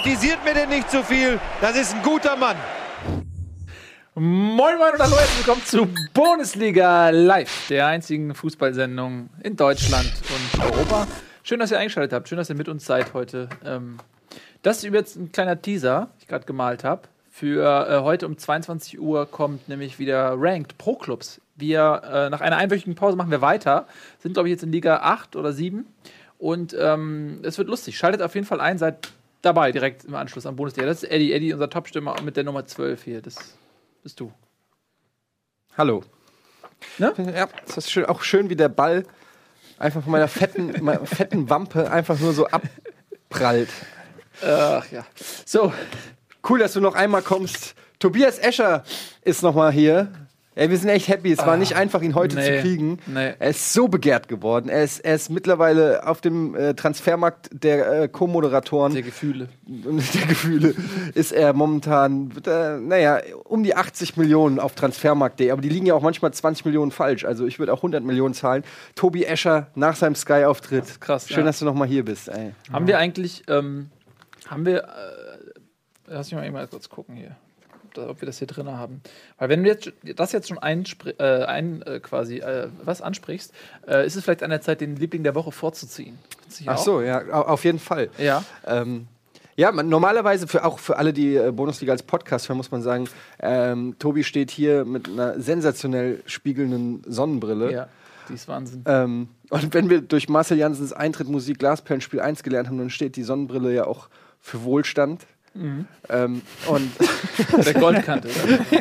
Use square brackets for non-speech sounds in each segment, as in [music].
Kritisiert mir denn nicht zu viel. Das ist ein guter Mann. Moin Moin und hallo, herzlich willkommen zu Bundesliga Live, der einzigen Fußballsendung in Deutschland und Europa. Schön, dass ihr eingeschaltet habt, schön, dass ihr mit uns seid heute. Ähm, das ist übrigens ein kleiner Teaser, den ich gerade gemalt habe. Für äh, heute um 22 Uhr kommt nämlich wieder Ranked Pro Clubs. Wir, äh, nach einer einwöchigen Pause machen wir weiter, sind glaube ich jetzt in Liga 8 oder 7 und ähm, es wird lustig. Schaltet auf jeden Fall ein, seid dabei direkt im Anschluss am Bundesliga. Das ist Eddie, Eddie, unser Topstürmer mit der Nummer 12 hier. Das bist du. Hallo. Ne? Ja, das ist schön, auch schön, wie der Ball einfach von meiner fetten, [laughs] meiner fetten Wampe einfach nur so abprallt. Ach ja. So, Cool, dass du noch einmal kommst. Tobias Escher ist noch mal hier. Ey, wir sind echt happy. Es war nicht einfach, ihn heute Ah, nee, zu kriegen. nee. Er ist so begehrt geworden. Er ist, er ist mittlerweile auf dem äh, Transfermarkt der äh, Co-Moderatoren der Gefühle. [laughs] der Gefühle ist er momentan, äh, naja, um die 80 Millionen auf Transfermarkt.de. Aber die liegen ja auch manchmal 20 Millionen falsch. Also ich würde auch 100 Millionen zahlen. Tobi Escher nach seinem Sky-Auftritt. krass, Schön, ja. dass du noch mal hier bist. Ey. Haben wir eigentlich, ähm, haben wir, äh, lass mich mal eben mal kurz gucken hier, ob wir das hier drin haben. Weil wenn du jetzt das jetzt schon einspr- äh, ein, äh, quasi, äh, was ansprichst, äh, ist es vielleicht an der Zeit, den Liebling der Woche vorzuziehen. Ach auch? so, ja, au- auf jeden Fall. Ja. Ähm, ja, man, normalerweise für auch für alle, die äh, Bundesliga als Podcast hören, muss man sagen, ähm, Tobi steht hier mit einer sensationell spiegelnden Sonnenbrille. Ja, die ist Wahnsinn. Ähm, und wenn wir durch Marcel Jansens Eintritt Musik Glasperlenspiel 1 gelernt haben, dann steht die Sonnenbrille ja auch für Wohlstand. Ähm, und [laughs] Der Goldkante.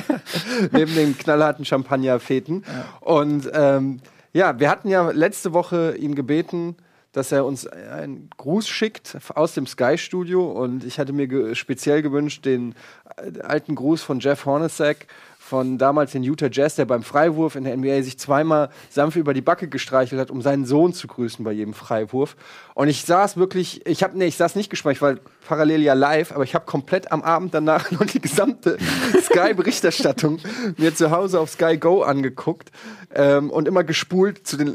[laughs] neben dem knallharten Champagnerfeten. Und ähm, ja, wir hatten ja letzte Woche ihn gebeten, dass er uns einen Gruß schickt aus dem Sky-Studio. Und ich hatte mir ge speziell gewünscht, den äh, alten Gruß von Jeff Hornacek von damals den Utah Jazz, der beim Freiwurf in der NBA sich zweimal sanft über die Backe gestreichelt hat, um seinen Sohn zu grüßen bei jedem Freiwurf. Und ich saß wirklich, ich habe, nee, ich saß nicht gespannt, ich war parallel ja live, aber ich habe komplett am Abend danach [laughs] noch die gesamte Sky-Berichterstattung [laughs] mir zu Hause auf Sky Go angeguckt ähm, und immer gespult zu den,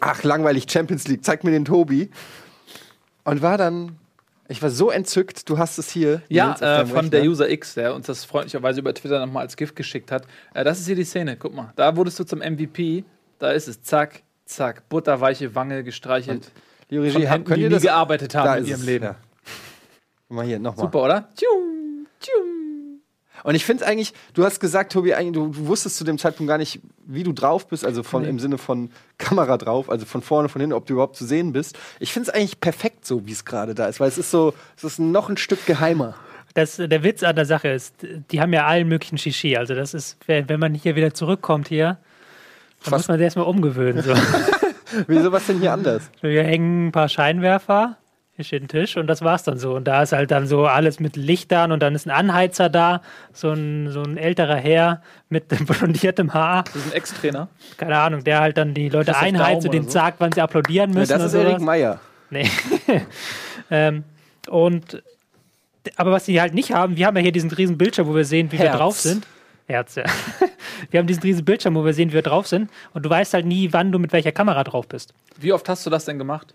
ach langweilig Champions League, zeig mir den Tobi. Und war dann, ich war so entzückt, du hast es hier. Ja, äh, von Rechner. der User X, der uns das freundlicherweise über Twitter nochmal als Gift geschickt hat. Äh, das ist hier die Szene, guck mal. Da wurdest du zum MVP. Da ist es, zack, zack, butterweiche Wange gestreichelt. Liebe Von Regie, Händen, könnt die ihr nie das? gearbeitet Da haben in ihrem es, Leben. Ja. Guck Mal hier, nochmal. Super, oder? Tschung, tschung. Und ich finde eigentlich, du hast gesagt, Tobi, eigentlich, du, du wusstest zu dem Zeitpunkt gar nicht, wie du drauf bist, also von, im Sinne von Kamera drauf, also von vorne, von hinten, ob du überhaupt zu sehen bist. Ich finde es eigentlich perfekt so, wie es gerade da ist, weil es ist so, es ist noch ein Stück geheimer. Das, der Witz an der Sache ist, die haben ja allen möglichen Shishi. Also das ist, wenn man hier wieder zurückkommt hier, dann Was- muss man sich erstmal umgewöhnen. So. [laughs] Wieso was denn hier anders? Hier hängen ein paar Scheinwerfer, hier steht ein Tisch und das war's dann so. Und da ist halt dann so alles mit Lichtern und dann ist ein Anheizer da, so ein, so ein älterer Herr mit [laughs] blondiertem Haar, Das ist ein Ex-Trainer. keine Ahnung, der halt dann die Leute einheizt und denen so. sagt, wann sie applaudieren Ja, müssen. das und ist Erik. Meyer. Nee. [laughs] ähm, und aber was sie halt nicht haben, wir haben ja hier diesen riesen Bildschirm, wo wir sehen, wie wir Herz. drauf sind. Herz, ja. [laughs] wir haben diesen riesen Bildschirm, wo wir sehen, wie wir drauf sind. Und du weißt halt nie, wann du mit welcher Kamera drauf bist. Wie oft hast du das denn gemacht?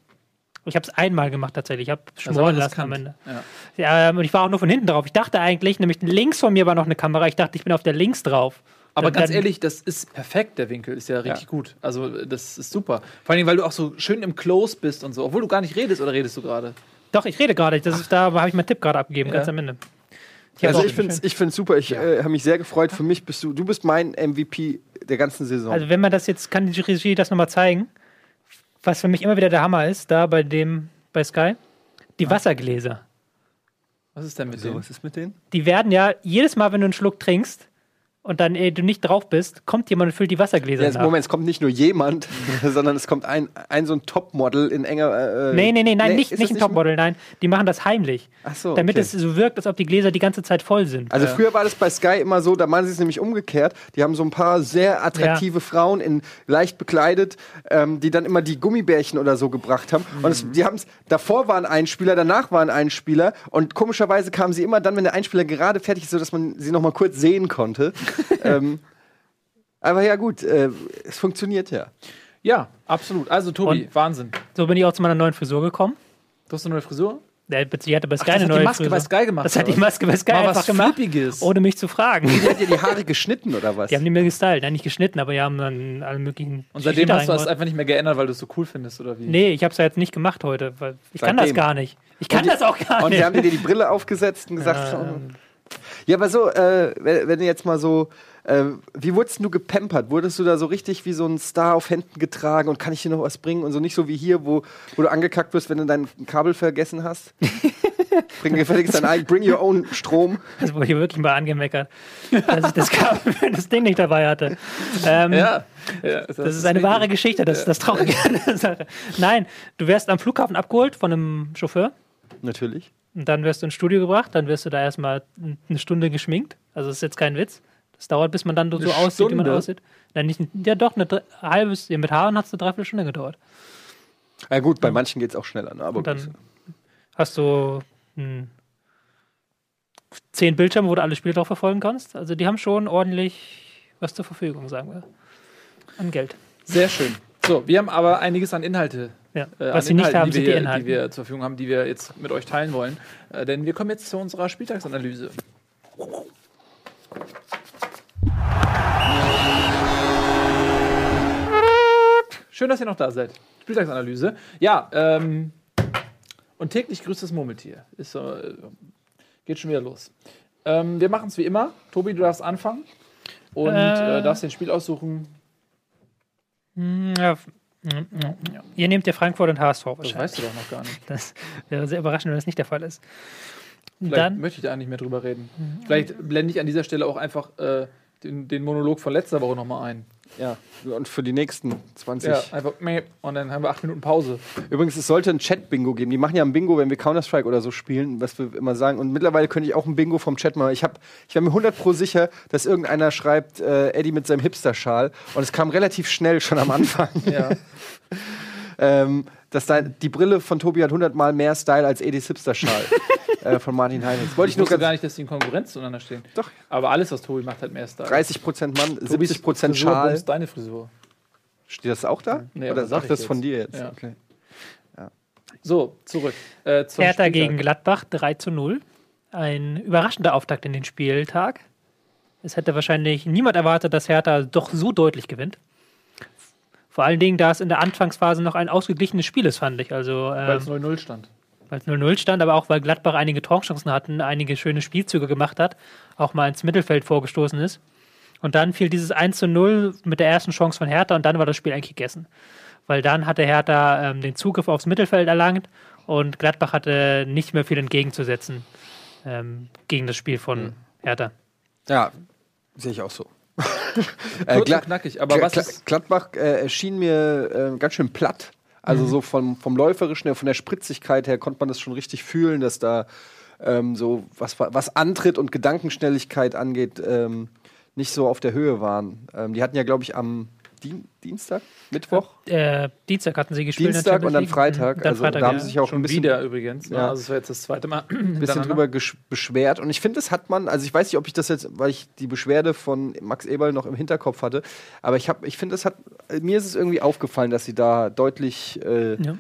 Ich habe es einmal gemacht tatsächlich. Ich habe schmoren lassen am. Ende. Ja. Ja, ähm, und ich war auch nur von hinten drauf. Ich dachte eigentlich, nämlich links von mir war noch eine Kamera. Ich dachte, ich bin auf der links drauf. Aber Dann- ganz dann- ehrlich, das ist perfekt, der Winkel. Ist ja richtig Ja. gut. Also, das ist super. Vor allem, weil du auch so schön im Close bist und so. Obwohl du gar nicht redest, oder redest du gerade? Doch, ich rede gerade. Das ist, da habe ich meinen Tipp gerade abgegeben, Ja. ganz am Ende. hab Also ich finde es ich find's super, ich äh, habe mich sehr gefreut. Für mich bist du, du bist mein MVP der ganzen Saison. Also wenn man das jetzt, kann die Regie das nochmal zeigen, was für mich immer wieder der Hammer ist, da bei dem, bei Sky, die Wassergläser. Was ist denn mit so, dem? was ist mit denen? Die werden ja jedes Mal, wenn du einen Schluck trinkst und dann äh, du nicht drauf bist, kommt jemand und füllt die Wassergläser Ja, nach. Moment, es kommt nicht nur jemand, [laughs] sondern es kommt ein, ein so ein Topmodel in enger. Äh, Nee, nee, nee, nein, nicht, ist nicht das ein Topmodel, nein. Die machen das heimlich. Ach so, Damit okay. es so wirkt, als ob die Gläser die ganze Zeit voll sind. Also früher war das bei Sky immer so, da machen sie es nämlich umgekehrt. Die haben so ein paar sehr attraktive Frauen in leicht bekleidet, ähm, die dann immer die Gummibärchen oder so gebracht haben. Und es, die haben es, davor war ein Einspieler, danach war ein Einspieler und komischerweise kamen sie immer dann, wenn der Einspieler gerade fertig ist, so dass man sie noch mal kurz sehen konnte. [laughs] ähm, aber ja gut, äh, es funktioniert ja. Ja, absolut. Also, Tobi, Und- Wahnsinn. So bin ich auch zu meiner neuen Frisur gekommen. Du hast eine neue Frisur? Der hat- sie hatte bei Sky das eine hat die neue Maske Frisur. bei Sky gemacht, Das hat die? Maske bei Sky Mal einfach was gemacht, Flippiges. ohne mich zu fragen. Die hat dir die Haare geschnitten oder was? Die haben die mir gestylt, nein, nicht geschnitten, aber die haben dann alle möglichen. Und seitdem hast du das einfach nicht mehr geändert, weil du es so cool findest, oder wie? Nee, ich habe es ja jetzt nicht gemacht heute, weil ich kann das Seitdem. gar nicht. Ich kann Und die- das auch gar Und nicht. die haben dir die Brille aufgesetzt und gesagt, Ähm. Ja, aber so, äh, wenn, wenn du jetzt mal so, äh, wie wurdest du gepampert? Wurdest du da so richtig wie so ein Star auf Händen getragen und kann ich dir noch was bringen? Und so nicht so wie hier, wo, wo du angekackt wirst, wenn du dein Kabel vergessen hast? [laughs] Bring gefälligst dein eigen, bring your own Strom. Das wurde hier wirklich mal angemeckert, dass ich das, Kabel [laughs] das Ding nicht dabei hatte. Ähm, Ja. ja Das ist eine wahre Geschichte, das ist das Traurige an der Sache. Nein, du wirst am Flughafen abgeholt von einem Chauffeur Natürlich. Und dann wirst du ins Studio gebracht, dann wirst du da erstmal eine Stunde geschminkt. Also das ist jetzt kein Witz. Das dauert, bis man dann so Eine aussieht, wie man Stunde? aussieht. Nein, nicht, ja doch, eine ja, mit Haaren hat es eine Dreiviertelstunde gedauert. Ja gut, bei manchen geht es auch schneller. Ne? Aber Und dann gut. hast du hm, zehn Bildschirme, wo du alle Spiele drauf verfolgen kannst. Also die haben schon ordentlich was zur Verfügung, sagen wir. An Geld. Sehr schön. So, wir haben aber einiges an Inhalte. Ja. Äh, was sie nicht haben, die sind wir, die Inhalte. die wir zur Verfügung haben, die wir jetzt mit euch teilen wollen. Äh, denn wir kommen jetzt zu unserer Spieltagsanalyse. Schön, dass ihr noch da seid. Spieltagsanalyse. Ja, ähm, und täglich grüßt das Murmeltier. Ist, äh, geht schon wieder los. Ähm, wir machen es wie immer. Tobi, du darfst anfangen. Und Äh. äh, darfst den Spiel aussuchen. Hm, Ja. Ihr nehmt ja Frankfurt und HSV Das wahrscheinlich. weißt du doch noch gar nicht. Das wäre sehr überraschend, wenn das nicht der Fall ist. Vielleicht Dann, möchte ich da nicht mehr drüber reden. Vielleicht blende ich an dieser Stelle auch einfach äh, den, den Monolog von letzter Woche nochmal ein. Ja, und für die nächsten 20. Ja, einfach meh, und dann haben wir acht Minuten Pause. Übrigens, es sollte ein Chat-Bingo geben. Die machen ja ein Bingo, wenn wir Counter-Strike oder so spielen, was wir immer sagen. Und mittlerweile könnte ich auch ein Bingo vom Chat machen. Ich, hab, ich war mir 100 pro sicher, dass irgendeiner schreibt, äh, Eddie mit seinem Hipster-Schal. Und es kam relativ schnell schon am Anfang. Ja. [laughs] ähm, dass da, die Brille von Tobi hat 100 Mal mehr Style als Eddies Hipster-Schal [laughs] äh, von Martin Heinrichs. Wollte Ich ich nur gar nicht, dass die in Konkurrenz zueinander stehen. Doch. Aber alles, was Tobi macht, hat mehr Style. 30% Mann, Tobis 70% Frisur Schal. bumst deine Frisur. Steht das auch da? Nee, Oder sagt das jetzt. von dir jetzt? Ja. Okay. So, zurück. Äh, zum Hertha Spieltag. gegen Gladbach 3 zu 0. Ein überraschender Auftakt in den Spieltag. Es hätte wahrscheinlich niemand erwartet, dass Hertha doch so deutlich gewinnt. Vor allen Dingen, da es in der Anfangsphase noch ein ausgeglichenes Spiel ist, fand ich. Also, Weil ähm, es 0-0 stand. weil es 0-0 stand, aber auch weil Gladbach einige Torchancen hatten, einige schöne Spielzüge gemacht hat, auch mal ins Mittelfeld vorgestoßen ist. Und dann fiel dieses 1 zu 0 mit der ersten Chance von Hertha und dann war das Spiel eigentlich gegessen. Weil dann hatte Hertha ähm, den Zugriff aufs Mittelfeld erlangt und Gladbach hatte nicht mehr viel entgegenzusetzen ähm, gegen das Spiel von Hertha. Ja, sehe ich auch so. Äh, Kurz Gla- und knackig, aber was ist. Gladbach äh, erschien mir äh, ganz schön platt. Also so vom, vom Läuferischen her, von der Spritzigkeit her konnte man das schon richtig fühlen, dass da ähm, so was, was Antritt und Gedankenschnelligkeit angeht, ähm, nicht so auf der Höhe waren. Ähm, die hatten ja, glaube ich, am Dien Dienstag, Mittwoch, Äh, Dienstag hatten sie gespielt. Dienstag und dann. Freitag. Dann also Freitag, da haben ja. sie sich auch Schon ein bisschen wieder übrigens. Ne? Ja. Also es war jetzt das zweite Mal. [clears throat] ein bisschen drüber beschwert. Und ich finde, das hat man, also ich weiß nicht, ob ich das jetzt, weil ich die Beschwerde von Max Eberl noch im Hinterkopf hatte, aber ich habe, ich finde, das hat, mir ist es irgendwie aufgefallen, dass sie da deutlich äh, Ja.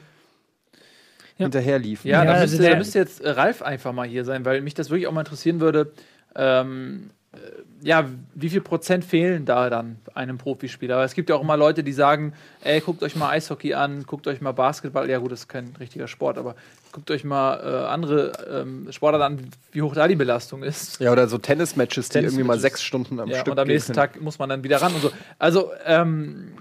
hinterher liefen. Ja, Ja, da, also müsste, der- da müsste jetzt äh, Ralf einfach mal hier sein, weil mich das wirklich auch mal interessieren würde. Ähm, äh, ja, wie viel Prozent fehlen da dann einem Profispieler? Aber es gibt ja auch immer Leute, die sagen, ey, guckt euch mal Eishockey an, guckt euch mal Basketball, ja gut, das ist kein richtiger Sport, aber guckt euch mal äh, andere ähm, Sportarten an, wie hoch da die Belastung ist. Ja, oder so Tennismatches, die irgendwie mal sechs Stunden am Ja, Stück und am nächsten. Tag muss man dann wieder ran und so. Also, ähm,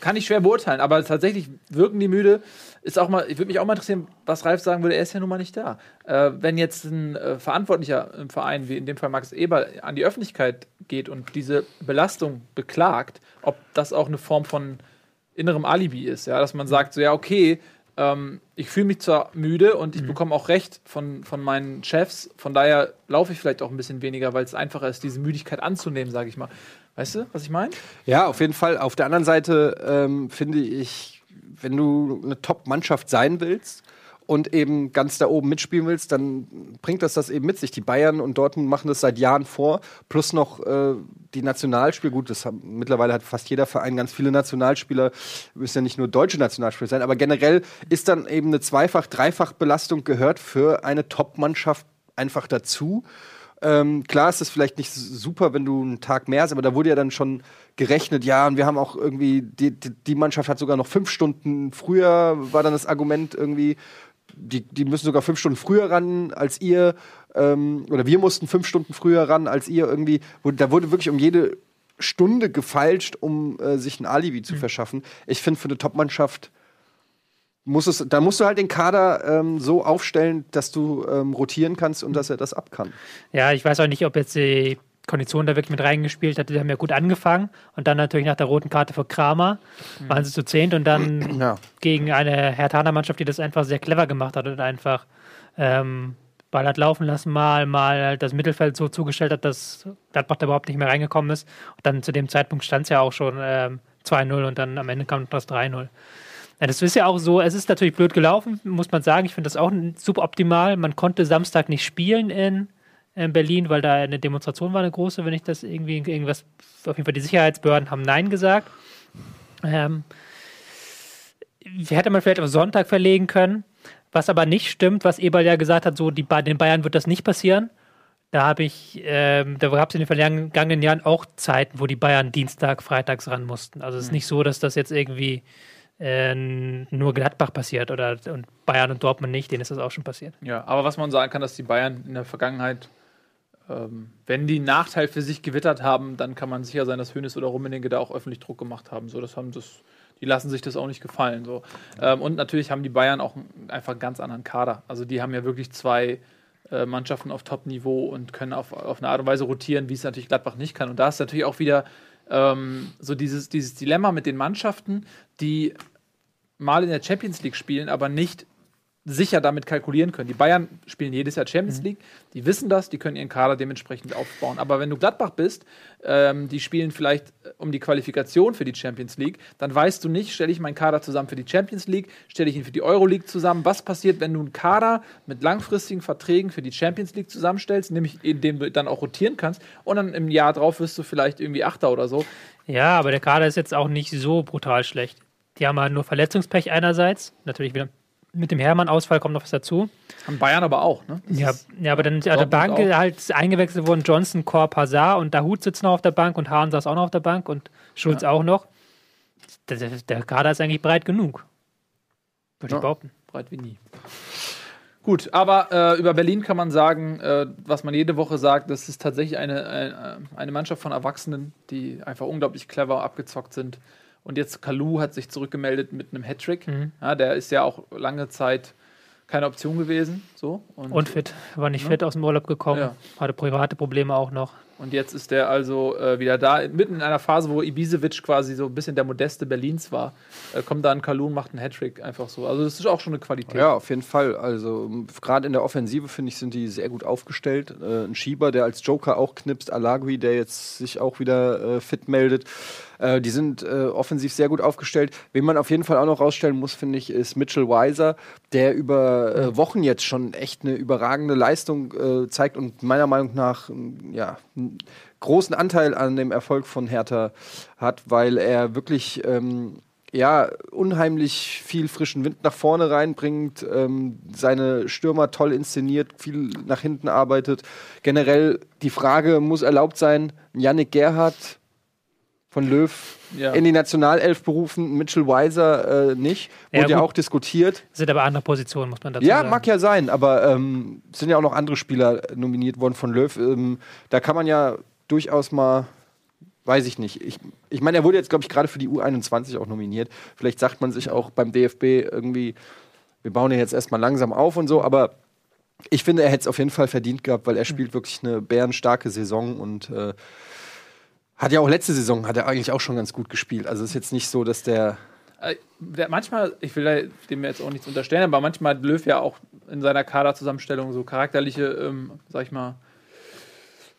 kann ich schwer beurteilen, aber tatsächlich wirken die müde. Ist auch mal, ich würde mich auch mal interessieren, was Ralf sagen würde, er ist ja nun mal nicht da. Äh, wenn jetzt ein äh, Verantwortlicher im Verein, wie in dem Fall Max Eber, an die Öffentlichkeit geht und diese Belastung beklagt, ob das auch eine Form von innerem Alibi ist, ja, dass man sagt, so ja, okay, ähm, ich fühle mich zwar müde und ich bekomme auch Recht von, von meinen Chefs, von daher laufe ich vielleicht auch ein bisschen weniger, weil es einfacher ist, diese Müdigkeit anzunehmen, sage ich mal. Weißt du, was ich meine? Ja, auf jeden Fall. Auf der anderen Seite ähm, finde ich, wenn du eine Top-Mannschaft sein willst und eben ganz da oben mitspielen willst, dann bringt das das eben mit sich. Die Bayern und Dortmund machen das seit Jahren vor, plus noch äh, die Nationalspieler. Gut, das haben, mittlerweile hat fast jeder Verein ganz viele Nationalspieler, müssen ja nicht nur deutsche Nationalspieler sein, aber generell ist dann eben eine Zweifach-, Dreifach-Belastung gehört für eine Top-Mannschaft einfach dazu. Ähm, klar ist es vielleicht nicht super, wenn du einen Tag mehr hast, aber da wurde ja dann schon gerechnet, ja, und wir haben auch irgendwie, die, die, Mannschaft hat sogar noch fünf Stunden früher, war dann das Argument irgendwie, die, die müssen sogar fünf Stunden früher ran als ihr, ähm, oder wir mussten fünf Stunden früher ran als ihr irgendwie. Da wurde wirklich um jede Stunde gefeilscht, um äh, sich ein Alibi zu mhm. verschaffen. Ich finde, für eine Top-Mannschaft muss es, da musst du halt den Kader ähm, so aufstellen, dass du ähm, rotieren kannst und dass er das ab kann. Ja, ich weiß auch nicht, ob jetzt die Kondition da wirklich mit reingespielt hat. Die haben ja gut angefangen und dann natürlich nach der roten Karte für Kramer mhm. waren sie zu zehnt und dann ja. gegen eine Herthaner-Mannschaft, die das einfach sehr clever gemacht hat und einfach ähm, Ball hat laufen lassen, mal, mal halt das Mittelfeld so zugestellt hat, dass Gladbach da überhaupt nicht mehr reingekommen ist. Und dann zu dem Zeitpunkt stand es ja auch schon ähm, 2-0 und dann am Ende kam das 3-0. Ja, das ist ja auch so, es ist natürlich blöd gelaufen, muss man sagen. Ich finde das auch suboptimal. Man konnte Samstag nicht spielen in, in, Berlin, weil da eine Demonstration war, eine große, wenn ich das irgendwie, irgendwas, auf jeden Fall die Sicherheitsbehörden haben Nein gesagt. Ähm, hätte man vielleicht auf Sonntag verlegen können, was aber nicht stimmt, was Eberl ja gesagt hat, so die, den Bayern wird das nicht passieren. Da habe ich, ähm, da gab es in den vergangenen Jahren auch Zeiten, wo die Bayern Dienstag, Freitags ran mussten. Also es ist mhm. nicht so, dass das jetzt irgendwie äh, nur Gladbach passiert oder und Bayern und Dortmund nicht, denen ist das auch schon passiert. Ja, aber was man sagen kann, dass die Bayern in der Vergangenheit, ähm, wenn die einen Nachteil für sich gewittert haben, dann kann man sicher sein, dass Hönes oder Rummenigge da auch öffentlich Druck gemacht haben. So, das haben das, die lassen sich das auch nicht gefallen. So. Ähm, und natürlich haben die Bayern auch einfach einen ganz anderen Kader. Also die haben ja wirklich zwei äh, Mannschaften auf Top-Niveau und können auf, auf eine Art und Weise rotieren, wie es natürlich Gladbach nicht kann. Und da ist natürlich auch wieder ähm, so dieses, dieses Dilemma mit den Mannschaften, die mal in der Champions League spielen, aber nicht sicher damit kalkulieren können. Die Bayern spielen jedes Jahr Champions mhm. League, die wissen das, die können ihren Kader dementsprechend aufbauen. Aber wenn du Gladbach bist, ähm, die spielen vielleicht äh, um die Qualifikation für die Champions League, dann weißt du nicht, stelle ich meinen Kader zusammen für die Champions League, stelle ich ihn für die Euroleague zusammen. Was passiert, wenn du einen Kader mit langfristigen Verträgen für die Champions League zusammenstellst, nämlich indem du dann auch rotieren kannst und dann im Jahr drauf wirst du vielleicht irgendwie Achter oder so. Ja, aber der Kader ist jetzt auch nicht so brutal schlecht. Die haben halt nur Verletzungspech einerseits, natürlich wieder mit dem Hermann-Ausfall kommt noch was dazu. Haben Bayern aber auch, ne? ja, ja, aber dann ist an der Bank auch. halt eingewechselt worden Johnson, Korb, Hazard und Dahut sitzt noch auf der Bank und Hahn saß auch noch auf der Bank und Schulz ja. auch noch. Der, der, Kader ist eigentlich breit genug. Würde ja. ich behaupten. Breit wie nie. Gut, aber äh, über Berlin kann man sagen, äh, was man jede Woche sagt, das ist tatsächlich eine, eine, eine Mannschaft von Erwachsenen, die einfach unglaublich clever abgezockt sind und jetzt Kalu hat sich zurückgemeldet mit einem Hattrick. Mhm. Ja, der ist ja auch lange Zeit keine Option gewesen. So. Und, und fit, war nicht ne? fit aus dem Urlaub gekommen, ja. hatte private Probleme auch noch. Und jetzt ist der also äh, wieder da, mitten in einer Phase, wo Ibisevic quasi so ein bisschen der Modeste Berlins war. Äh, kommt da ein Kalun, macht einen Hattrick einfach so. Also das ist auch schon eine Qualität. Ja, auf jeden Fall. Also gerade in der Offensive, finde ich, sind die sehr gut aufgestellt. Äh, ein Schieber, der als Joker auch knipst, Alagui, der jetzt sich auch wieder äh, fit meldet. Äh, die sind äh, offensiv sehr gut aufgestellt. Wen man auf jeden Fall auch noch rausstellen muss, finde ich, ist Mitchell Weiser, der über Wochen jetzt schon echt eine überragende Leistung zeigt und meiner Meinung nach ja, einen großen Anteil an dem Erfolg von Hertha hat, weil er wirklich ähm, ja, unheimlich viel frischen Wind nach vorne reinbringt, ähm, seine Stürmer toll inszeniert, viel nach hinten arbeitet. Generell die Frage muss erlaubt sein, Yannick Gerhardt von Löw ja. in die Nationalelf berufen, Mitchell Weiser äh, nicht. Wurde ja, ja, auch diskutiert. Sind aber andere Positionen, muss man dazu ja, sagen. Ja, mag ja sein, aber ähm, sind ja auch noch andere Spieler nominiert worden von Löw. Ähm, da kann man ja durchaus mal, weiß ich nicht. Ich, ich meine, er wurde jetzt, glaube ich, gerade für die U21 auch nominiert. Vielleicht sagt man sich auch beim DFB irgendwie, wir bauen ja jetzt erstmal langsam auf und so, aber ich finde, er hätte es auf jeden Fall verdient gehabt, weil er spielt wirklich eine bärenstarke Saison und äh, hat ja auch letzte Saison, hat er eigentlich auch schon ganz gut gespielt. Also ist jetzt nicht so, dass der. Äh, manchmal, ich will dem jetzt auch nichts unterstellen, aber manchmal hat Löw ja auch in seiner Kaderzusammenstellung so charakterliche, ähm, sag ich mal,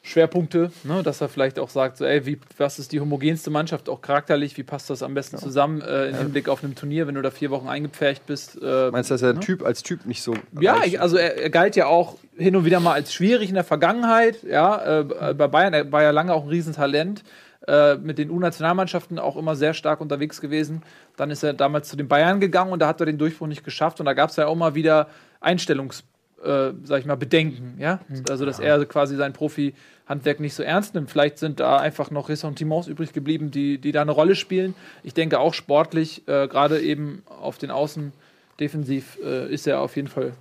Schwerpunkte, ne? dass er vielleicht auch sagt, so, ey, wie, was ist die homogenste Mannschaft, auch charakterlich, wie passt das am besten zusammen äh, im Hinblick auf einem Turnier, wenn du da vier Wochen eingepfercht bist. Äh, Meinst du, dass er Typ als Typ nicht so. ja, ich, also er, er galt ja auch hin und wieder mal als schwierig in der Vergangenheit, ja, äh, bei Bayern, er war ja lange auch ein Riesentalent, äh, mit den U-Nationalmannschaften auch immer sehr stark unterwegs gewesen. Dann ist er damals zu den Bayern gegangen und da hat er den Durchbruch nicht geschafft und da gab es ja auch mal wieder Einstellungs- äh, sag ich mal, Bedenken, ja. Also, dass er quasi sein Profi-Handwerk nicht so ernst nimmt. Vielleicht sind da einfach noch Ressentiments übrig geblieben, die, die da eine Rolle spielen. Ich denke auch sportlich, äh, gerade eben auf den Außen defensiv, äh, ist er auf jeden Fall,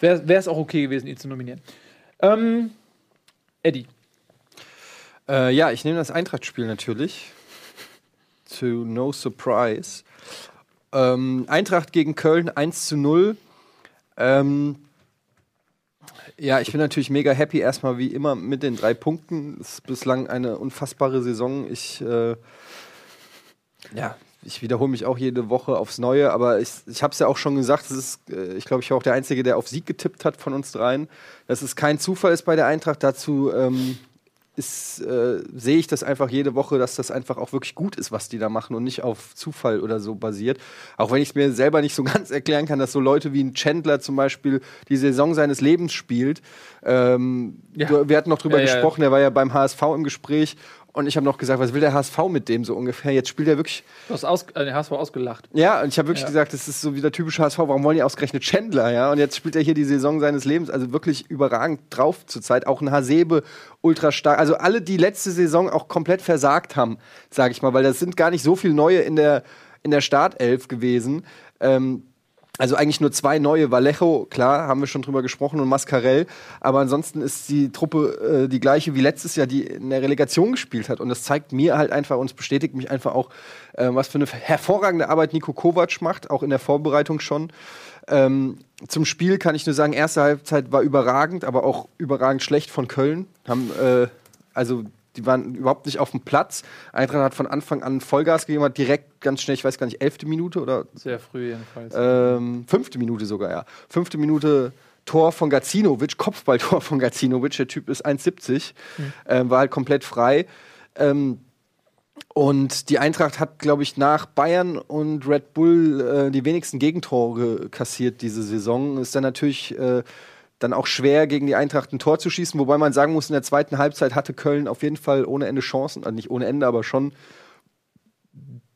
wäre es auch okay gewesen, ihn zu nominieren. Ähm, Eddie. Äh, ja, ich nehme das Eintracht-Spiel natürlich. [laughs] To no surprise. Ähm, Eintracht gegen Köln 1 zu 0. Ähm, ja, ich bin natürlich mega happy erstmal wie immer mit den drei Punkten. Es ist bislang eine unfassbare Saison. Ich, äh, ja, ich wiederhole mich auch jede Woche aufs Neue, aber ich, ich habe es ja auch schon gesagt, es ist, äh, ich glaube, ich war auch der Einzige, der auf Sieg getippt hat von uns dreien. Dass es kein Zufall ist bei der Eintracht. Dazu ähm, ist, äh, sehe ich das einfach jede Woche, dass das einfach auch wirklich gut ist, was die da machen und nicht auf Zufall oder so basiert. Auch wenn ich es mir selber nicht so [laughs] ganz erklären kann, dass so Leute wie ein Chandler zum Beispiel die Saison seines Lebens spielt. Ähm, Ja. wir hatten noch drüber Ja, ja. gesprochen, der war ja beim HSV im Gespräch und ich habe noch gesagt, was will der HSV mit dem so ungefähr? Jetzt spielt er wirklich Du hast aus, äh, den HSV ausgelacht. ja, und ich habe wirklich Ja. gesagt, das ist so wie der typische HSV. Warum wollen die ausgerechnet Chandler? Ja, und jetzt spielt er hier die Saison seines Lebens. Also wirklich überragend drauf zurzeit. Auch ein Hasebe ultra stark. Also alle, die letzte Saison auch komplett versagt haben, sage ich mal, weil das sind gar nicht so viele neue in der in der Startelf gewesen. Ähm, also eigentlich nur zwei neue. Vallejo, klar, haben wir schon drüber gesprochen, und Mascarell. Aber ansonsten ist die Truppe äh, die gleiche wie letztes Jahr, die in der Relegation gespielt hat. Und das zeigt mir halt einfach, und es bestätigt mich einfach auch, äh, was für eine hervorragende Arbeit Nico Kovac macht, auch in der Vorbereitung schon. Ähm, zum Spiel kann ich nur sagen, erste Halbzeit war überragend, aber auch überragend schlecht von Köln. Haben, äh, also die waren überhaupt nicht auf dem Platz. Eintracht hat von Anfang an Vollgas gegeben, hat direkt ganz schnell, ich weiß gar nicht, elfte Minute oder Sehr früh jedenfalls. ähm, fünfte Minute sogar, ja. Fünfte Minute Tor von Gacinovic, Kopfballtor von Gacinovic. Der Typ ist 1,70, ähm, war halt komplett frei. Ähm, und die Eintracht hat, glaube ich, nach Bayern und Red Bull äh, die wenigsten Gegentore kassiert diese Saison. Ist dann natürlich äh, dann auch schwer, gegen die Eintracht ein Tor zu schießen. Wobei man sagen muss, in der zweiten Halbzeit hatte Köln auf jeden Fall ohne Ende Chancen, also nicht ohne Ende, aber schon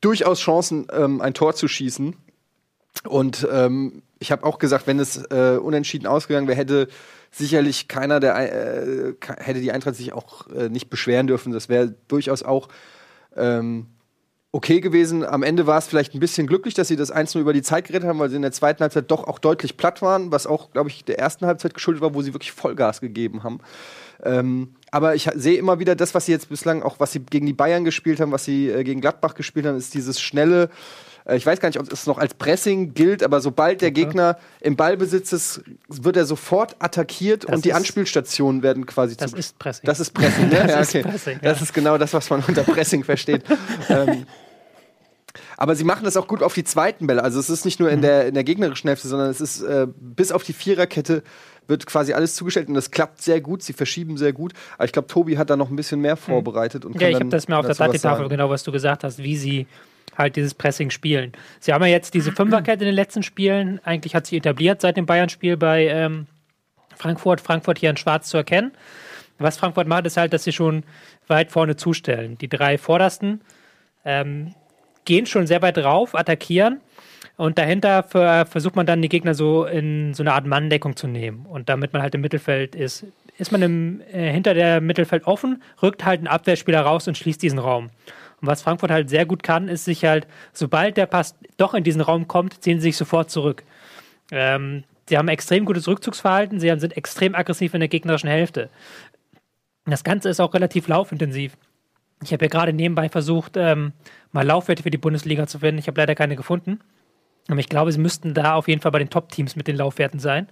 durchaus Chancen, ähm, ein Tor zu schießen. Und ähm, ich habe auch gesagt, wenn es äh, unentschieden ausgegangen wäre, hätte sicherlich keiner der äh, hätte die Eintracht sich auch äh, nicht beschweren dürfen. Das wäre durchaus auch ähm, okay gewesen. Am Ende war es vielleicht ein bisschen glücklich, dass sie das 1 über die Zeit gerettet haben, weil sie in der zweiten Halbzeit doch auch deutlich platt waren, was auch, glaube ich, der ersten Halbzeit geschuldet war, wo sie wirklich Vollgas gegeben haben. Ähm, aber ich sehe immer wieder das, was sie jetzt bislang, auch was sie gegen die Bayern gespielt haben, was sie äh, gegen Gladbach gespielt haben, ist dieses schnelle, ich weiß gar nicht, ob es noch als Pressing gilt, aber sobald der Gegner im Ballbesitz ist, wird er sofort attackiert Das und die ist- Anspielstationen werden quasi Das zu ist Pressing. das ist Pressing, ne? [laughs] Das ja, ist okay. Pressing, Das ja. ist genau das, was man unter Pressing versteht. [laughs] ähm, aber sie machen das auch gut auf die zweiten Bälle. Also es ist nicht Mhm. nur in der, in der gegnerischen Hälfte, sondern es ist äh, bis auf die Viererkette wird quasi alles zugestellt und das klappt sehr gut. Sie verschieben sehr gut. Aber ich glaube, Tobi hat da noch ein bisschen mehr vorbereitet. Und Ja, ich habe das mir auf der Datetafel, genau was du gesagt hast, wie sie halt dieses Pressing spielen. Sie haben ja jetzt diese Fünferkette in den letzten Spielen, eigentlich hat sie etabliert seit dem Bayern-Spiel bei ähm, Frankfurt, Frankfurt hier in Schwarz zu erkennen. Was Frankfurt macht, ist halt, dass sie schon weit vorne zustellen. Die drei vordersten ähm, gehen schon sehr weit drauf, attackieren und dahinter ver versucht man dann die Gegner so in so eine Art Manndeckung zu nehmen. Und damit man halt im Mittelfeld ist, ist man im, äh, hinter der Mittelfeld offen, rückt halt ein Abwehrspieler raus und schließt diesen Raum. Und was Frankfurt halt sehr gut kann, ist sich halt, sobald der Pass doch in diesen Raum kommt, ziehen sie sich sofort zurück. Ähm, sie haben extrem gutes Rückzugsverhalten, sie haben- sind extrem aggressiv in der gegnerischen Hälfte. Das Ganze ist auch relativ laufintensiv. Ich habe ja gerade nebenbei versucht, ähm, mal Laufwerte für die Bundesliga zu finden. Ich habe leider keine gefunden. Aber ich glaube, sie müssten da auf jeden Fall bei den Top-Teams mit den Laufwerten sein.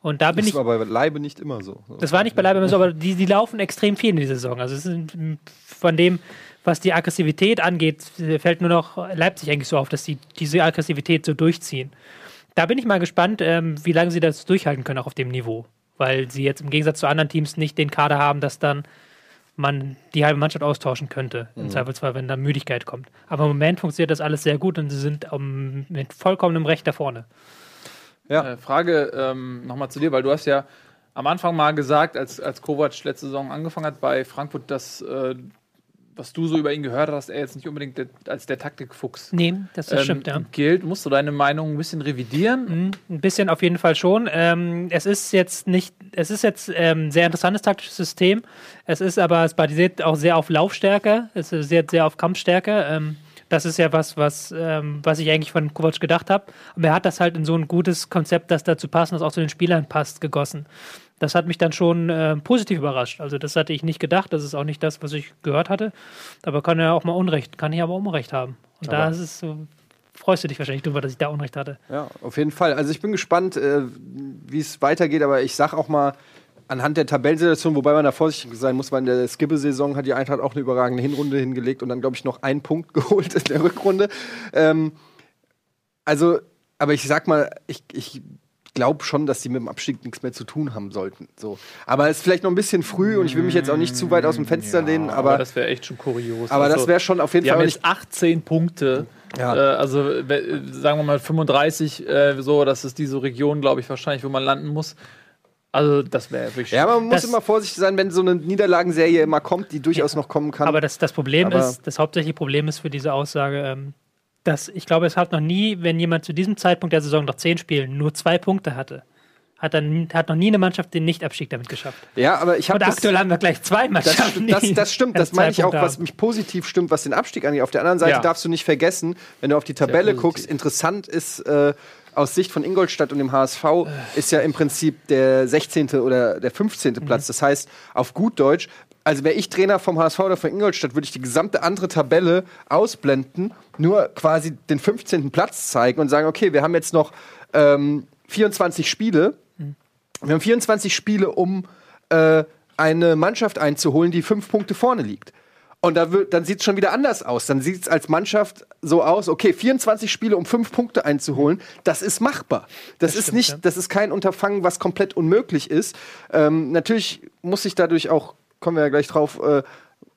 Und da bin Das ich. war bei Leibe nicht immer so. Das war nicht bei Leibe immer so, aber die, die laufen extrem viel in dieser Saison. Also es ist von dem, was die Aggressivität angeht, fällt nur noch Leipzig eigentlich so auf, dass sie diese Aggressivität so durchziehen. Da bin ich mal gespannt, ähm, wie lange sie das durchhalten können, auch auf dem Niveau. Weil sie jetzt im Gegensatz zu anderen Teams nicht den Kader haben, dass dann man die halbe Mannschaft austauschen könnte, im Zweifelsfall, wenn da Müdigkeit kommt. Aber im Moment funktioniert das alles sehr gut und sie sind um, mit vollkommenem Recht da vorne. Ja. Äh, Frage ähm, nochmal zu dir, weil du hast ja am Anfang mal gesagt, als, als Kovac letzte Saison angefangen hat bei Frankfurt, dass, äh, was du so über ihn gehört hast, er jetzt nicht unbedingt der, als der Taktikfuchs Nee, das, ähm, stimmt, ja. gilt. Musst du deine Meinung ein bisschen revidieren? Mhm, Ein bisschen auf jeden Fall schon. Ähm, es ist jetzt nicht, es ist jetzt ähm, ein sehr interessantes taktisches System. Es ist aber, es basiert auch sehr auf Laufstärke, es basiert sehr auf Kampfstärke. Ähm, das ist ja was, was, ähm, was ich eigentlich von Kovac gedacht habe. Aber er hat das halt in so ein gutes Konzept, das dazu passt, das auch zu den Spielern passt, gegossen. Das hat mich dann schon äh, positiv überrascht. Also das hatte ich nicht gedacht. Das ist auch nicht das, was ich gehört hatte. Aber kann ja auch mal Unrecht, kann ich aber Unrecht haben. Und da ist es so, freust du dich wahrscheinlich drüber, dass ich da Unrecht hatte. Ja, auf jeden Fall. Also ich bin gespannt, äh, wie es weitergeht, aber ich sag auch mal, anhand der Tabellensituation, wobei man da vorsichtig sein muss, weil in der Skibbe-Saison hat die Eintracht auch eine überragende Hinrunde hingelegt und dann, glaube ich, noch einen Punkt [laughs] geholt in der Rückrunde. Ähm, also, aber ich sag mal, ich, ich glaube schon, dass die mit dem Abstieg nichts mehr zu tun haben sollten. So. Aber es ist vielleicht noch ein bisschen früh und ich will mich jetzt auch nicht zu weit aus dem Fenster lehnen, aber, aber, das wäre echt schon kurios. das Also, wäre schon auf jeden Fall haben nicht 18 Punkte. Ja. Äh, also sagen wir mal 35, äh, so, das ist diese Region, glaube ich, wahrscheinlich, wo man landen muss. Also das wäre wirklich. Ja, aber man muss Das- immer vorsichtig sein, wenn so eine Niederlagenserie immer kommt, die durchaus noch kommen kann. Aber das, das Problem Aber- ist, das hauptsächliche Problem ist für diese Aussage, ähm, dass ich glaube, es hat noch nie, wenn jemand zu diesem Zeitpunkt der Saison nach zehn Spielen nur zwei Punkte hatte, hat, dann, hat noch nie eine Mannschaft den Nichtabstieg damit geschafft. ja, aber ich habe Und das, aktuell haben wir gleich zwei das, Mannschaften. das, die das stimmt, das meine ich auch, was mich positiv stimmt, was den Abstieg angeht. Auf der anderen Seite Ja. darfst du nicht vergessen, wenn du auf die Tabelle guckst, interessant ist äh, aus Sicht von Ingolstadt und dem HSV ist ja im Prinzip der 16. oder der 15. Mhm. Platz. Das heißt, auf gut Deutsch, also wäre ich Trainer vom HSV oder von Ingolstadt, würde ich die gesamte andere Tabelle ausblenden, nur quasi den 15. Platz zeigen und sagen, okay, wir haben jetzt noch ähm, 24 Spiele. Wir haben 24 Spiele, um äh, eine Mannschaft einzuholen, die fünf Punkte vorne liegt. Und da wird, dann sieht es schon wieder anders aus. Dann sieht es als Mannschaft so aus, okay, 24 Spiele, um fünf Punkte einzuholen, das ist machbar. Das, ist stimmt, nicht, ja. das ist kein Unterfangen, was komplett unmöglich ist. Ähm, natürlich muss ich dadurch auch, kommen wir ja gleich drauf, äh,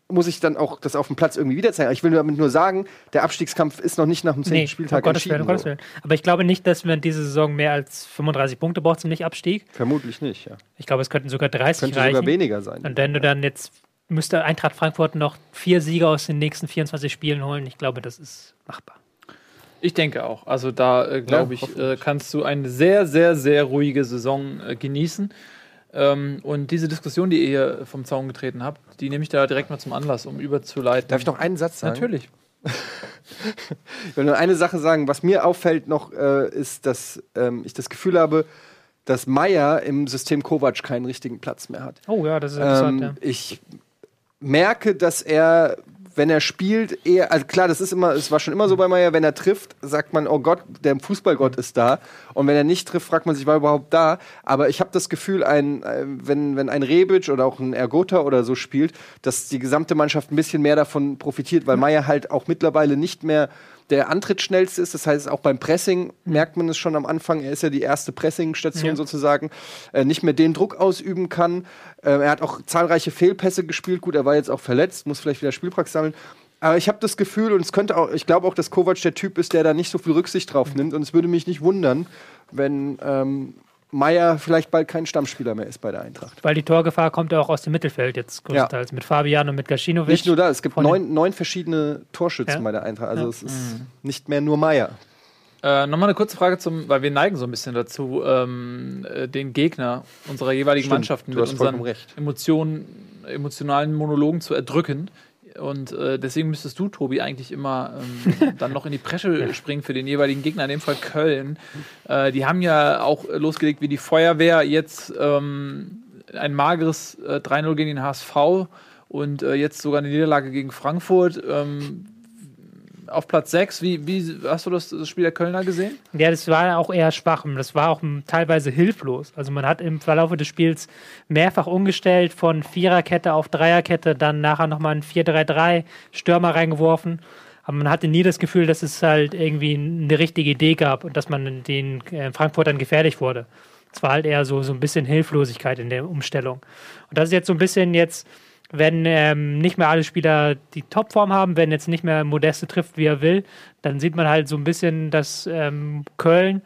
muss ich dann auch das auf dem Platz irgendwie wieder zeigen. Ich will damit nur sagen, der Abstiegskampf ist noch nicht nach dem 10. Nee, Spieltag um Gottes Willen, entschieden. um Gottes so. Willen. Aber ich glaube nicht, dass man diese Saison mehr als 35 Punkte braucht zum Nicht-Abstieg. Vermutlich nicht, ja. Ich glaube, es könnten sogar 30 Könnte reichen. sogar weniger sein. Und wenn du dann jetzt müsste Eintracht Frankfurt noch vier Siege aus den nächsten 24 Spielen holen, ich glaube, das ist machbar. Ich denke auch. Also da äh, glaube Ja, ich, äh, kannst du eine sehr, sehr, sehr ruhige Saison äh, genießen. Ähm, und diese Diskussion, die ihr hier vom Zaun getreten habt, die nehme ich da direkt mal zum Anlass, um überzuleiten. Darf ich noch einen Satz sagen? Natürlich. [laughs] Ich will nur eine Sache sagen. Was mir auffällt noch, äh, ist, dass ähm, ich das Gefühl habe, dass Meier im System Kovac keinen richtigen Platz mehr hat. Oh ja, das ist interessant. Ähm, ja. Ich merke, dass er, wenn er spielt, eher, also klar, das ist immer, es war schon immer so bei Meier, wenn er trifft, sagt man, oh Gott, der Fußballgott ist da. Und wenn er nicht trifft, fragt man sich, war er überhaupt da? Aber ich habe das Gefühl, ein, äh, wenn, wenn ein Rebic oder auch ein Ergota oder so spielt, dass die gesamte Mannschaft ein bisschen mehr davon profitiert, weil Meier halt auch mittlerweile nicht mehr der Antrittsschnellste ist. Das heißt, auch beim Pressing merkt man es schon am Anfang. Er ist ja die erste Pressingstation Ja. sozusagen. Äh, nicht mehr den Druck ausüben kann. Äh, er hat auch zahlreiche Fehlpässe gespielt. Gut, er war jetzt auch verletzt, muss vielleicht wieder Spielpraxis sammeln. Aber ich habe das Gefühl, und es könnte auch, ich glaube auch, dass Kovac der Typ ist, der da nicht so viel Rücksicht drauf nimmt. Und es würde mich nicht wundern, wenn ähm, Meier vielleicht bald kein Stammspieler mehr ist bei der Eintracht. Weil die Torgefahr kommt ja auch aus dem Mittelfeld jetzt größtenteils. Mit Fabian und mit Gacinovic. Nicht nur da, es gibt neun, neun verschiedene Torschützen Ja. bei der Eintracht. Also Ja. es ist nicht mehr nur Meier. Äh, Nochmal eine kurze Frage zum, weil wir neigen so ein bisschen dazu, ähm, äh, den Gegner unserer jeweiligen Stimmt, Mannschaften mit unseren. Emotionen, emotionalen Monologen zu erdrücken. Und äh, deswegen müsstest du, Tobi, eigentlich immer ähm, [laughs] dann noch in die Presche springen für den jeweiligen Gegner, in dem Fall Köln. Äh, die haben ja auch losgelegt wie die Feuerwehr, jetzt ähm, ein mageres äh, 3-0 gegen den HSV und äh, jetzt sogar eine Niederlage gegen Frankfurt. Ähm, auf Platz 6, wie, wie hast du das, das Spiel der Kölner gesehen? Ja, das war auch eher schwach. Das war auch teilweise hilflos. Also man hat im Verlauf des Spiels mehrfach umgestellt von Viererkette auf Dreierkette, dann nachher nochmal ein 4-3-3, Stürmer reingeworfen. Aber man hatte nie das Gefühl, dass es halt irgendwie eine richtige Idee gab und dass man den äh, Frankfurtern gefährlich wurde. Es war halt eher so, so ein bisschen Hilflosigkeit in der Umstellung. Und das ist jetzt so ein bisschen jetzt, wenn ähm, nicht mehr alle Spieler die Topform haben, wenn jetzt nicht mehr Modeste trifft, wie er will, dann sieht man halt so ein bisschen, dass ähm, Köln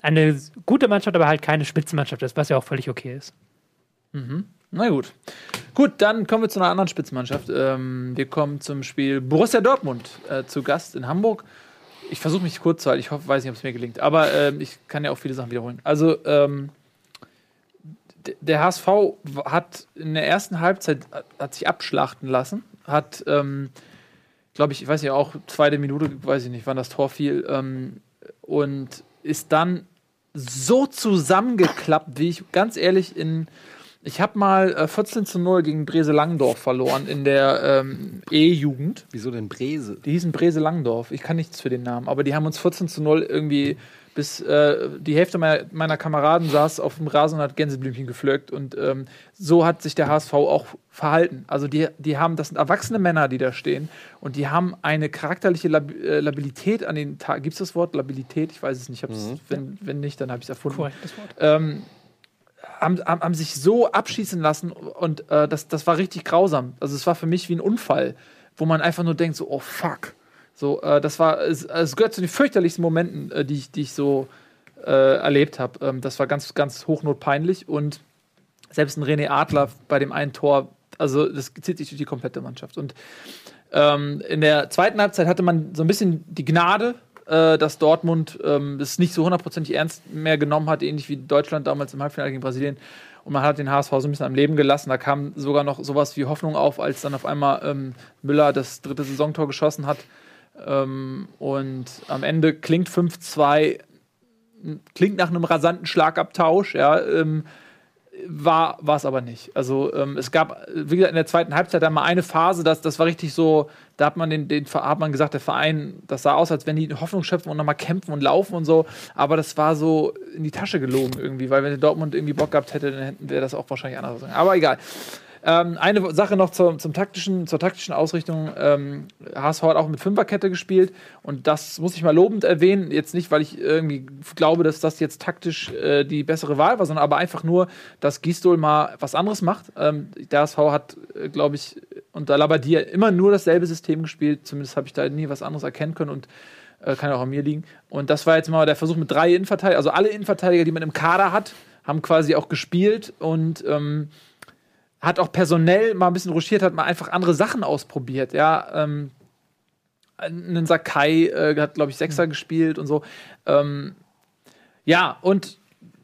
eine gute Mannschaft, aber halt keine Spitzenmannschaft ist, was ja auch völlig okay ist. Na gut. Gut, dann kommen wir zu einer anderen Spitzenmannschaft. Ähm, wir kommen zum Spiel Borussia Dortmund äh, zu Gast in Hamburg. Ich versuche mich kurz zu halten. Ich hoffe, weiß nicht, ob es mir gelingt. Aber ähm, ich kann ja auch viele Sachen wiederholen. Also, ähm, der HSV hat in der ersten Halbzeit äh, hat sich abschlachten lassen. Hat, ähm, glaube ich, ich weiß nicht, auch zweite Minute, weiß ich nicht, wann das Tor fiel. Ähm, und ist dann so zusammengeklappt, wie ich ganz ehrlich in. Ich habe mal äh, 14 zu 0 gegen Brese Langdorf verloren in der ähm, E-Jugend. Wieso denn Brese? Die hießen Brese Langdorf. Ich kann nichts für den Namen, aber die haben uns 14 zu 0 irgendwie bis äh, die Hälfte meiner, meiner Kameraden saß auf dem Rasen und hat Gänseblümchen gepflückt. Und ähm, so hat sich der HSV auch verhalten. Also die, die haben, das sind erwachsene Männer, die da stehen und die haben eine charakterliche Lab äh, Labilität an den Tag. Gibt es das Wort Labilität? Ich weiß es nicht. Ich hab's, wenn, wenn nicht, dann habe ich es erfunden Korrekt, das Wort. ähm, haben, haben, haben sich so abschießen lassen und äh, das, das war richtig grausam. Also es war für mich wie ein Unfall, wo man einfach nur denkt, so, oh fuck. So, äh, das war, es, es gehört zu den fürchterlichsten Momenten, äh, die, ich, die ich so äh, erlebt habe. Ähm, das war ganz, ganz hochnotpeinlich und selbst ein René Adler bei dem einen Tor, also das zieht sich durch die komplette Mannschaft. Und ähm, in der zweiten Halbzeit hatte man so ein bisschen die Gnade, äh, dass Dortmund ähm, das nicht so hundertprozentig ernst mehr genommen hat, ähnlich wie Deutschland damals im Halbfinale gegen Brasilien. Und man hat den HSV so ein bisschen am Leben gelassen. Da kam sogar noch sowas wie Hoffnung auf, als dann auf einmal ähm, Müller das dritte Saisontor geschossen hat. Ähm, und am Ende klingt 5-2, klingt nach einem rasanten Schlagabtausch, ja. Ähm, war es aber nicht. Also ähm, es gab, wie gesagt, in der zweiten Halbzeit dann mal eine Phase, das, das war richtig so, da hat man den, den hat man gesagt, der Verein, das sah aus, als wenn die Hoffnung schöpfen und nochmal kämpfen und laufen und so, aber das war so in die Tasche gelogen irgendwie, weil wenn Dortmund irgendwie Bock gehabt hätte, dann hätten- wäre das auch wahrscheinlich anders. Aber egal. Ähm, eine Sache noch zur, zum taktischen, zur taktischen Ausrichtung. Ähm, HSV hat auch mit Fünferkette gespielt und das muss ich mal lobend erwähnen. Jetzt nicht, weil ich irgendwie glaube, dass das jetzt taktisch äh, die bessere Wahl war, sondern aber einfach nur, dass Gisdol mal was anderes macht. Ähm, der HSV hat, äh, glaube ich, unter Labadier immer nur dasselbe System gespielt. Zumindest habe ich da nie was anderes erkennen können und äh, kann ja auch an mir liegen. Und das war jetzt mal der Versuch mit drei Innenverteidigern. Also alle Innenverteidiger, die man im Kader hat, haben quasi auch gespielt und ähm, hat auch personell mal ein bisschen ruschiert, hat mal einfach andere Sachen ausprobiert. Ja, ähm, einen Sakai äh, hat, glaube ich, Sechser gespielt und so. Ähm, ja, und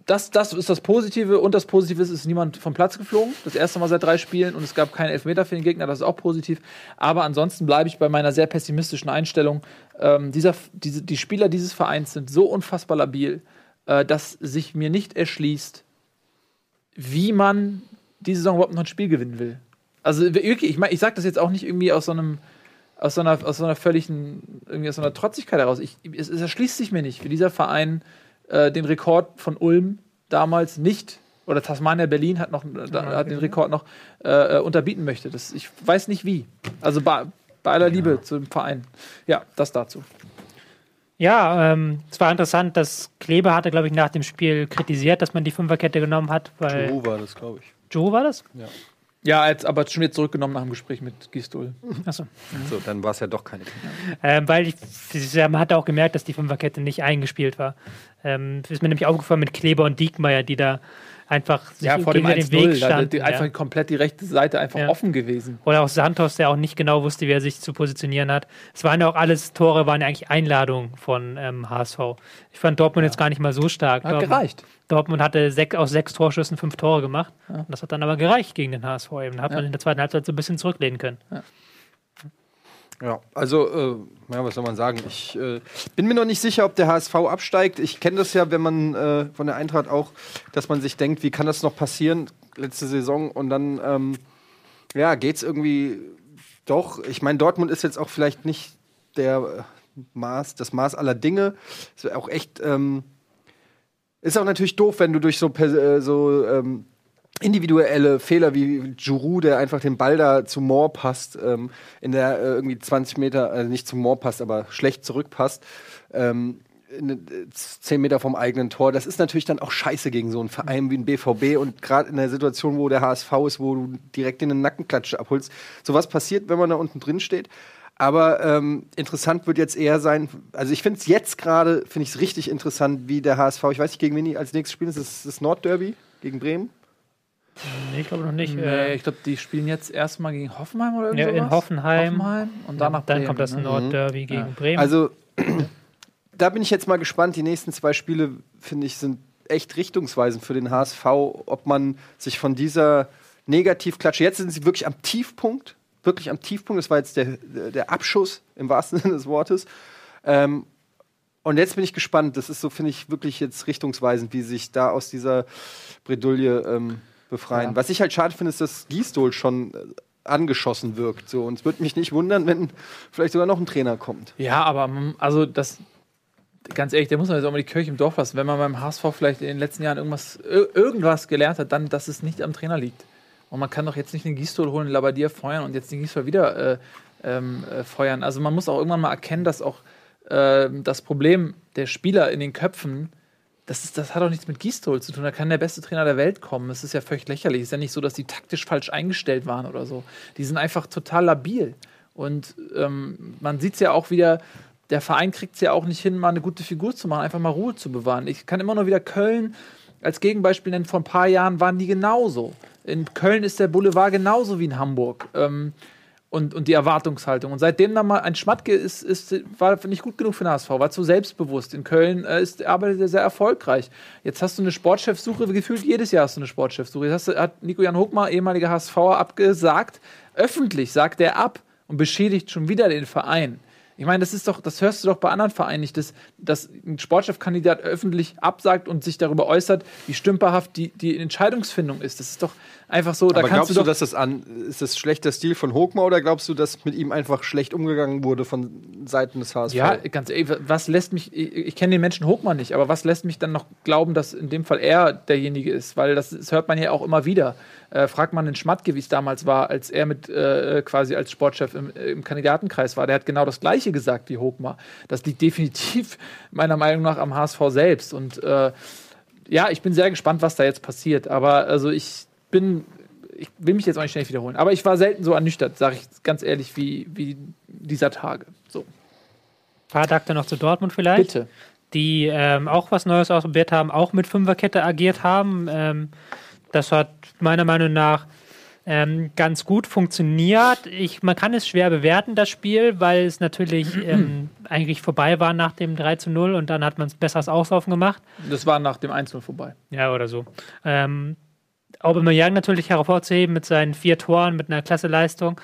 das, das ist das Positive. Und das Positive ist, es ist niemand vom Platz geflogen. Das erste Mal seit drei Spielen und es gab keinen Elfmeter für den Gegner. Das ist auch positiv. Aber ansonsten bleibe ich bei meiner sehr pessimistischen Einstellung. Ähm, dieser, diese, die Spieler dieses Vereins sind so unfassbar labil, äh, dass sich mir nicht erschließt, wie man diese Saison überhaupt noch ein Spiel gewinnen will. Also wirklich, ich meine, ich sage das jetzt auch nicht irgendwie aus so einem aus so einer, aus so einer völligen, irgendwie aus so einer Trotzigkeit heraus. Ich, es, es erschließt sich mir nicht, wie dieser Verein äh, den Rekord von Ulm damals nicht, oder Tasmania Berlin hat noch da, hat den Rekord noch äh, äh, unterbieten möchte. Das, ich weiß nicht wie. Also bei, bei aller Liebe zum Verein. Ja, das dazu. Ja, ähm, es war interessant, dass Kleber hatte, glaube ich, nach dem Spiel kritisiert, dass man die Fünferkette genommen hat, weil. Wo war das, glaube ich. Joe war das? Ja, jetzt aber schon wieder zurückgenommen nach dem Gespräch mit Gistol. Achso. So, dann war es ja doch keine. Ähm, weil ich, ja, man hat auch gemerkt, dass die Fünferkette nicht eingespielt war. Ähm, ist mir nämlich aufgefallen mit Kleber und Diekmeyer, die da einfach sich Ja, vor dem den Weg 1-0, da standen. die, ja. einfach komplett die rechte Seite einfach Ja. offen gewesen. Oder auch Santos, der auch nicht genau wusste, wie er sich zu positionieren hat. Es waren ja auch alles Tore, waren ja eigentlich Einladungen von ähm, HSV. Ich fand Dortmund jetzt gar nicht mal so stark. Hat Dortmund, gereicht. Dortmund hatte sech, aus sechs Torschüssen fünf Tore gemacht. Und das hat dann aber gereicht gegen den HSV eben. Da hat man in der zweiten Halbzeit so ein bisschen zurücklehnen können. Ja, also, äh, ja, was soll man sagen? Ich äh, bin mir noch nicht sicher, ob der HSV absteigt. Ich kenne das ja, wenn man äh, von der Eintracht auch, dass man sich denkt, wie kann das noch passieren, letzte Saison, und dann, ähm, ja, geht's irgendwie doch. Ich meine, Dortmund ist jetzt auch vielleicht nicht der äh, Maß, das Maß aller Dinge. Ist auch echt, ähm, ist auch natürlich doof, wenn du durch so, äh, so ähm, individuelle Fehler wie Giroud, der einfach den Ball da zu Moore passt, ähm, in der äh, irgendwie 20 Meter, also nicht zu Moore passt, aber schlecht zurückpasst, ähm, zehn Meter vom eigenen Tor. Das ist natürlich dann auch scheiße gegen so einen Verein wie ein BVB und gerade in der Situation, wo der HSV ist, wo du direkt in den Nackenklatsche abholst. Sowas passiert, wenn man da unten drin steht. Aber ähm, interessant wird jetzt eher sein, also ich finde es jetzt gerade, finde ich es richtig interessant, wie der HSV, ich weiß nicht, gegen wen die als nächstes spielen, ist das Nordderby gegen Bremen? Nee, ich glaube noch nicht. Nee, äh, ich glaube, die spielen jetzt erstmal gegen Hoffenheim oder ja, irgendwas. in Hoffenheim. Hoffenheim und danach dann Bremen, kommt das ne? Nordderby gegen Ja. Bremen. Also, [clears throat] da bin ich jetzt mal gespannt. Die nächsten zwei Spiele, finde ich, sind echt richtungsweisend für den HSV, ob man sich von dieser Negativklatsche, jetzt sind sie wirklich am Tiefpunkt, wirklich am Tiefpunkt, das war jetzt der, der Abschuss im wahrsten [laughs] Sinne des Wortes. Ähm, und jetzt bin ich gespannt. Das ist so, finde ich, wirklich jetzt richtungsweisend, wie sich da aus dieser Bredouille ähm, befreien. Ja. Was ich halt schade finde, ist, dass Gisdol schon äh, angeschossen wirkt. So. Und es würde mich nicht wundern, wenn vielleicht sogar noch ein Trainer kommt. Ja, aber mm, also das, ganz ehrlich, da muss man jetzt auch mal die Kirche im Dorf lassen. Wenn man beim HSV vielleicht in den letzten Jahren irgendwas, ir- irgendwas gelernt hat, dann, dass es nicht am Trainer liegt. Und man kann doch jetzt nicht den Gistol holen, Labadier feuern und jetzt den Gistol wieder äh, ähm, äh, feuern. Also man muss auch irgendwann mal erkennen, dass auch äh, das Problem der Spieler in den Köpfen, das, ist, das hat auch nichts mit Gistol zu tun. Da kann der beste Trainer der Welt kommen. Es ist ja völlig lächerlich. Es ist ja nicht so, dass die taktisch falsch eingestellt waren oder so. Die sind einfach total labil. Und ähm, man sieht es ja auch wieder, der Verein kriegt es ja auch nicht hin, mal eine gute Figur zu machen, einfach mal Ruhe zu bewahren. Ich kann immer nur wieder Köln als Gegenbeispiel nennen. Vor ein paar Jahren waren die genauso. In Köln ist der Boulevard genauso wie in Hamburg. Ähm, und, und die Erwartungshaltung. Und seitdem dann mal ein Schmatke ist, ist, war nicht gut genug für den HSV, war zu selbstbewusst. In Köln äh, ist, arbeitet er sehr erfolgreich. Jetzt hast du eine Sportchefsuche, gefühlt jedes Jahr hast du eine Sportchefsuche. Jetzt hast hat Nico-Jan Hochmar, ehemaliger HSVer, abgesagt. Öffentlich sagt er ab und beschädigt schon wieder den Verein. Ich meine, das ist doch, das hörst du doch bei anderen Vereinen nicht, dass, dass ein Sportchefkandidat öffentlich absagt und sich darüber äußert, wie stümperhaft die, die Entscheidungsfindung ist. Das ist doch einfach so, da Aber glaubst du du, dass das an ist das schlechter Stil von Hochmar oder glaubst du, dass mit ihm einfach schlecht umgegangen wurde von Seiten des HSV? Ja, ganz ehrlich, was lässt mich, ich, ich kenne den Menschen Hochmann nicht, aber was lässt mich dann noch glauben, dass in dem Fall er derjenige ist? Weil das, das hört man ja auch immer wieder. Äh, fragt man den Schmatke, wie es damals war, als er mit äh, quasi als Sportchef im, äh, im Kandidatenkreis war. Der hat genau das Gleiche gesagt wie Hochmar. Das liegt definitiv [laughs] meiner Meinung nach am HSV selbst. Und äh, ja, ich bin sehr gespannt, was da jetzt passiert. Aber also ich bin, ich will mich jetzt auch nicht ständig wiederholen. Aber ich war selten so ernüchtert, sage ich ganz ehrlich, wie, wie dieser Tage. So, paar Takte noch zu Dortmund vielleicht. bitte. die ähm, auch was Neues ausprobiert haben, auch mit Fünferkette agiert haben. Ähm, das hat meiner Meinung nach ähm, ganz gut funktioniert. Ich, man kann es schwer bewerten, das Spiel, weil es natürlich [clears throat] ähm, eigentlich vorbei war nach dem 3 zu 0 und dann hat man es besseres Auslaufen gemacht. Das war nach dem 1 vorbei. Ja, oder so. Ähm, Aubameyang natürlich hervorzuheben mit seinen vier Toren, mit einer klasse Leistung.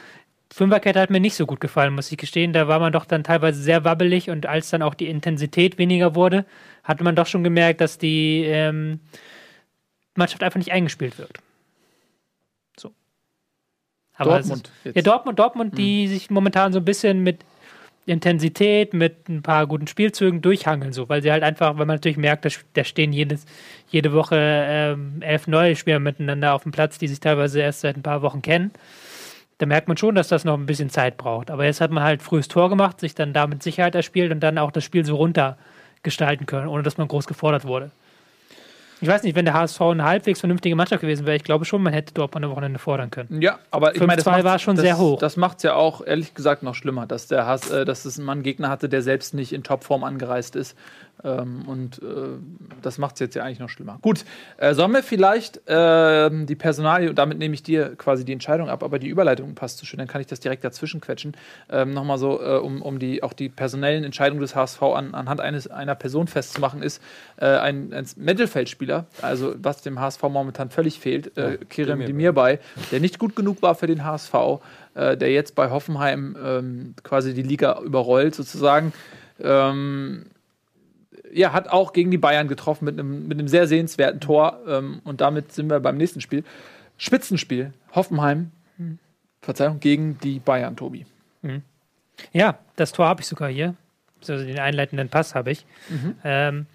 Fünferkette hat mir nicht so gut gefallen, muss ich gestehen. Da war man doch dann teilweise sehr wabbelig und als dann auch die Intensität weniger wurde, hatte man doch schon gemerkt, dass die ähm, Mannschaft einfach nicht eingespielt wird. Aber Dortmund Ist, ja, Dortmund, Dortmund, die sich momentan so ein bisschen mit Intensität, mit ein paar guten Spielzügen durchhangeln, so, weil sie halt einfach, weil man natürlich merkt, dass, da stehen jedes, jede Woche ähm, elf neue Spieler miteinander auf dem Platz, die sich teilweise erst seit ein paar Wochen kennen. Da merkt man schon, dass das noch ein bisschen Zeit braucht. Aber jetzt hat man halt frühes Tor gemacht, sich dann damit Sicherheit erspielt und dann auch das Spiel so runter gestalten können, ohne dass man groß gefordert wurde. Ich weiß nicht, wenn der HSV eine halbwegs vernünftige Mannschaft gewesen wäre, ich glaube schon, man hätte Dortmund am Wochenende fordern können. Ja, aber ich 5-2 meine, das war schon das, sehr hoch. Das macht es ja auch, ehrlich gesagt, noch schlimmer, dass der Hass, äh, dass es ein Mann Gegner hatte, der selbst nicht in Topform angereist ist. Ähm, und äh, das macht es jetzt ja eigentlich noch schlimmer. Gut, äh, sollen wir vielleicht ähm, die Personalie, und damit nehme ich dir quasi die Entscheidung ab, aber die Überleitung passt so schön, dann kann ich das direkt dazwischen quetschen. Ähm, Nochmal so, äh, um, um die, auch die personellen Entscheidungen des HSV an, anhand eines, einer Person festzumachen, ist äh, ein, ein Mittelfeldspieler, also was dem HSV momentan völlig fehlt, äh, Kerem Demirbay, der nicht gut genug war für den HSV, äh, der jetzt bei Hoffenheim ähm, quasi die Liga überrollt sozusagen. Ähm, ja, hat auch gegen die Bayern getroffen mit einem, mit einem sehr sehenswerten Tor. Ähm, und damit sind wir beim nächsten Spiel. Spitzenspiel. Hoffenheim, Verzeihung, gegen die Bayern, Tobi. Ja, das Tor habe ich sogar hier. Also den einleitenden Pass habe ich. Ähm,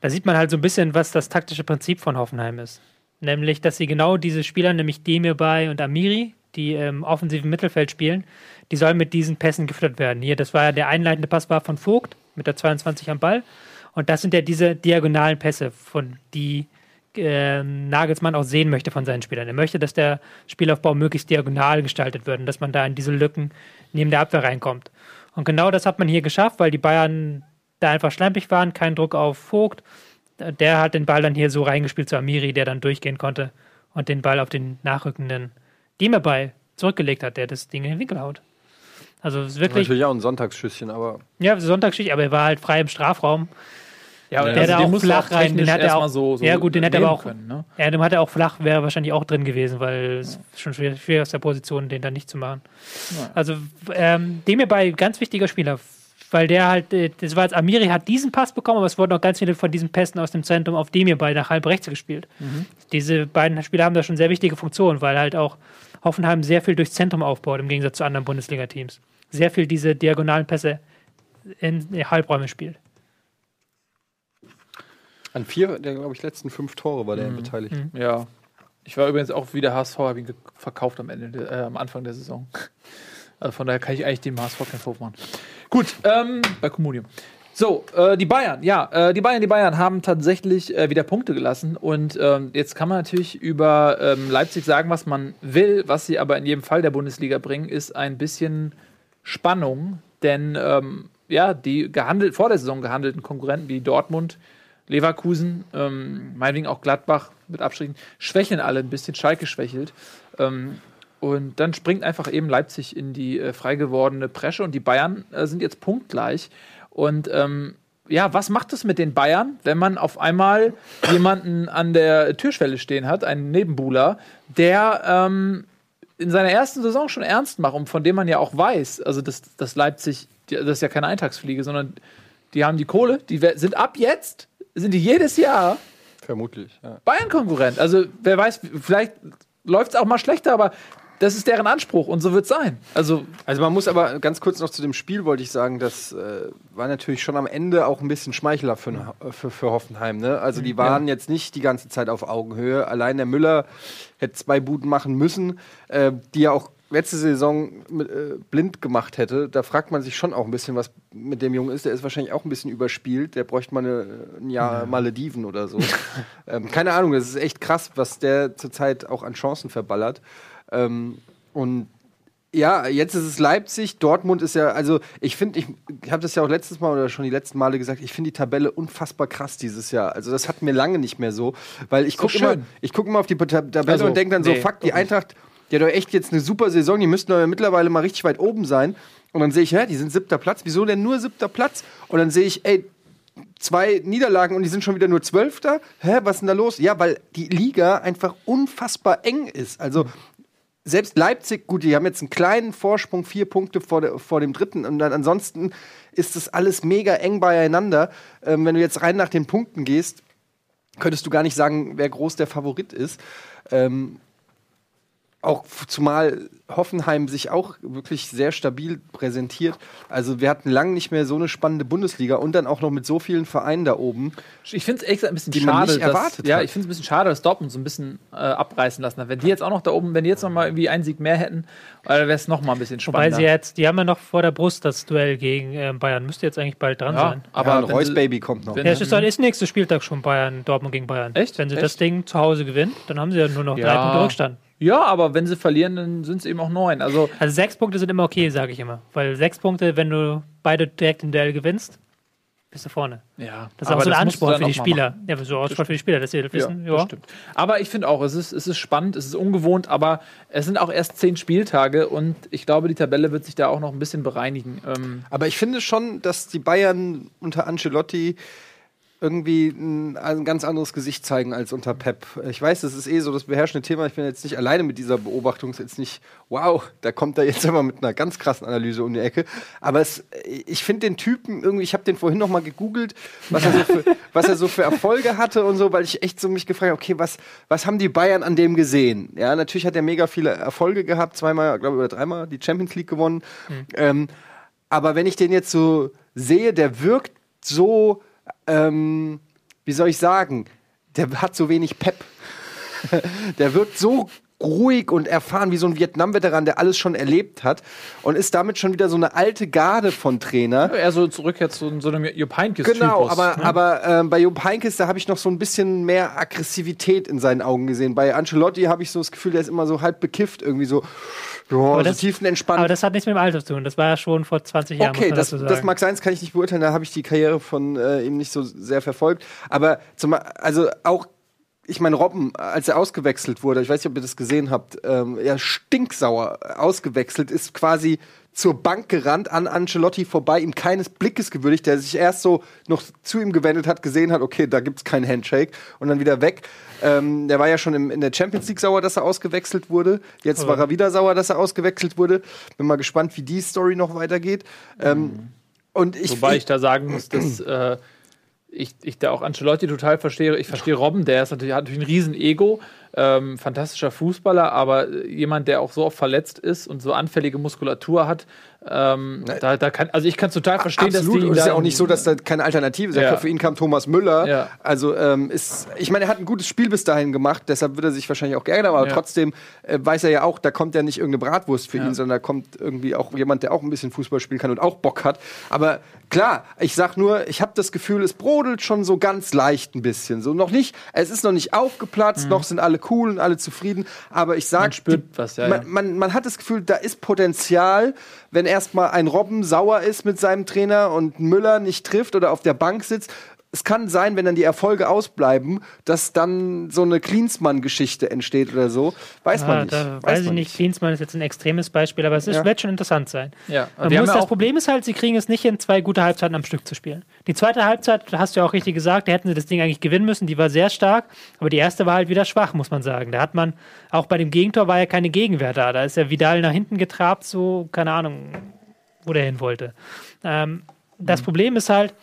da sieht man halt so ein bisschen, was das taktische Prinzip von Hoffenheim ist. Nämlich, dass sie genau diese Spieler, nämlich Demirbay und Amiri, die im offensiven Mittelfeld spielen, die sollen mit diesen Pässen gefüttert werden. Hier, das war ja der einleitende Pass war von Vogt mit der 22 am Ball. Und das sind ja diese diagonalen Pässe, von die äh, Nagelsmann auch sehen möchte von seinen Spielern. Er möchte, dass der Spielaufbau möglichst diagonal gestaltet wird und dass man da in diese Lücken neben der Abwehr reinkommt. Und genau das hat man hier geschafft, weil die Bayern da einfach schlampig waren, kein Druck auf Vogt. Der hat den Ball dann hier so reingespielt zu Amiri, der dann durchgehen konnte und den Ball auf den nachrückenden Diemerball zurückgelegt hat, der das Ding in den Winkel haut. Also es ist wirklich. Natürlich auch ein Sonntagsschüsschen, aber. Ja, Sonntagsschicht, aber er war halt frei im Strafraum. Ja, Der da auch flach rein, den hat er auch- so, so ja, gut, den hat er aber auch- Können, ne? Ja, dem hat er auch flach, wäre wahrscheinlich auch drin gewesen, weil es schon schwer, schwer aus der Position, den dann nicht zu machen. Ja. Also, ähm, dem hierbei ganz wichtiger Spieler, weil der halt, äh, das war jetzt Amiri hat diesen Pass bekommen, aber es wurden auch ganz viele von diesen Pässen aus dem Zentrum auf dem hierbei nach halb rechts gespielt. Diese beiden Spieler haben da schon sehr wichtige Funktionen, weil halt auch Hoffenheim sehr viel durchs Zentrum aufbaut, im Gegensatz zu anderen Bundesliga-Teams. Sehr viel diese diagonalen Pässe in die Halbräume spielt. An vier der, glaube ich, letzten fünf Tore war der Mhm. beteiligt. Ja. Ich war übrigens auch wie der HSV, habe ihn verkauft am Ende, äh, am Anfang der Saison. Also von daher kann ich eigentlich dem HSV keinen Vorwurf machen. Gut, ähm, bei Comunium. So, äh, die Bayern, ja, äh, die Bayern, die Bayern haben tatsächlich äh, wieder Punkte gelassen und ähm, jetzt kann man natürlich über ähm, Leipzig sagen, was man will, was sie aber in jedem Fall der Bundesliga bringen, ist ein bisschen Spannung, denn ähm, ja, die gehandelt, vor der Saison gehandelten Konkurrenten wie Dortmund, Leverkusen, ähm, meinetwegen auch Gladbach mit Abstrichen, schwächeln alle ein bisschen, Schalke schwächelt. Ähm, und dann springt einfach eben Leipzig in die äh, frei gewordene Presche und die Bayern äh, sind jetzt punktgleich. Und ähm, ja, was macht es mit den Bayern, wenn man auf einmal jemanden an der Türschwelle stehen hat, einen Nebenbuhler, der ähm, in seiner ersten Saison schon ernst macht und von dem man ja auch weiß, also dass, dass Leipzig, das ist ja keine Eintagsfliege, sondern die haben die Kohle, die sind ab jetzt, sind die jedes Jahr Vermutlich, ja. Bayern-Konkurrent. Also wer weiß, vielleicht läuft es auch mal schlechter, aber das ist deren Anspruch und so wird es sein. Also Also man muss aber ganz kurz noch zu dem Spiel, wollte ich sagen, das äh, war natürlich schon am Ende auch ein bisschen Schmeichler für, äh, für, für Hoffenheim. Ne? Also die waren jetzt nicht die ganze Zeit auf Augenhöhe. Allein der Müller hätte zwei Buden machen müssen, äh, die ja auch letzte Saison mit, äh, blind gemacht hätte. Da fragt man sich schon auch ein bisschen, was mit dem Jungen ist. Der ist wahrscheinlich auch ein bisschen überspielt. Der bräuchte mal eine, ein Jahr Malediven oder so. [laughs] ähm, keine Ahnung, das ist echt krass, was der zurzeit auch an Chancen verballert. Ähm, und ja, jetzt ist es Leipzig. Dortmund ist ja, also ich finde, ich, ich habe das ja auch letztes Mal oder schon die letzten Male gesagt, ich finde die Tabelle unfassbar krass dieses Jahr. Also das hatten wir lange nicht mehr so, weil ich gucke immer, ich guck immer auf die Tab- Tabelle Also, und denke dann so, nee, fuck, die. Eintracht, die hat doch echt jetzt eine super Saison, die müssten doch ja mittlerweile mal richtig weit oben sein. Und dann sehe ich, hä, die sind siebter Platz. Wieso denn nur siebter Platz? Und dann sehe ich, ey, zwei Niederlagen und die sind schon wieder nur Zwölfter. Hä, was ist denn da los? Ja, weil die Liga einfach unfassbar eng ist. Also selbst Leipzig, gut, die haben jetzt einen kleinen Vorsprung, vier Punkte vor, der, vor dem dritten. Und dann ansonsten ist das alles mega eng beieinander. Ähm, wenn du jetzt rein nach den Punkten gehst, könntest du gar nicht sagen, wer groß der Favorit ist. Ähm, auch zumal Hoffenheim sich auch wirklich sehr stabil präsentiert. Also wir hatten lange nicht mehr so eine spannende Bundesliga und dann auch noch mit so vielen Vereinen da oben. ich finde es echt ein bisschen schade, dass, erwartet ja, hat. ich finde es ein bisschen schade, dass Dortmund so ein bisschen äh, abreißen lassen hat. Wenn die jetzt auch noch da oben, wenn die jetzt noch mal irgendwie einen Sieg mehr hätten, äh, wäre es noch mal ein bisschen Wobei spannender. sie jetzt, die haben ja noch vor der Brust das Duell gegen ähm, Bayern. Müsste jetzt eigentlich bald dran ja, sein. aber ja, wenn Reus sie- Baby kommt noch. Ja, es ist, ist nächster Spieltag schon Bayern, Dortmund gegen Bayern. Echt? Wenn sie Echt? das Ding zu Hause gewinnen, dann haben sie ja nur noch Ja. drei Punkte Rückstand. Ja, aber wenn sie verlieren, dann sind es eben auch neun. Also Also sechs Punkte sind immer okay, sage ich immer. Weil sechs Punkte, wenn du beide direkt im Duell gewinnst, bist du vorne. ja, Das ist aber auch so ein dann für die Spieler. machen. Ja, so ein Anspruch für die Spieler, dass sie das wissen. Ja, Ja, das stimmt. Aber ich finde auch, es ist, es ist spannend, es ist ungewohnt, aber es sind auch erst zehn Spieltage und ich glaube, die Tabelle wird sich da auch noch ein bisschen bereinigen. Ähm, Aber ich finde schon, dass die Bayern unter Ancelotti irgendwie ein, ein ganz anderes Gesicht zeigen als unter Pep. Ich weiß, das ist eh so das beherrschende Thema. Ich bin jetzt nicht alleine mit dieser Beobachtung. Es ist jetzt nicht, wow, da kommt er jetzt [laughs] immer mit einer ganz krassen Analyse um die Ecke. Aber es, ich finde den Typen irgendwie, ich habe den vorhin noch mal gegoogelt, was er, so für, [laughs] was er so für Erfolge hatte und so, weil ich echt so mich gefragt habe, okay, was, was haben die Bayern an dem gesehen? Ja, natürlich hat er mega viele Erfolge gehabt, zweimal, glaube ich, oder dreimal die Champions League gewonnen. Ähm, aber wenn ich den jetzt so sehe, der wirkt so, ähm, wie soll ich sagen, der hat so wenig Pep. [laughs] der wirkt so ruhig und erfahren wie so ein Vietnam-Veteran, der alles schon erlebt hat und ist damit schon wieder so eine alte Garde von Trainer. Eher so zurück jetzt zu so einem Jupp Heynckes Genau, aber, ne? aber ähm, bei Jupp Heynckes, da habe ich noch so ein bisschen mehr Aggressivität in seinen Augen gesehen. Bei Ancelotti habe ich so das Gefühl, der ist immer so halb bekifft, irgendwie so, ja, so das- tiefenentspannt. Aber das hat nichts mit dem Alter zu tun. Das war ja schon vor 20 Jahren. Okay, das, das mag sein, das kann ich nicht beurteilen, da habe ich die Karriere von äh, ihm nicht so sehr verfolgt. Aber zum, also auch, ich meine, Robben, als er ausgewechselt wurde, ich weiß nicht, ob ihr das gesehen habt, ähm, ja, stinksauer ausgewechselt, ist quasi zur Bank gerannt, an Ancelotti vorbei, ihm keines Blickes gewürdigt, der sich erst so noch zu ihm gewendet hat, gesehen hat, okay, da gibt's keinen Handshake und dann wieder weg. Ähm, der war ja schon im, in der Champions League sauer, dass er ausgewechselt wurde. Jetzt war er wieder sauer, dass er ausgewechselt wurde. Bin mal gespannt, wie die Story noch weitergeht. Ähm, und ich, Wobei ich da sagen muss, dass äh, ich, ich da auch Ancelotti total verstehe. Ich verstehe Robben, der ist natürlich, hat natürlich ein riesen Ego, ähm, fantastischer Fußballer, aber äh, jemand, der auch so oft verletzt ist und so anfällige Muskulatur hat, ähm, da, da kann, also ich kann es total verstehen, Absolut. dass die und es ist ja auch nicht so, dass da keine Alternative ist. Ja. Für ihn kam Thomas Müller. Ja. Also ähm, ist, ich meine, er hat ein gutes Spiel bis dahin gemacht, deshalb wird er sich wahrscheinlich auch geärgert, aber Ja. trotzdem äh, weiß er ja auch, da kommt ja nicht irgendeine Bratwurst für ihn, sondern da kommt irgendwie auch jemand, der auch ein bisschen Fußball spielen kann und auch Bock hat. Aber klar, ich sag nur, ich habe das Gefühl, es brodelt schon so ganz leicht ein bisschen. So noch nicht, es ist noch nicht aufgeplatzt, noch sind alle cool und alle zufrieden, aber ich sag. Man spürt was, ja, man, man, man hat das Gefühl, da ist Potenzial, wenn erstmal ein Robben sauer ist mit seinem Trainer und Müller nicht trifft oder auf der Bank sitzt. Es kann sein, wenn dann die Erfolge ausbleiben, dass dann so eine Klinsmann-Geschichte entsteht oder so. Weiß Ah, man nicht. Da weiß, ich nicht. Klinsmann ist jetzt ein extremes Beispiel, aber es ist, Ja. wird schon interessant sein. Ja, Man muss, ja das Problem ist halt, sie kriegen es nicht hin, zwei gute Halbzeiten am Stück zu spielen. Die zweite Halbzeit, hast du ja auch richtig gesagt, da hätten sie das Ding eigentlich gewinnen müssen, die war sehr stark, aber die erste war halt wieder schwach, muss man sagen. Da hat man, auch bei dem Gegentor war ja keine Gegenwehr da. Da ist ja Vidal nach hinten getrabt, so, keine Ahnung, wo der hin wollte. Ähm, Mhm. das Problem ist halt,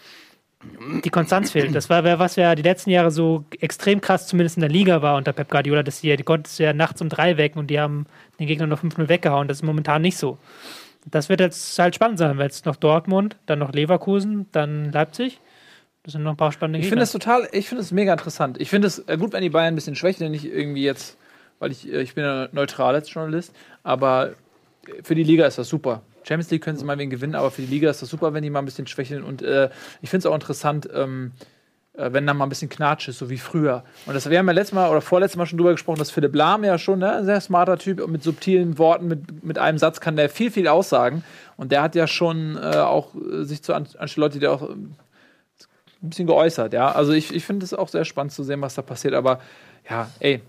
die Konstanz fehlt. Das war, was ja die letzten Jahre so extrem krass, zumindest in der Liga war unter Pep Guardiola, dass die, die konntest du ja nachts um drei wecken und die haben den Gegner noch 5-0 weggehauen. Das ist momentan nicht so. Das wird jetzt halt spannend sein, weil jetzt noch Dortmund, dann noch Leverkusen, dann Leipzig. Das sind noch ein paar spannende Ich finde es total, ich finde es mega interessant. Ich finde es äh, gut, wenn die Bayern ein bisschen schwächen, denn nicht irgendwie jetzt, weil ich, äh, ich bin ja neutral als Journalist, aber für die Liga ist das super. Champions League können sie mal wen gewinnen, aber für die Liga ist das super, wenn die mal ein bisschen schwächeln. Und äh, ich finde es auch interessant, ähm, äh, wenn da mal ein bisschen Knatsch ist, so wie früher. Und das, wir haben ja letztes Mal oder vorletztes Mal schon drüber gesprochen, dass Philipp Lahm ja schon ne, ein sehr smarter Typ und mit subtilen Worten, mit, mit einem Satz kann der viel, viel aussagen. Und der hat ja schon äh, auch äh, sich zu An Ancelotti, der auch ähm, ein bisschen geäußert, ja. Also ich, ich finde es auch sehr spannend zu sehen, was da passiert, aber ja, ey,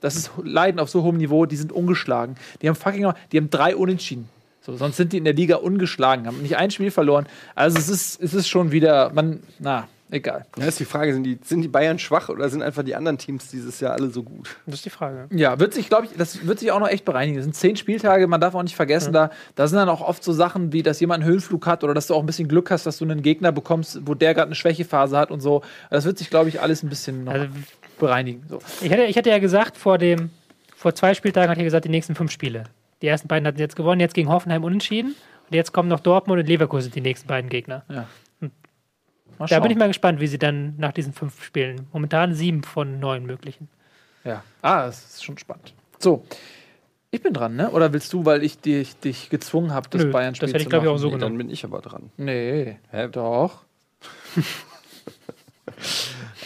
das ist Leiden auf so hohem Niveau, die sind ungeschlagen. Die haben fucking, die haben drei Unentschieden. So, sonst sind die in der Liga ungeschlagen, haben nicht ein Spiel verloren. Also es ist, es ist schon wieder, man, na, egal. Ja, ist die Frage, sind die, sind die Bayern schwach oder sind einfach die anderen Teams dieses Jahr alle so gut? das ist die Frage. Ja, wird sich, glaube ich, das wird sich auch noch echt bereinigen. Das sind zehn Spieltage, man darf auch nicht vergessen, da, da sind dann auch oft so Sachen wie, dass jemand einen Höhenflug hat oder dass du auch ein bisschen Glück hast, dass du einen Gegner bekommst, wo der gerade eine Schwächephase hat und so. Das wird sich, glaube ich, alles ein bisschen noch Also, bereinigen. So. ich, hätte, ich hatte ja gesagt, vor, dem, vor zwei Spieltagen hatte ich gesagt, die nächsten fünf Spiele. Die ersten beiden hatten jetzt gewonnen, jetzt gegen Hoffenheim unentschieden. Und jetzt kommen noch Dortmund und Leverkusen, die nächsten beiden Gegner. Ja. Mal Da bin ich mal gespannt, wie sie dann nach diesen fünf Spielen, momentan sieben von neun möglichen. Ja. Ah, das ist schon spannend. So. Ich bin dran, ne? Oder willst du, weil ich dich, dich gezwungen habe, das Bayern-Spiel das hätte ich, zu glaube ich, auch machen? so Nee, genommen. dann bin ich aber dran. Nee. Hä? Doch. [laughs]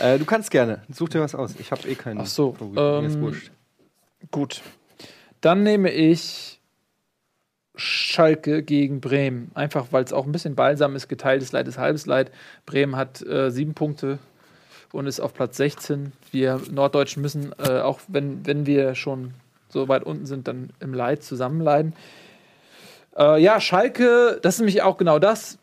Äh, du kannst gerne. Such dir was aus. Ich habe eh keinen. Ach so, ähm, wurscht. Gut. Dann nehme ich Schalke gegen Bremen. Einfach, weil es auch ein bisschen balsam ist. Geteiltes Leid ist halbes Leid. Bremen hat äh, sieben Punkte und ist auf Platz 16. Wir Norddeutschen müssen, äh, auch wenn, wenn wir schon so weit unten sind, dann im Leid zusammenleiden. Äh, ja, Schalke, das ist nämlich auch genau das.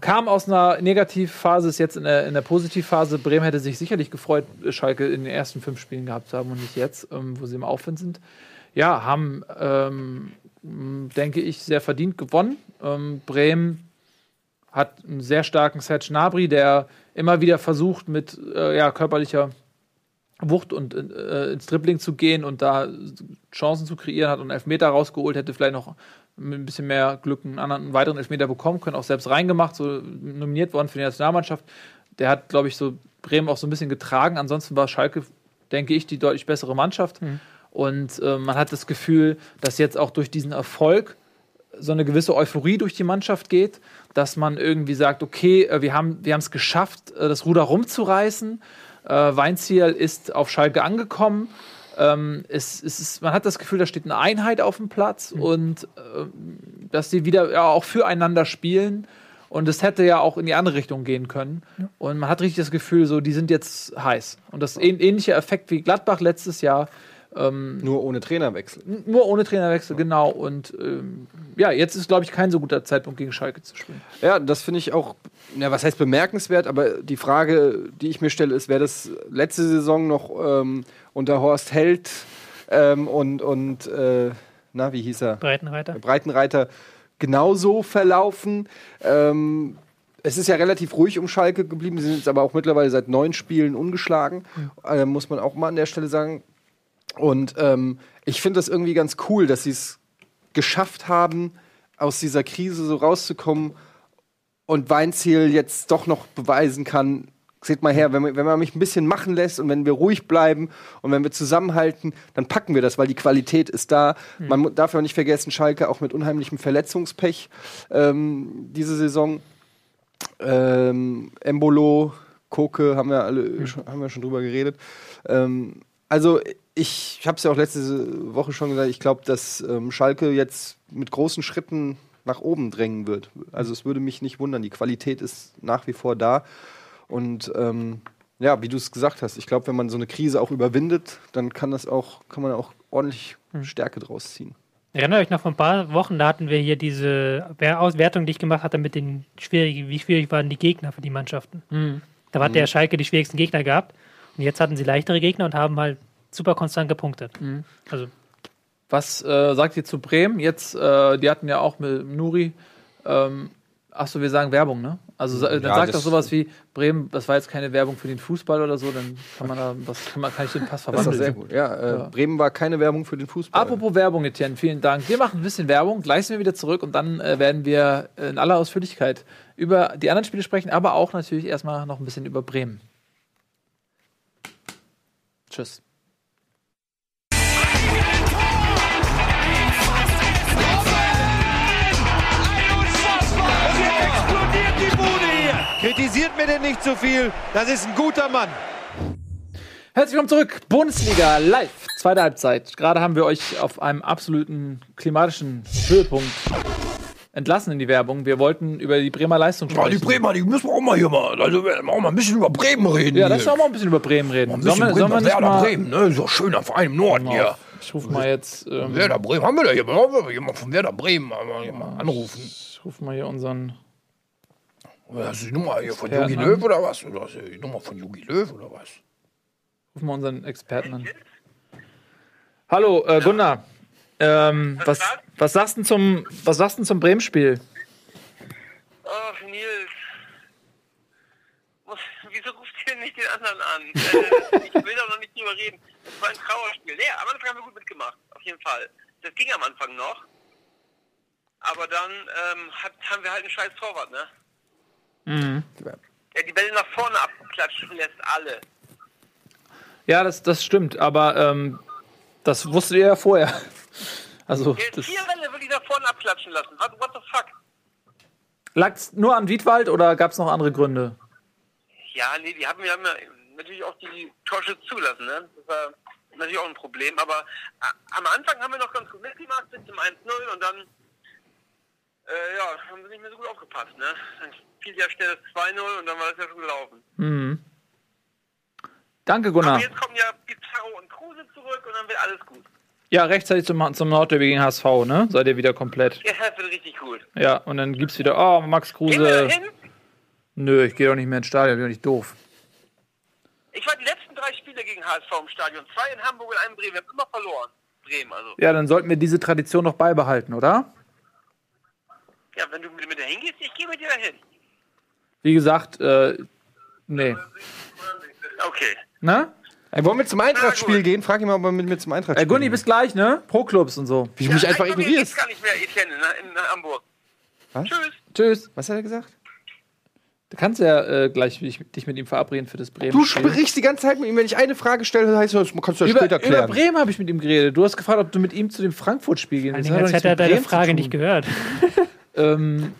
Kam aus einer Negativphase, ist jetzt in der, in der Positivphase. Bremen hätte sich sicherlich gefreut, Schalke in den ersten fünf Spielen gehabt zu haben und nicht jetzt, ähm, wo sie im Aufwind sind. Ja, haben, ähm, denke ich, sehr verdient gewonnen. Ähm, Bremen hat einen sehr starken Serge Gnabry, der immer wieder versucht, mit äh, ja, körperlicher Wucht und äh, ins Dribbling zu gehen und da Chancen zu kreieren, hat und einen Elfmeter rausgeholt, hätte vielleicht noch mit ein bisschen mehr Glück einen, anderen, einen weiteren Elfmeter bekommen können, auch selbst reingemacht, so nominiert worden für die Nationalmannschaft. Der hat, glaube ich, so Bremen auch so ein bisschen getragen. Ansonsten war Schalke, denke ich, die deutlich bessere Mannschaft. Und äh, man hat das Gefühl, dass jetzt auch durch diesen Erfolg so eine gewisse Euphorie durch die Mannschaft geht, dass man irgendwie sagt, okay, äh, wir haben wir es geschafft, äh, das Ruder rumzureißen. Äh, Weinziel ist auf Schalke angekommen. Ähm, es, es ist, man hat das Gefühl, da steht eine Einheit auf dem Platz mhm. und äh, dass sie wieder ja, auch füreinander spielen. Und es hätte ja auch in die andere Richtung gehen können. Ja. Und man hat richtig das Gefühl, so, die sind jetzt heiß. Und das ähnliche Effekt wie Gladbach letztes Jahr. Ähm, nur ohne Trainerwechsel. Nur ohne Trainerwechsel, genau. Und ähm, ja, jetzt ist, glaube ich, kein so guter Zeitpunkt, gegen Schalke zu spielen. Ja, das finde ich auch, ja, was heißt bemerkenswert, aber die Frage, die ich mir stelle, ist, wäre das letzte Saison noch ähm, unter Horst Held ähm, und, und äh, na, wie hieß er? Breitenreiter. Breitenreiter genauso verlaufen. Ähm, es ist ja relativ ruhig um Schalke geblieben. Sie sind jetzt aber auch mittlerweile seit neun Spielen ungeschlagen. Mhm. Äh, muss man auch mal an der Stelle sagen. Und ähm, ich finde das irgendwie ganz cool, dass sie es geschafft haben, aus dieser Krise so rauszukommen und Weinziel jetzt doch noch beweisen kann, seht mal her, wenn man, wenn man mich ein bisschen machen lässt und wenn wir ruhig bleiben und wenn wir zusammenhalten, dann packen wir das, weil die Qualität ist da. Mhm. Man darf ja nicht vergessen, Schalke auch mit unheimlichem Verletzungspech ähm, diese Saison. Ähm, Embolo, Koke, haben wir alle mhm. schon, haben wir schon drüber geredet. Ähm, also ich, habe es ja auch letzte Woche schon gesagt, ich glaube, dass ähm, Schalke jetzt mit großen Schritten nach oben drängen wird. Also es würde mich nicht wundern, die Qualität ist nach wie vor da. Und ähm, ja, wie du es gesagt hast, ich glaube, wenn man so eine Krise auch überwindet, dann kann das auch, kann man auch ordentlich hm. Stärke draus ziehen. Erinnert euch noch vor ein paar Wochen, da hatten wir hier diese Auswertung, die ich gemacht hatte mit den schwierigen, wie schwierig waren die Gegner für die Mannschaften. Mhm. Da hat mhm. der Schalke die schwierigsten Gegner gehabt und jetzt hatten sie leichtere Gegner und haben halt super konstant gepunktet. Mhm. Also was äh, sagt ihr zu Bremen? Jetzt, äh, die hatten ja auch mit Nuri ähm, Achso, wir sagen Werbung, ne? Also dann ja, sagt doch sowas wie Bremen, das war jetzt keine Werbung für den Fußball oder so, dann kann man da, was kann, man, kann ich den Pass verwandeln. Das ist sehr gut. Ja, äh, ja, Bremen war keine Werbung für den Fußball. Apropos Werbung, Etienne, vielen Dank. Wir machen ein bisschen Werbung, gleich sind wir wieder zurück und dann äh, werden wir in aller Ausführlichkeit über die anderen Spiele sprechen, aber auch natürlich erstmal noch ein bisschen über Bremen. Tschüss. Kritisiert mir denn nicht zu viel. Das ist ein guter Mann. Herzlich willkommen zurück. Bundesliga live. Zweite Halbzeit. Gerade haben wir euch auf einem absoluten klimatischen Höhepunkt entlassen in die Werbung. Wir wollten über die Bremer Leistung sprechen. Ja, die Bremer, die müssen wir auch mal hier mal, also wir auch mal ein bisschen über Bremen reden. Ja, lass uns auch mal ein bisschen über Bremen reden. Sollen wir, sollen wir nicht mal Bremen, ne? So schöner Verein im Norden genau. hier. Ich rufe mal jetzt. Ähm, Werder Bremen, haben wir da jemanden von Werder Bremen mal anrufen? Ich rufe mal hier unseren Hast du die Nummer hier von Jogi Löw oder was? Oder du die Nummer von Jogi Löw oder was? Rufen wir unseren Experten an. Hallo, äh, Gunnar. Ähm, was, was, sagst du zum, was sagst du zum Bremen-Spiel? Ach, Nils. Wieso ruft ihr nicht den anderen an? [laughs] äh, ich will da noch nicht drüber reden. Das war ein Trauerspiel. Nee, am Anfang haben wir gut mitgemacht. Auf jeden Fall. Das ging am Anfang noch. Aber dann ähm, hat, haben wir halt einen scheiß Torwart, ne? Mhm. Der die Bälle nach vorne abklatschen lässt, alle. Ja, das, das stimmt, aber ähm, das wusstet ihr ja vorher. Also, der das vier Bälle will ich nach vorne abklatschen lassen. What, what the fuck? Lag es nur an Wiedwald oder gab es noch andere Gründe? Ja, nee, die haben, wir haben ja natürlich auch die Torschüsse zulassen. Ne? Das war natürlich auch ein Problem. Aber am Anfang haben wir noch ganz gut mitgemacht mit dem 1-0 und dann äh, ja, haben sie nicht mehr so gut aufgepasst. Ne? Dann fiel ja schnell das 2-0 und dann war das ja schon gelaufen. Mhm. Danke, Gunnar. Aber jetzt kommen ja Pizarro und Kruse zurück und dann wird alles gut. Ja, rechtzeitig zum, zum Nordderby gegen HSV, ne? Seid ihr wieder komplett. Ja, das wird richtig gut. Ja, und dann gibt's wieder, oh, Max Kruse. Gehen? Nö, ich gehe doch nicht mehr ins Stadion, bin doch nicht doof. Ich war die letzten drei Spiele gegen HSV im Stadion. Zwei in Hamburg und einen in Bremen. Wir haben immer verloren. Bremen, also. Ja, dann sollten wir diese Tradition noch beibehalten, oder? Ja, wenn du mit mir dahin gehst, ich gehe mit dir dahin. Wie gesagt, äh, nee. Okay. Na? Ey, wollen wir zum Eintracht-Spiel gehen? Frag ihn mal, ob er mit mir zum Eintracht-Spiel Ey, Gunni, bis gleich, ne? Pro-Clubs und so. Wie du ja, mich einfach ignorierst. Ich gar nicht mehr, Etienne, in, in Hamburg. Was? Tschüss. Tschüss. Was hat er gesagt? Du kannst ja äh, gleich dich, dich mit ihm verabreden für das Bremen. Du sprichst die ganze Zeit mit ihm. Wenn ich eine Frage stelle, heißt das, kannst du das über, später über klären. Bremen habe ich mit ihm geredet. Du hast gefragt, ob du mit ihm zu dem Frankfurt-Spiel gehen willst. Als hätte er deine Frage nicht gehört. [laughs] Ähm,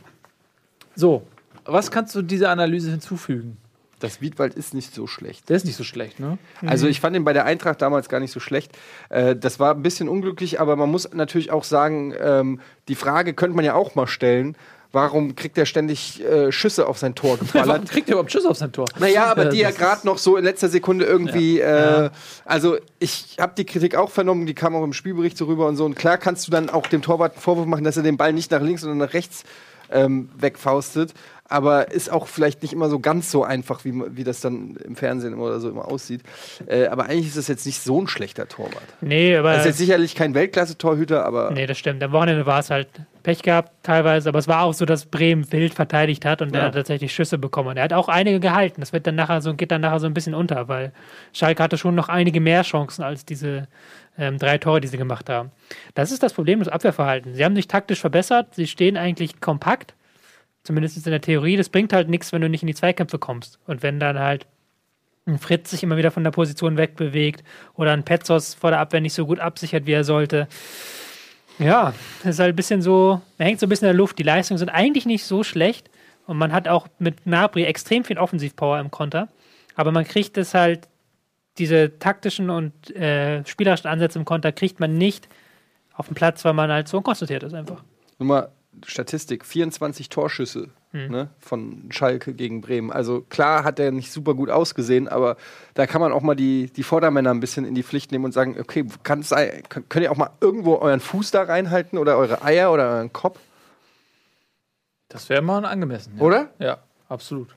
so, was kannst du dieser Analyse hinzufügen? Das Wiedwald ist nicht so schlecht. Der ist nicht so schlecht, ne? Also ich fand ihn bei der Eintracht damals gar nicht so schlecht. Äh, das war ein bisschen unglücklich, aber man muss natürlich auch sagen, ähm, die Frage könnte man ja auch mal stellen, warum kriegt er ständig äh, Schüsse auf sein Tor [laughs] Warum geballert? kriegt er überhaupt Schuss auf sein Tor? Naja, aber die ja gerade noch so in letzter Sekunde irgendwie, Äh, also ich habe die Kritik auch vernommen, die kam auch im Spielbericht so rüber und so. Und klar kannst du dann auch dem Torwart einen Vorwurf machen, dass er den Ball nicht nach links, sondern nach rechts ähm, wegfaustet. Aber ist auch vielleicht nicht immer so ganz so einfach, wie, wie das dann im Fernsehen oder so immer aussieht. Äh, aber eigentlich ist das jetzt nicht so ein schlechter Torwart. Nee, aber. Er ist jetzt sicherlich kein Weltklasse-Torhüter, aber Nee, das stimmt. Am Wochenende war es halt Pech gehabt teilweise, aber es war auch so, dass Bremen wild verteidigt hat und er hat tatsächlich Schüsse bekommen. Und er hat auch einige gehalten. Das wird dann nachher so, geht dann nachher so ein bisschen unter, weil Schalke hatte schon noch einige mehr Chancen als diese ähm, drei Tore, die sie gemacht haben. Das ist das Problem des Abwehrverhaltens. Sie haben sich taktisch verbessert, sie stehen eigentlich kompakt, zumindest in der Theorie. Das bringt halt nichts, wenn du nicht in die Zweikämpfe kommst. Und wenn dann halt ein Fritz sich immer wieder von der Position wegbewegt oder ein Petzos vor der Abwehr nicht so gut absichert, wie er sollte. Ja, das ist halt ein bisschen so, man hängt so ein bisschen in der Luft. Die Leistungen sind eigentlich nicht so schlecht und man hat auch mit Nabri extrem viel Offensivpower im Konter, aber man kriegt es halt, diese taktischen und äh, spielerischen Ansätze im Konter kriegt man nicht auf den Platz, weil man halt so konzentriert ist einfach. nur mal Statistik: 24 Torschüsse Hm. ne, von Schalke gegen Bremen. Also klar hat er nicht super gut ausgesehen, aber da kann man auch mal die, die Vordermänner ein bisschen in die Pflicht nehmen und sagen: Okay, kann es sein, könnt könnt ihr auch mal irgendwo euren Fuß da reinhalten oder eure Eier oder euren Kopf? Das wäre mal angemessen. Ja. Oder? Ja, absolut.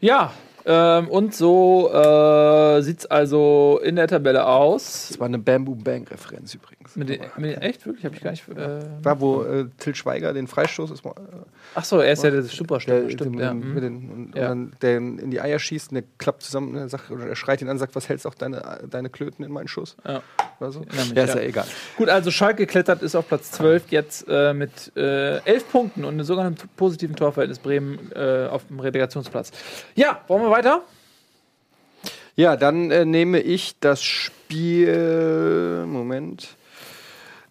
Ja, ähm, und so äh, sieht es also in der Tabelle aus. Das war eine Bamboo Bang Referenz übrigens. Mit den, mit den, echt? Wirklich? Habe ich gar nicht. Äh, War, wo äh, Till Schweiger den Freistoß ist, äh, ach so, er ist ja der Superstürmer, stimmt. Ja. mit den, und, Ja. und dann der in die Eier schießt und der klappt zusammen, ne, sagt, oder er schreit ihn an, sagt, was hältst auch deine, deine Klöten in meinen Schuss? Ja. Oder so? mich, ja, ist ja. egal. Gut, also Schalke geklettert ist auf Platz 12 jetzt äh, mit äh, 11 Punkten und einem sogenannten positiven Torverhältnis Bremen äh, auf dem Relegationsplatz. Ja, wollen wir weiter? Ja, dann äh, nehme ich das Spiel. Moment.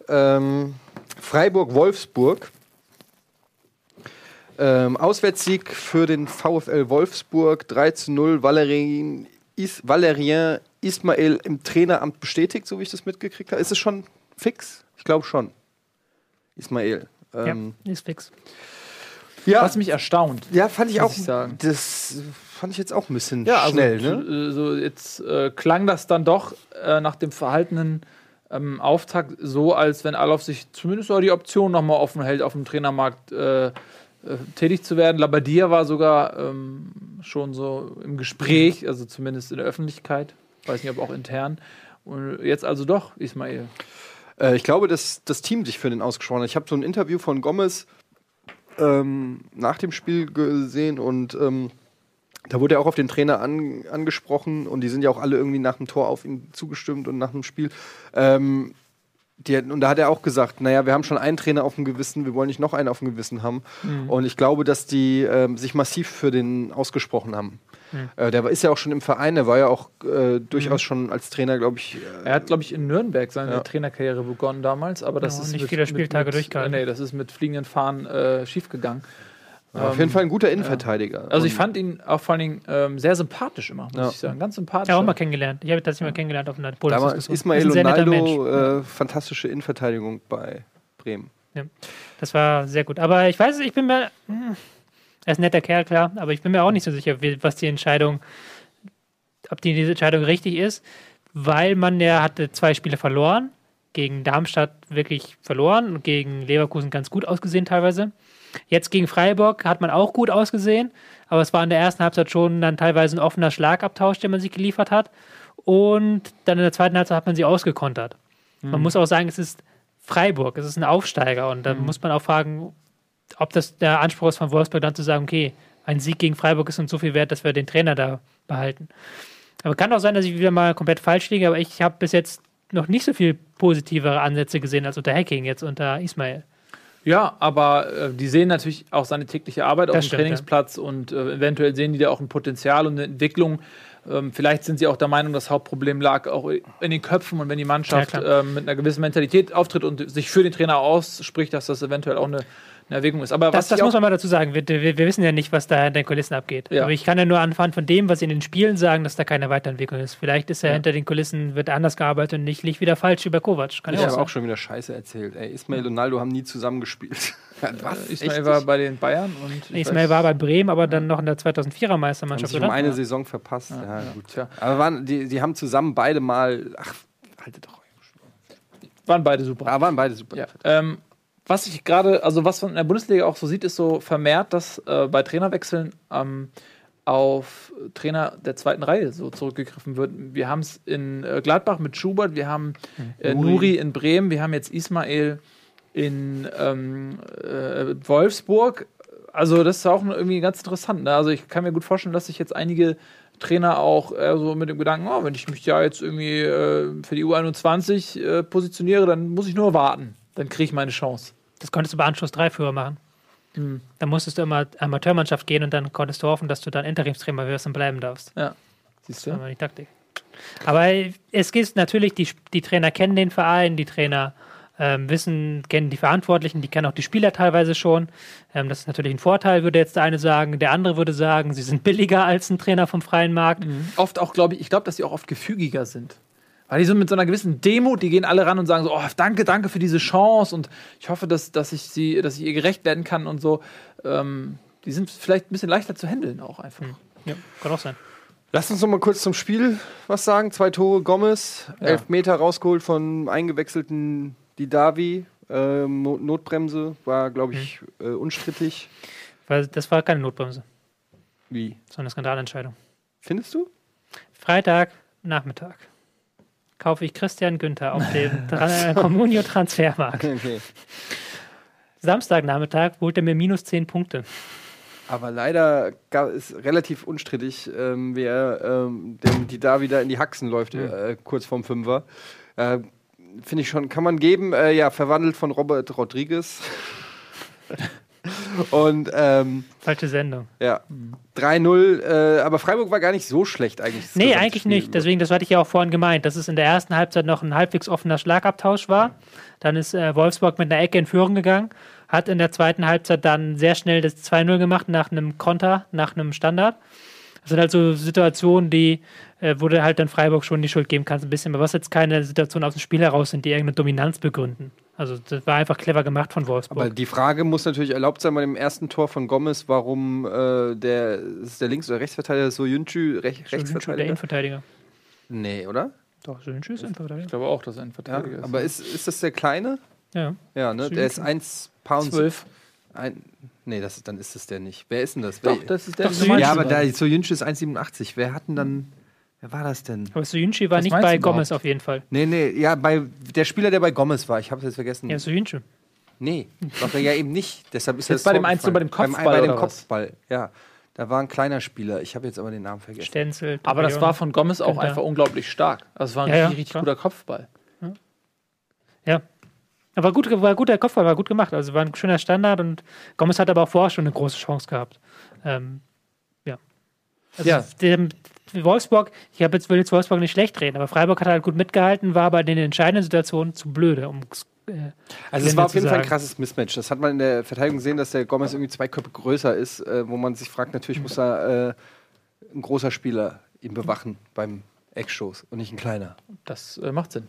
Ähm, Freiburg-Wolfsburg. Ähm, Auswärtssieg für den VfL Wolfsburg 3 zu 0. Valerien, Is, Valerien Ismail im Traineramt bestätigt, so wie ich das mitgekriegt habe. Ist es schon fix? Ich glaube schon. Ismail. Ähm, ja, ist fix. ja, Was mich erstaunt. ja, fand ich auch. ich sagen. Das fand ich jetzt auch ein bisschen Ja, also schnell, ne? so, so jetzt äh, klang das dann doch äh, nach dem verhaltenen ähm, Auftakt so, als wenn Alov sich zumindest auch die Option nochmal offen hält, auf dem Trainermarkt äh, äh, tätig zu werden. Labadia war sogar ähm, schon so im Gespräch, also zumindest in der Öffentlichkeit. Weiß nicht, ob auch intern. Und jetzt also doch, Ismail. Äh, ich glaube, dass das Team sich für den ausgesprochen hat. Ich habe so ein Interview von Gomez ähm, nach dem Spiel gesehen und ähm, da wurde er auch auf den Trainer an, angesprochen und die sind ja auch alle irgendwie nach dem Tor auf ihn zugestimmt und nach dem Spiel. Ähm, die, und da hat er auch gesagt, naja, wir haben schon einen Trainer auf dem Gewissen, wir wollen nicht noch einen auf dem Gewissen haben. Und ich glaube, dass die ähm, sich massiv für den ausgesprochen haben. Äh, der ist ja auch schon im Verein, der war ja auch äh, durchaus schon als Trainer, glaube ich, äh, Er hat, glaube ich, in Nürnberg seine Ja. Trainerkarriere begonnen damals, aber das Ja, ist nicht mit, viele Spieltage mit, durchgehalten. Nee, das ist mit fliegenden Fahnen äh, schiefgegangen. auf jeden Fall ein guter Innenverteidiger. Also ich fand ihn auch vor allen Dingen ähm, sehr sympathisch immer, muss Ja. ich sagen. Ganz sympathisch. Ja, auch mal kennengelernt. Ich habe das mal kennengelernt auf einer sehr netter Ronaldo, Mensch. äh, fantastische Innenverteidigung bei Bremen. Das war sehr gut. Aber ich weiß, ich bin mir. hm, Er ist ein netter Kerl, klar, aber ich bin mir auch nicht so sicher, wie- was die Entscheidung, ob die diese Entscheidung richtig ist, weil man ja hatte zwei Spiele verloren, gegen Darmstadt wirklich verloren und gegen Leverkusen ganz gut ausgesehen teilweise. Jetzt gegen Freiburg hat man auch gut ausgesehen, aber es war in der ersten Halbzeit schon dann teilweise ein offener Schlagabtausch, den man sich geliefert hat. Und dann in der zweiten Halbzeit hat man sie ausgekontert. Man muss auch sagen, es ist Freiburg, es ist ein Aufsteiger und da muss man auch fragen, ob das der Anspruch ist von Wolfsburg dann zu sagen, okay, ein Sieg gegen Freiburg ist uns so viel wert, dass wir den Trainer da behalten. Aber kann auch sein, dass ich wieder mal komplett falsch liege, aber ich habe bis jetzt noch nicht so viel positivere Ansätze gesehen als unter Hacking, jetzt unter Ismail. Ja, aber äh, die sehen natürlich auch seine tägliche Arbeit auf Das dem stimmt, Trainingsplatz und äh, eventuell sehen die da auch ein Potenzial und eine Entwicklung. Ähm, vielleicht sind sie auch der Meinung, das Hauptproblem lag auch in den Köpfen und wenn die Mannschaft Ja, ähm, mit einer gewissen Mentalität auftritt und sich für den Trainer ausspricht, dass das eventuell auch eine, eine Erwägung ist. Aber Das, was das muss man mal dazu sagen. Wir, wir, wir wissen ja nicht, was da hinter den Kulissen abgeht. Ja. Aber ich kann ja nur anhand von dem, was sie in den Spielen sagen, dass da keine Weiterentwicklung ist. Vielleicht ist ja, Ja. hinter den Kulissen, wird anders gearbeitet und nicht liegt wieder falsch über Kovac. Kann Ich ja auch habe auch schon wieder Scheiße erzählt. Ey, Ismail und Naldo haben nie zusammengespielt. [laughs] Was? Ismail Echt war bei den Bayern und Ismail war bei Bremen, aber dann noch in der 2004er haben Meistermannschaft, sich um eine Saison verpasst. Ja, gut. Tja. Aber waren, die, die haben zusammen beide mal. Ach, haltet doch. waren beide super. Aber waren beide super. Ja. Ähm, was ich gerade, also was man in der Bundesliga auch so sieht, ist so vermehrt, dass äh, bei Trainerwechseln ähm, auf Trainer der zweiten Reihe so zurückgegriffen wird. Wir haben es in äh, Gladbach mit Schubert, wir haben äh, Nuri. Nuri in Bremen, wir haben jetzt Ismail in ähm, äh, Wolfsburg. Also das ist auch irgendwie ganz interessant. Ne? Also ich kann mir gut vorstellen, dass sich jetzt einige Trainer auch äh, so mit dem Gedanken, oh, wenn ich mich ja jetzt irgendwie äh, für die U21 äh, positioniere, dann muss ich nur warten. Dann kriege ich meine Chance. Das konntest du bei Anschluss 3 früher machen. Hm. Dann musstest du immer Amateurmannschaft gehen und dann konntest du hoffen, dass du dann Interimstrainer wirst und bleiben darfst. Ja. Siehst Das du? war die Taktik. Aber es gibt natürlich, die, die Trainer kennen den Verein, die Trainer ähm, wissen, kennen die Verantwortlichen, die kennen auch die Spieler teilweise schon. Ähm, das ist natürlich ein Vorteil, würde jetzt der eine sagen. Der andere würde sagen, sie sind billiger als ein Trainer vom freien Markt. Oft auch, glaube ich, ich glaube, dass die auch oft gefügiger sind. Weil die so mit so einer gewissen Demut, die gehen alle ran und sagen so, oh, danke, danke für diese Chance und ich hoffe, dass, dass ich sie, dass ich ihr gerecht werden kann und so. Ähm, die sind vielleicht ein bisschen leichter zu handeln auch einfach. Ja, kann auch sein. Lass uns noch mal kurz zum Spiel was sagen. Zwei Tore Gomez, Ja. elf Meter rausgeholt von eingewechselten Didavi. Ähm, Not- Notbremse war, glaube ich, äh, unstrittig. Weil das war keine Notbremse, Wie? sondern eine Skandalentscheidung. Findest du? Freitag, Nachmittag kaufe ich Christian Günther auf dem [laughs] Tra- Communio Transfermarkt. [laughs] Okay. Samstagnachmittag holt er mir minus 10 Punkte. Aber leider ist relativ unstrittig, ähm, wer ähm, dem Didavi da in die Haxen läuft, äh, kurz vorm Fünfer. Äh, Finde ich schon, kann man geben. Äh, ja, verwandelt von Robert Rodriguez. [laughs] Und ähm, Falsche Sendung. ja, 3-0. Äh, aber Freiburg war gar nicht so schlecht eigentlich. Nee, eigentlich Spiel nicht. über. Deswegen, das hatte ich ja auch vorhin gemeint, dass es in der ersten Halbzeit noch ein halbwegs offener Schlagabtausch war. Dann ist äh, Wolfsburg mit einer Ecke in Führung gegangen, hat in der zweiten Halbzeit dann sehr schnell das 2-0 gemacht nach einem Konter, nach einem Standard. Das sind halt so Situationen, die, äh, wo du halt dann Freiburg schon die Schuld geben kannst, ein bisschen, aber was jetzt keine Situationen aus dem Spiel heraus sind, die irgendeine Dominanz begründen. Also das war einfach clever gemacht von Wolfsburg. Aber die Frage muss natürlich erlaubt sein bei dem ersten Tor von Gomez, warum äh, der, ist der Links- oder Rechtsverteidiger Soyuncu Rech, der Rechtsverteidiger? Innenverteidiger. Nee, oder? Doch, Sönsch ist Innenverteidiger. Ich glaube auch, dass er ein Ja, Verteidiger ist. aber ist, ist das der Kleine? Ja. Ja, ne? Der ist 1 Pound. zwölf. Ein, nee, das, dann ist es der nicht. Wer ist denn das? Doch, Wer, das ist der Doch, so ja, aber da, Soyuncu ist 1,87. Wer hat denn dann. Wer war das denn? Aber Soyuncu war Was nicht meinst bei du? Gomez auf jeden Fall. Nee, nee, ja, bei der Spieler, der bei Gomez war. Ich habe es jetzt vergessen. Ja, Soyuncu. Nee, war er ja eben nicht. Deshalb ist Jetzt das bei dem Tor eins, so bei dem. Kopfball Beim, bei dem oder was? Kopfball, ja. Da war ein kleiner Spieler. Ich habe jetzt aber den Namen vergessen. Stenzel. Aber das war von Gomez auch Günther. einfach unglaublich stark. Also es war ein Ja, ja, richtig, richtig klar. guter Kopfball. Ja. Aber gut, war guter Kopfball, war gut gemacht. Also war ein schöner Standard und Gomez hat aber auch vorher schon eine große Chance gehabt. Ähm, ja. Also Ja. Der, Wolfsburg, ich hab jetzt, will jetzt Wolfsburg nicht schlecht reden, aber Freiburg hat halt gut mitgehalten, war bei den entscheidenden Situationen zu blöde, um äh, Also es war auf jeden Fall ein krasses Mismatch. Das hat man in der Verteidigung gesehen, dass der Gomez irgendwie zwei Köpfe größer ist, äh, wo man sich fragt, natürlich muss da äh, ein großer Spieler ihn bewachen beim Eckstoß und nicht ein kleiner. Das äh, macht Sinn.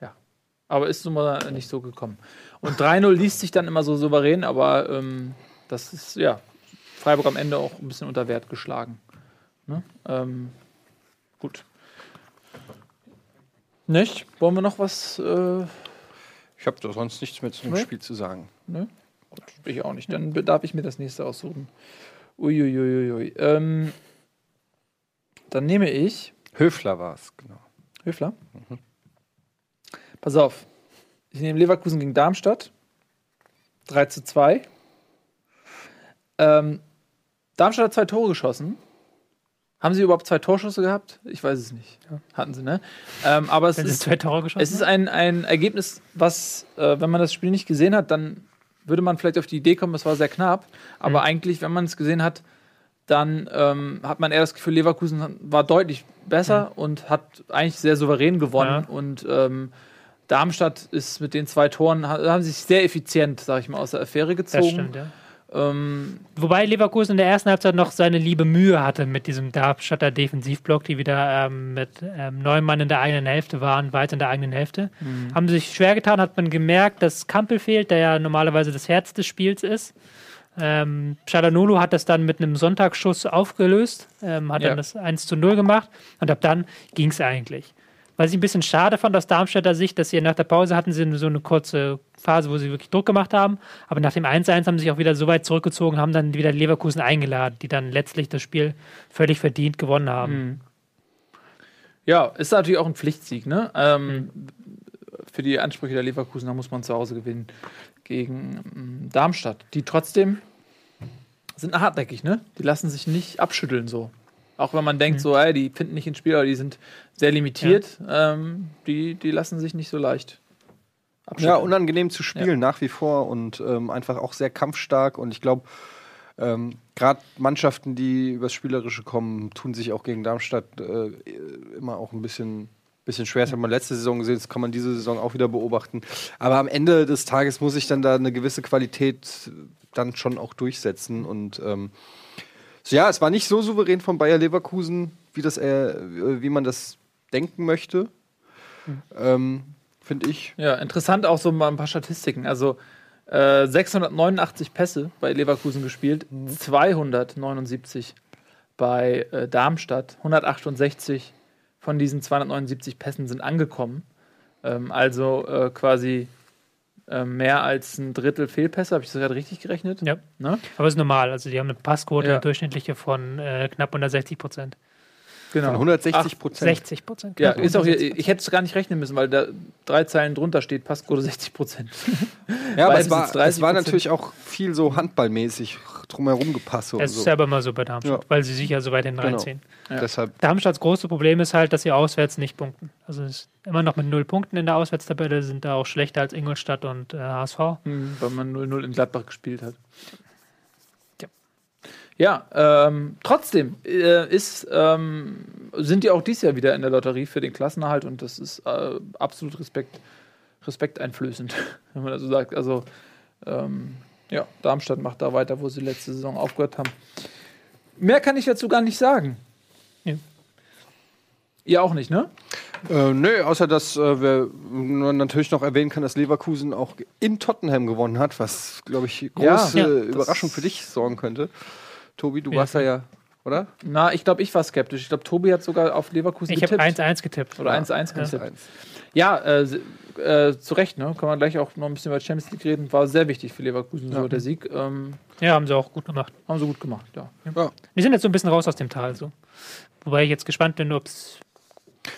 Ja. Aber ist nun mal nicht so gekommen. Und 3-0 liest sich dann immer so souverän, aber ähm, das ist, ja, Freiburg am Ende auch ein bisschen unter Wert geschlagen. Ne? Ähm, gut. Nicht? Wollen wir noch was? Äh, Ich habe da sonst nichts mehr zu dem Nee? Spiel zu sagen. ne? Gut, ich auch nicht. Dann darf ich mir das nächste aussuchen. Uiuiuiui. Ähm, dann nehme ich Höfler war es, genau. Höfler. Pass auf. Ich nehme Leverkusen gegen Darmstadt. 3 zu 2. Ähm, Darmstadt hat zwei Tore geschossen. Haben sie überhaupt zwei Torschüsse gehabt? Ich weiß es nicht. Hatten sie, ne? Ähm, aber es ist, zwei Tore geschossen es ist ein, ein Ergebnis, was, äh, wenn man das Spiel nicht gesehen hat, dann würde man vielleicht auf die Idee kommen, es war sehr knapp. Aber eigentlich, wenn man es gesehen hat, dann ähm, hat man eher das Gefühl, Leverkusen war deutlich besser und hat eigentlich sehr souverän gewonnen. Ja. Und ähm, Darmstadt ist mit den zwei Toren, ha- haben sich sehr effizient, sag ich mal, aus der Affäre gezogen. Das stimmt, ja. Ähm, Wobei Leverkusen in der ersten Halbzeit noch seine liebe Mühe hatte mit diesem Darmstadter Defensivblock, die wieder ähm, mit ähm, neun Mann in der eigenen Hälfte waren, weit in der eigenen Hälfte. Haben sich schwer getan, hat man gemerkt, dass Kampel fehlt, der ja normalerweise das Herz des Spiels ist. Ähm, Chalanolu hat das dann mit einem Sonntagsschuss aufgelöst, ähm, hat Ja. dann das 1 zu 0 gemacht und ab dann ging es eigentlich. Was ich ein bisschen schade fand aus Darmstädter Sicht, dass sie nach der Pause hatten sie so eine kurze Phase, wo sie wirklich Druck gemacht haben, aber nach dem 1-1 haben sie sich auch wieder so weit zurückgezogen, haben dann wieder Leverkusen eingeladen, die dann letztlich das Spiel völlig verdient gewonnen haben. ja, ist natürlich auch ein Pflichtsieg, ne? Ähm, Für die Ansprüche der Leverkusener muss man zu Hause gewinnen gegen ähm, Darmstadt. Die trotzdem sind hartnäckig, ne? Die lassen sich nicht abschütteln so. Auch wenn man denkt, so, ey, die finden nicht ins Spiel, aber die sind sehr limitiert. Ähm, die, die lassen sich nicht so leicht Ja, abschütteln. unangenehm zu spielen nach wie vor und ähm, einfach auch sehr kampfstark. Und ich glaube, ähm, gerade Mannschaften, die übers Spielerische kommen, tun sich auch gegen Darmstadt äh, immer auch ein bisschen, bisschen schwer. Das hat man letzte Saison gesehen, das kann man diese Saison auch wieder beobachten. Aber am Ende des Tages muss ich dann da eine gewisse Qualität dann schon auch durchsetzen. Und ähm, ja, es war nicht so souverän von Bayer Leverkusen, wie, das, äh, wie man das denken möchte. Ähm, Finde ich. Ja, interessant auch so mal ein paar Statistiken. Also äh, 689 Pässe bei Leverkusen gespielt, 279 bei äh, Darmstadt, 168 von diesen 279 Pässen sind angekommen. Ähm, also äh, quasi mehr als ein Drittel Fehlpässe. Habe ich das gerade richtig gerechnet? Ja. Ne? Aber ist normal, also die haben eine Passquote Ja. eine durchschnittliche von äh, knapp unter 60 Prozent. Genau. Von 160 Prozent. 60 Prozent. Ja, ist auch hier, ich hätte es gar nicht rechnen müssen, weil da drei Zeilen drunter steht, Passquote 60 Prozent. Ja, aber es war, es war 30% natürlich auch viel so handballmäßig drumherum gepasse und Es ist so. aber immer so bei Darmstadt, Ja. weil sie sich ja so weit hinten Genau. reinziehen. Ja. Deshalb, Darmstadts große Problem ist halt, dass sie auswärts nicht punkten. Also es ist immer noch mit null Punkten in der Auswärtstabelle, sind da auch schlechter als Ingolstadt und äh, HSV. Mhm, weil man 0-0 in Gladbach gespielt hat. Ja. Ja, ähm, trotzdem äh, ist, ähm, sind die auch dieses Jahr wieder in der Lotterie für den Klassenerhalt und das ist äh, absolut Respekt, respekteinflößend, [laughs] wenn man das so sagt. Also, ähm, ja, Darmstadt macht da weiter, wo sie letzte Saison aufgehört haben. Mehr kann ich dazu gar nicht sagen. Ja. Ihr auch nicht, ne? äh, nö, außer dass äh, wir man natürlich noch erwähnen kann, dass Leverkusen auch in Tottenham gewonnen hat, was, glaube ich, Ja, große ja, das- Überraschung für dich sorgen könnte. Tobi, du Ja, warst da ja, oder? Na, ich glaube, ich war skeptisch. Ich glaube, Tobi hat sogar auf Leverkusen Ich habe getippt. 1-1 getippt. Oder 1-1 Ja. getippt. Eins. Ja, äh, äh, zu Recht, ne? Kann man gleich auch noch ein bisschen über Champions League reden. War sehr wichtig für Leverkusen, so der Sieg. Ähm, Ja, haben sie auch gut gemacht. haben sie gut gemacht, ja. Ja. Die sind jetzt so ein bisschen raus aus dem Tal. So. Wobei ich jetzt gespannt bin, ob es.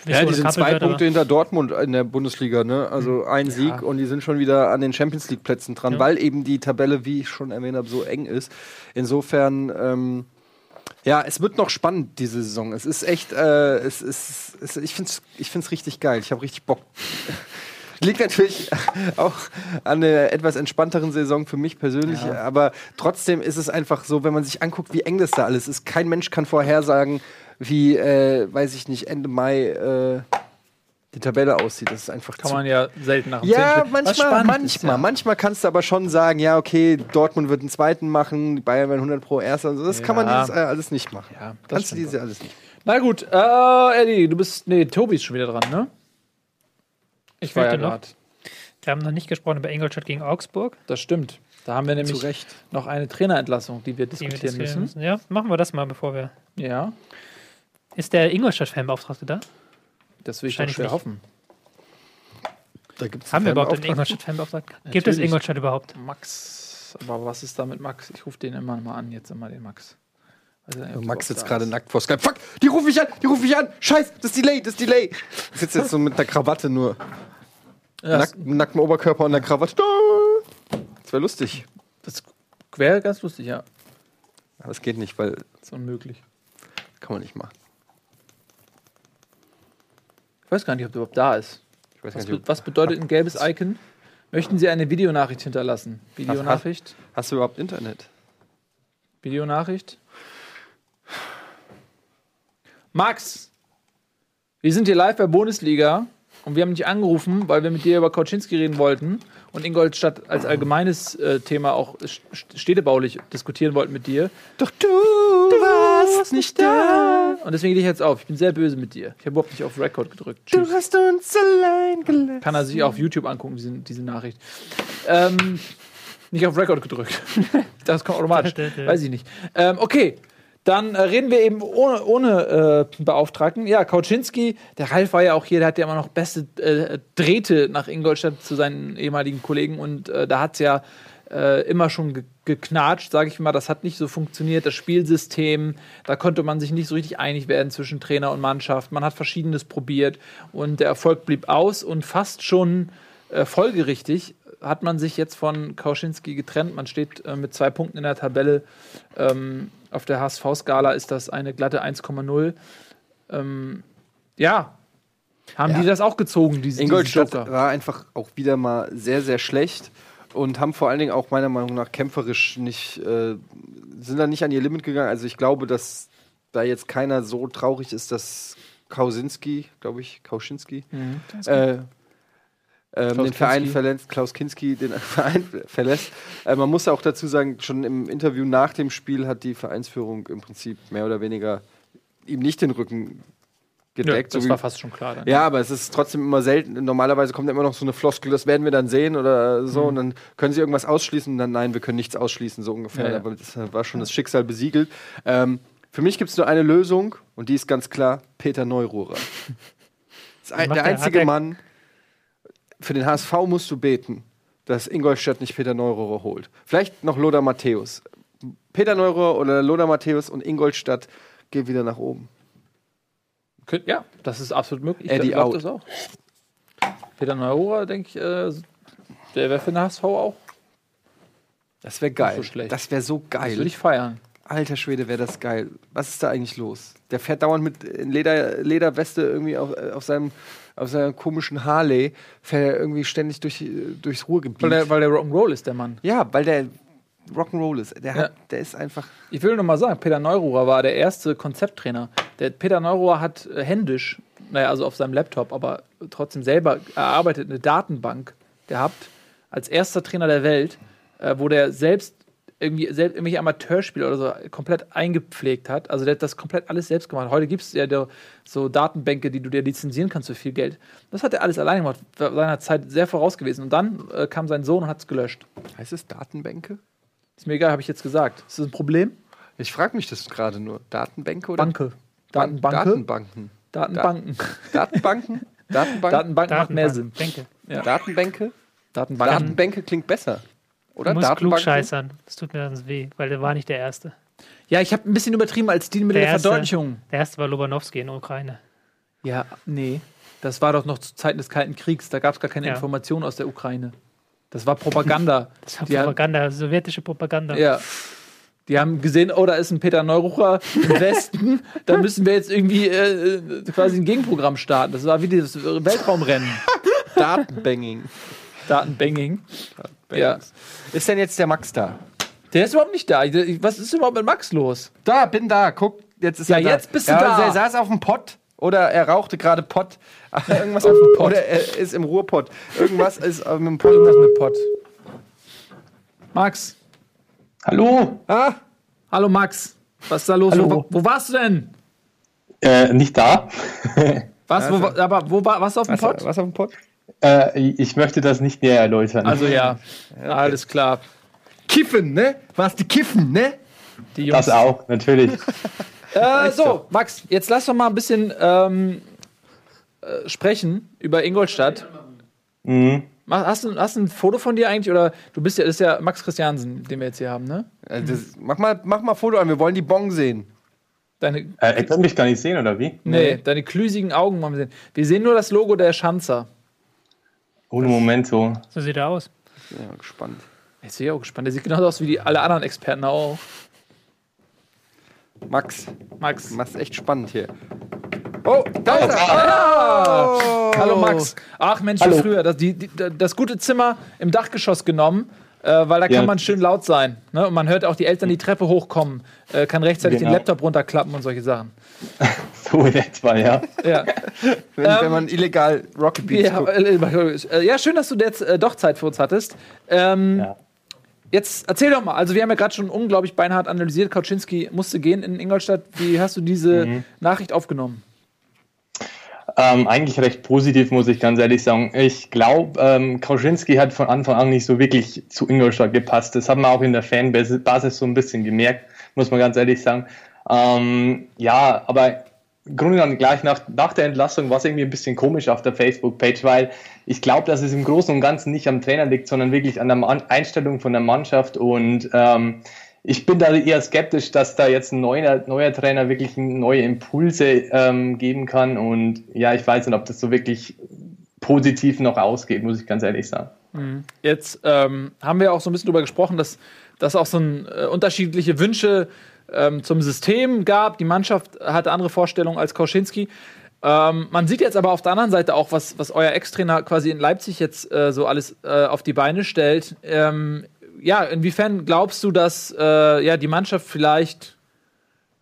Ja, die sind zwei Punkte hinter Dortmund in der Bundesliga, ne? Also ein Sieg und die sind schon wieder an den Champions League Plätzen dran, Ja. weil eben die Tabelle, wie ich schon erwähnt habe, so eng ist. Insofern, ähm, ja, es wird noch spannend diese Saison. Es ist echt, äh, es ist, es, ich finde es ich find's richtig geil. Ich habe richtig Bock. [laughs] Liegt natürlich [laughs] auch an der etwas entspannteren Saison für mich persönlich, aber trotzdem ist es einfach so, wenn man sich anguckt, wie eng das da alles ist. Kein Mensch kann vorhersagen, wie, äh, weiß ich nicht, Ende Mai äh, die Tabelle aussieht. Das ist einfach Kann zu man ja selten nach dem ja, manchmal, manchmal. ist, ja. Manchmal kannst du aber schon sagen, ja, okay, Dortmund wird einen zweiten machen, die Bayern werden 100 pro Erster. und so. Das kann man Ja. dieses äh, alles nicht machen. Ja, das kannst du dieses Jahr alles nicht. Na gut, äh, Eddie, du bist. Nee, Tobi ist schon wieder dran, ne? Ich war ja noch. Wir haben noch nicht gesprochen über Ingolstadt gegen Augsburg. Das stimmt. Da haben wir nämlich Zu Recht. noch eine Trainerentlassung, die wir die wir diskutieren diskutieren müssen. Ja, machen wir das mal, bevor wir. Ja, Ist der Ingolstadt-Fanbeauftragte da? das will ich doch schwer nicht. hoffen. Da gibt's Haben wir überhaupt einen Fanbeauftragten. Ingolstadt-Fanbeauftragten? [laughs] Gibt es. Ingolstadt überhaupt? Max. Aber was ist da mit Max? Ich rufe den immer mal an, jetzt immer den Max. Ja der Max sitzt gerade nackt vor Skype. Fuck, die rufe ich an, die rufe ich an. Scheiß, das ist Delay, das ist Delay. Ich sitze jetzt so mit der Krawatte nur. Ja, Nack, nacktem Oberkörper und der Krawatte. Das wäre lustig. das wäre ganz lustig, ja. Aber das geht nicht, weil Das ist unmöglich. kann man nicht machen. Ich weiß gar nicht, ob der überhaupt da ist. Was, gar be nicht, was bedeutet ein gelbes Icon? Möchten Sie eine Videonachricht hinterlassen? Videonachricht? Hast du überhaupt Internet? Videonachricht? Max, wir sind hier live bei Bundesliga und wir haben dich angerufen, weil wir mit dir über Kauczynski reden wollten und Ingolstadt als allgemeines äh, Thema auch st- städtebaulich diskutieren wollten mit dir. Doch du, warst nicht da. Und deswegen gehe ich jetzt auf. Ich bin sehr böse mit dir. Ich habe überhaupt nicht auf Record gedrückt. Du Tschüss. hast uns allein gelassen. Kann er sich auf YouTube angucken, diese, diese Nachricht. Ähm, nicht auf Record gedrückt. [laughs] das kommt automatisch. Weiß ich nicht. Ähm, okay. Dann äh, reden wir eben ohne, ohne äh, Beauftragten. Ja, Kauczynski, der Ralf war ja auch hier, der hat ja immer noch beste äh, Drähte nach Ingolstadt zu seinen ehemaligen Kollegen und äh, da hat es ja äh, immer schon ge geknatscht, sage ich mal. Das hat nicht so funktioniert. Das Spielsystem, da konnte man sich nicht so richtig einig werden zwischen Trainer und Mannschaft. Man hat Verschiedenes probiert und der Erfolg blieb aus und fast schon äh, folgerichtig hat man sich jetzt von Kauschinski getrennt. Man steht äh, mit zwei Punkten in der Tabelle. Ähm, auf der HSV-Skala ist das eine glatte 1,0. Ähm, ja. Haben Ja. die das auch gezogen, diese, Ingolstadt diese Joker? war einfach auch wieder mal sehr, sehr schlecht und haben vor allen Dingen auch meiner Meinung nach kämpferisch nicht, äh, sind da nicht an ihr Limit gegangen. Also ich glaube, dass da jetzt keiner so traurig ist, dass Kausinski, glaube ich, Kauschinski, äh, ähm, den Verein Kinski. verlässt, Klaus Kinski den [laughs] Verein verlässt. Äh, man muss ja auch dazu sagen, schon im Interview nach dem Spiel hat die Vereinsführung im Prinzip mehr oder weniger ihm nicht den Rücken Ja, gedeckt. das so war fast schon klar. Dann. ja, aber es ist trotzdem immer selten. Normalerweise kommt immer noch so eine Floskel, das werden wir dann sehen oder so. Mhm. Und dann können sie irgendwas ausschließen und dann, nein, wir können nichts ausschließen, so ungefähr. Ja, ja. Aber das war schon das Schicksal besiegelt. Ähm, für mich gibt es nur eine Lösung und die ist ganz klar: Peter Neururer. [laughs] Ein, der er? einzige Hat er- Mann. Für den HSV musst du beten, dass Ingolstadt nicht Peter Neururer holt. Vielleicht noch Lothar Matthäus. Peter Neururer oder Lothar Matthäus und Ingolstadt geht wieder nach oben. Ja, das ist absolut möglich. Eddie ich glaub out. das auch. Peter Neururer, denke ich, äh, der wäre für den HSV auch. Das wäre geil. so das wäre so Das geil. würde ich feiern. Alter Schwede, wäre das geil. Was ist da eigentlich los? Der fährt dauernd mit Leder, Lederweste irgendwie auf, äh, auf, seinem, auf seinem komischen Harley, fährt er irgendwie ständig durch, durchs Ruhrgebiet. Weil der, weil der Rock'n'Roll ist, der Mann. ja, weil der Rock'n'Roll ist. Der, hat, Ja. der ist einfach. Ich will nur mal sagen, Peter Neururer war der erste Konzepttrainer. Der Peter Neururer hat äh, händisch, naja, also auf seinem Laptop, aber trotzdem selber erarbeitet, eine Datenbank gehabt, als erster Trainer der Welt, äh, wo der selbst irgendwie selbst irgendwelche Amateurspiele oder so komplett eingepflegt hat. Also der hat das komplett alles selbst gemacht. Heute gibt es ja so Datenbänke, die du dir lizenzieren kannst für viel Geld. Das hat er alles alleine gemacht, war seiner Zeit sehr voraus gewesen. Und dann äh, kam sein Sohn und hat es gelöscht. Heißt es Datenbänke? Ist mir egal, habe ich jetzt gesagt. Ist das ein Problem? Ich frage mich das gerade nur. Datenbänke oder? Banke. Ban- Datenbanke? Datenbanken. Datenbanken. Datenbanken? [laughs] Datenbanken? Datenbanken macht mehr Sinn. Denke. Ja. Datenbänke? Datenbanken. Datenbänke klingt besser. Oder? Du musst klug Datenbanken? scheißern. Das tut mir ganz weh, weil der war nicht der Erste. Ja, ich habe ein bisschen übertrieben als Stil mit der, Der erste- Verdeutlichung. Der Erste war Lobanowski in der Ukraine. Ja, nee. Das war doch noch zu Zeiten des Kalten Kriegs. Da gab es gar keine Ja. Informationen aus der Ukraine. Das war Propaganda. [laughs] Das war Die haben- Propaganda, sowjetische Propaganda. ja. Die haben gesehen, oh, da ist ein Peter Neurucher im [laughs] Westen. da müssen wir jetzt irgendwie äh, äh, quasi ein Gegenprogramm starten. Das war wie das Weltraumrennen. [laughs] Datenbanging. Datenbanging. Ja. Ist denn jetzt der Max da? Der ist überhaupt nicht da. Was ist überhaupt mit Max los? Da, bin da. Guck, jetzt ist Ja, er da. jetzt bist du ja, da. Er saß auf dem Pott oder er rauchte gerade Pott. [laughs] Irgendwas auf dem Pott. Oder er ist im Ruhrpott. Irgendwas ist äh, mit dem Pott. Irgendwas mit Pott. Max. Hallo? Ah, Hallo Max. Was ist da los? Hallo. Wo, wo warst du denn? Äh, nicht da. Was, wo, aber wo war, warst du auf dem was, Pott? was auf dem Pott? Äh, ich möchte das nicht näher erläutern. Also ja, alles klar. Kiffen, ne? Warst du kiffen, ne? Die Jungs. das auch, natürlich. [laughs] Äh, so, Max, jetzt lass doch mal ein bisschen ähm, äh, sprechen über Ingolstadt. mhm. Hast du, hast du ein Foto von dir eigentlich? Oder du bist ja, das ist ja Max Christiansen, den wir jetzt hier haben, ne? Äh, Das, mach, mal, mach mal Foto an, wir wollen die Bon sehen. Deine, äh, ihr könnt mich gar nicht sehen, oder wie? nee, deine klüsigen Augen wollen wir sehen. Wir sehen nur das Logo der Schanzer. Ohne Moment so. So sieht er aus. Ja, gespannt. Ich auch gespannt. Der sieht genauso aus wie die, alle anderen Experten auch. Max, Max. machst echt spannend hier. Oh, da ist er. Oh. Hallo Max. Ach Mensch, wie Hallo. früher. Das, die, die, das gute Zimmer im Dachgeschoss genommen, äh, weil da Ja. kann man schön laut sein. Ne? Und man hört auch die Eltern die Treppe hochkommen, äh, kann rechtzeitig Genau. den Laptop runterklappen und solche Sachen. [laughs] So in etwa, ja. Ja, Wenn, wenn man illegal Rocket Beats ja, guckt. äh, äh, ja schön, dass du jetzt äh, doch Zeit für uns hattest. Ähm, Ja. Jetzt erzähl doch mal, also wir haben ja gerade schon unglaublich beinhart analysiert, Kauczynski musste gehen in Ingolstadt. Wie hast du diese Mhm. Nachricht aufgenommen? Ähm, eigentlich recht positiv, muss ich ganz ehrlich sagen. Ich glaube, ähm, Kauschinski hat von Anfang an nicht so wirklich zu Ingolstadt gepasst. Das hat man auch in der Fanbasis so ein bisschen gemerkt, muss man ganz ehrlich sagen. Ähm, ja, aber im Grunde genommen gleich nach, nach der Entlassung war es irgendwie ein bisschen komisch auf der Facebook-Page, weil ich glaube, dass es im Großen und Ganzen nicht am Trainer liegt, sondern wirklich an der Man- Einstellung von der Mannschaft und ähm, ich bin da eher skeptisch, dass da jetzt ein neuer, neuer Trainer wirklich neue Impulse ähm, geben kann. Und ja, ich weiß nicht, ob das so wirklich positiv noch ausgeht, muss ich ganz ehrlich sagen. Jetzt ähm, haben wir auch so ein bisschen drüber gesprochen, dass dass auch so ein, äh, unterschiedliche Wünsche ähm, zum System gab. Die Mannschaft hatte andere Vorstellungen als Kauschinski. Ähm, man sieht jetzt aber auf der anderen Seite auch, was, was euer Ex-Trainer quasi in Leipzig jetzt äh, so alles äh, auf die Beine stellt. Ähm, ja, inwiefern glaubst du, dass äh, ja, die Mannschaft vielleicht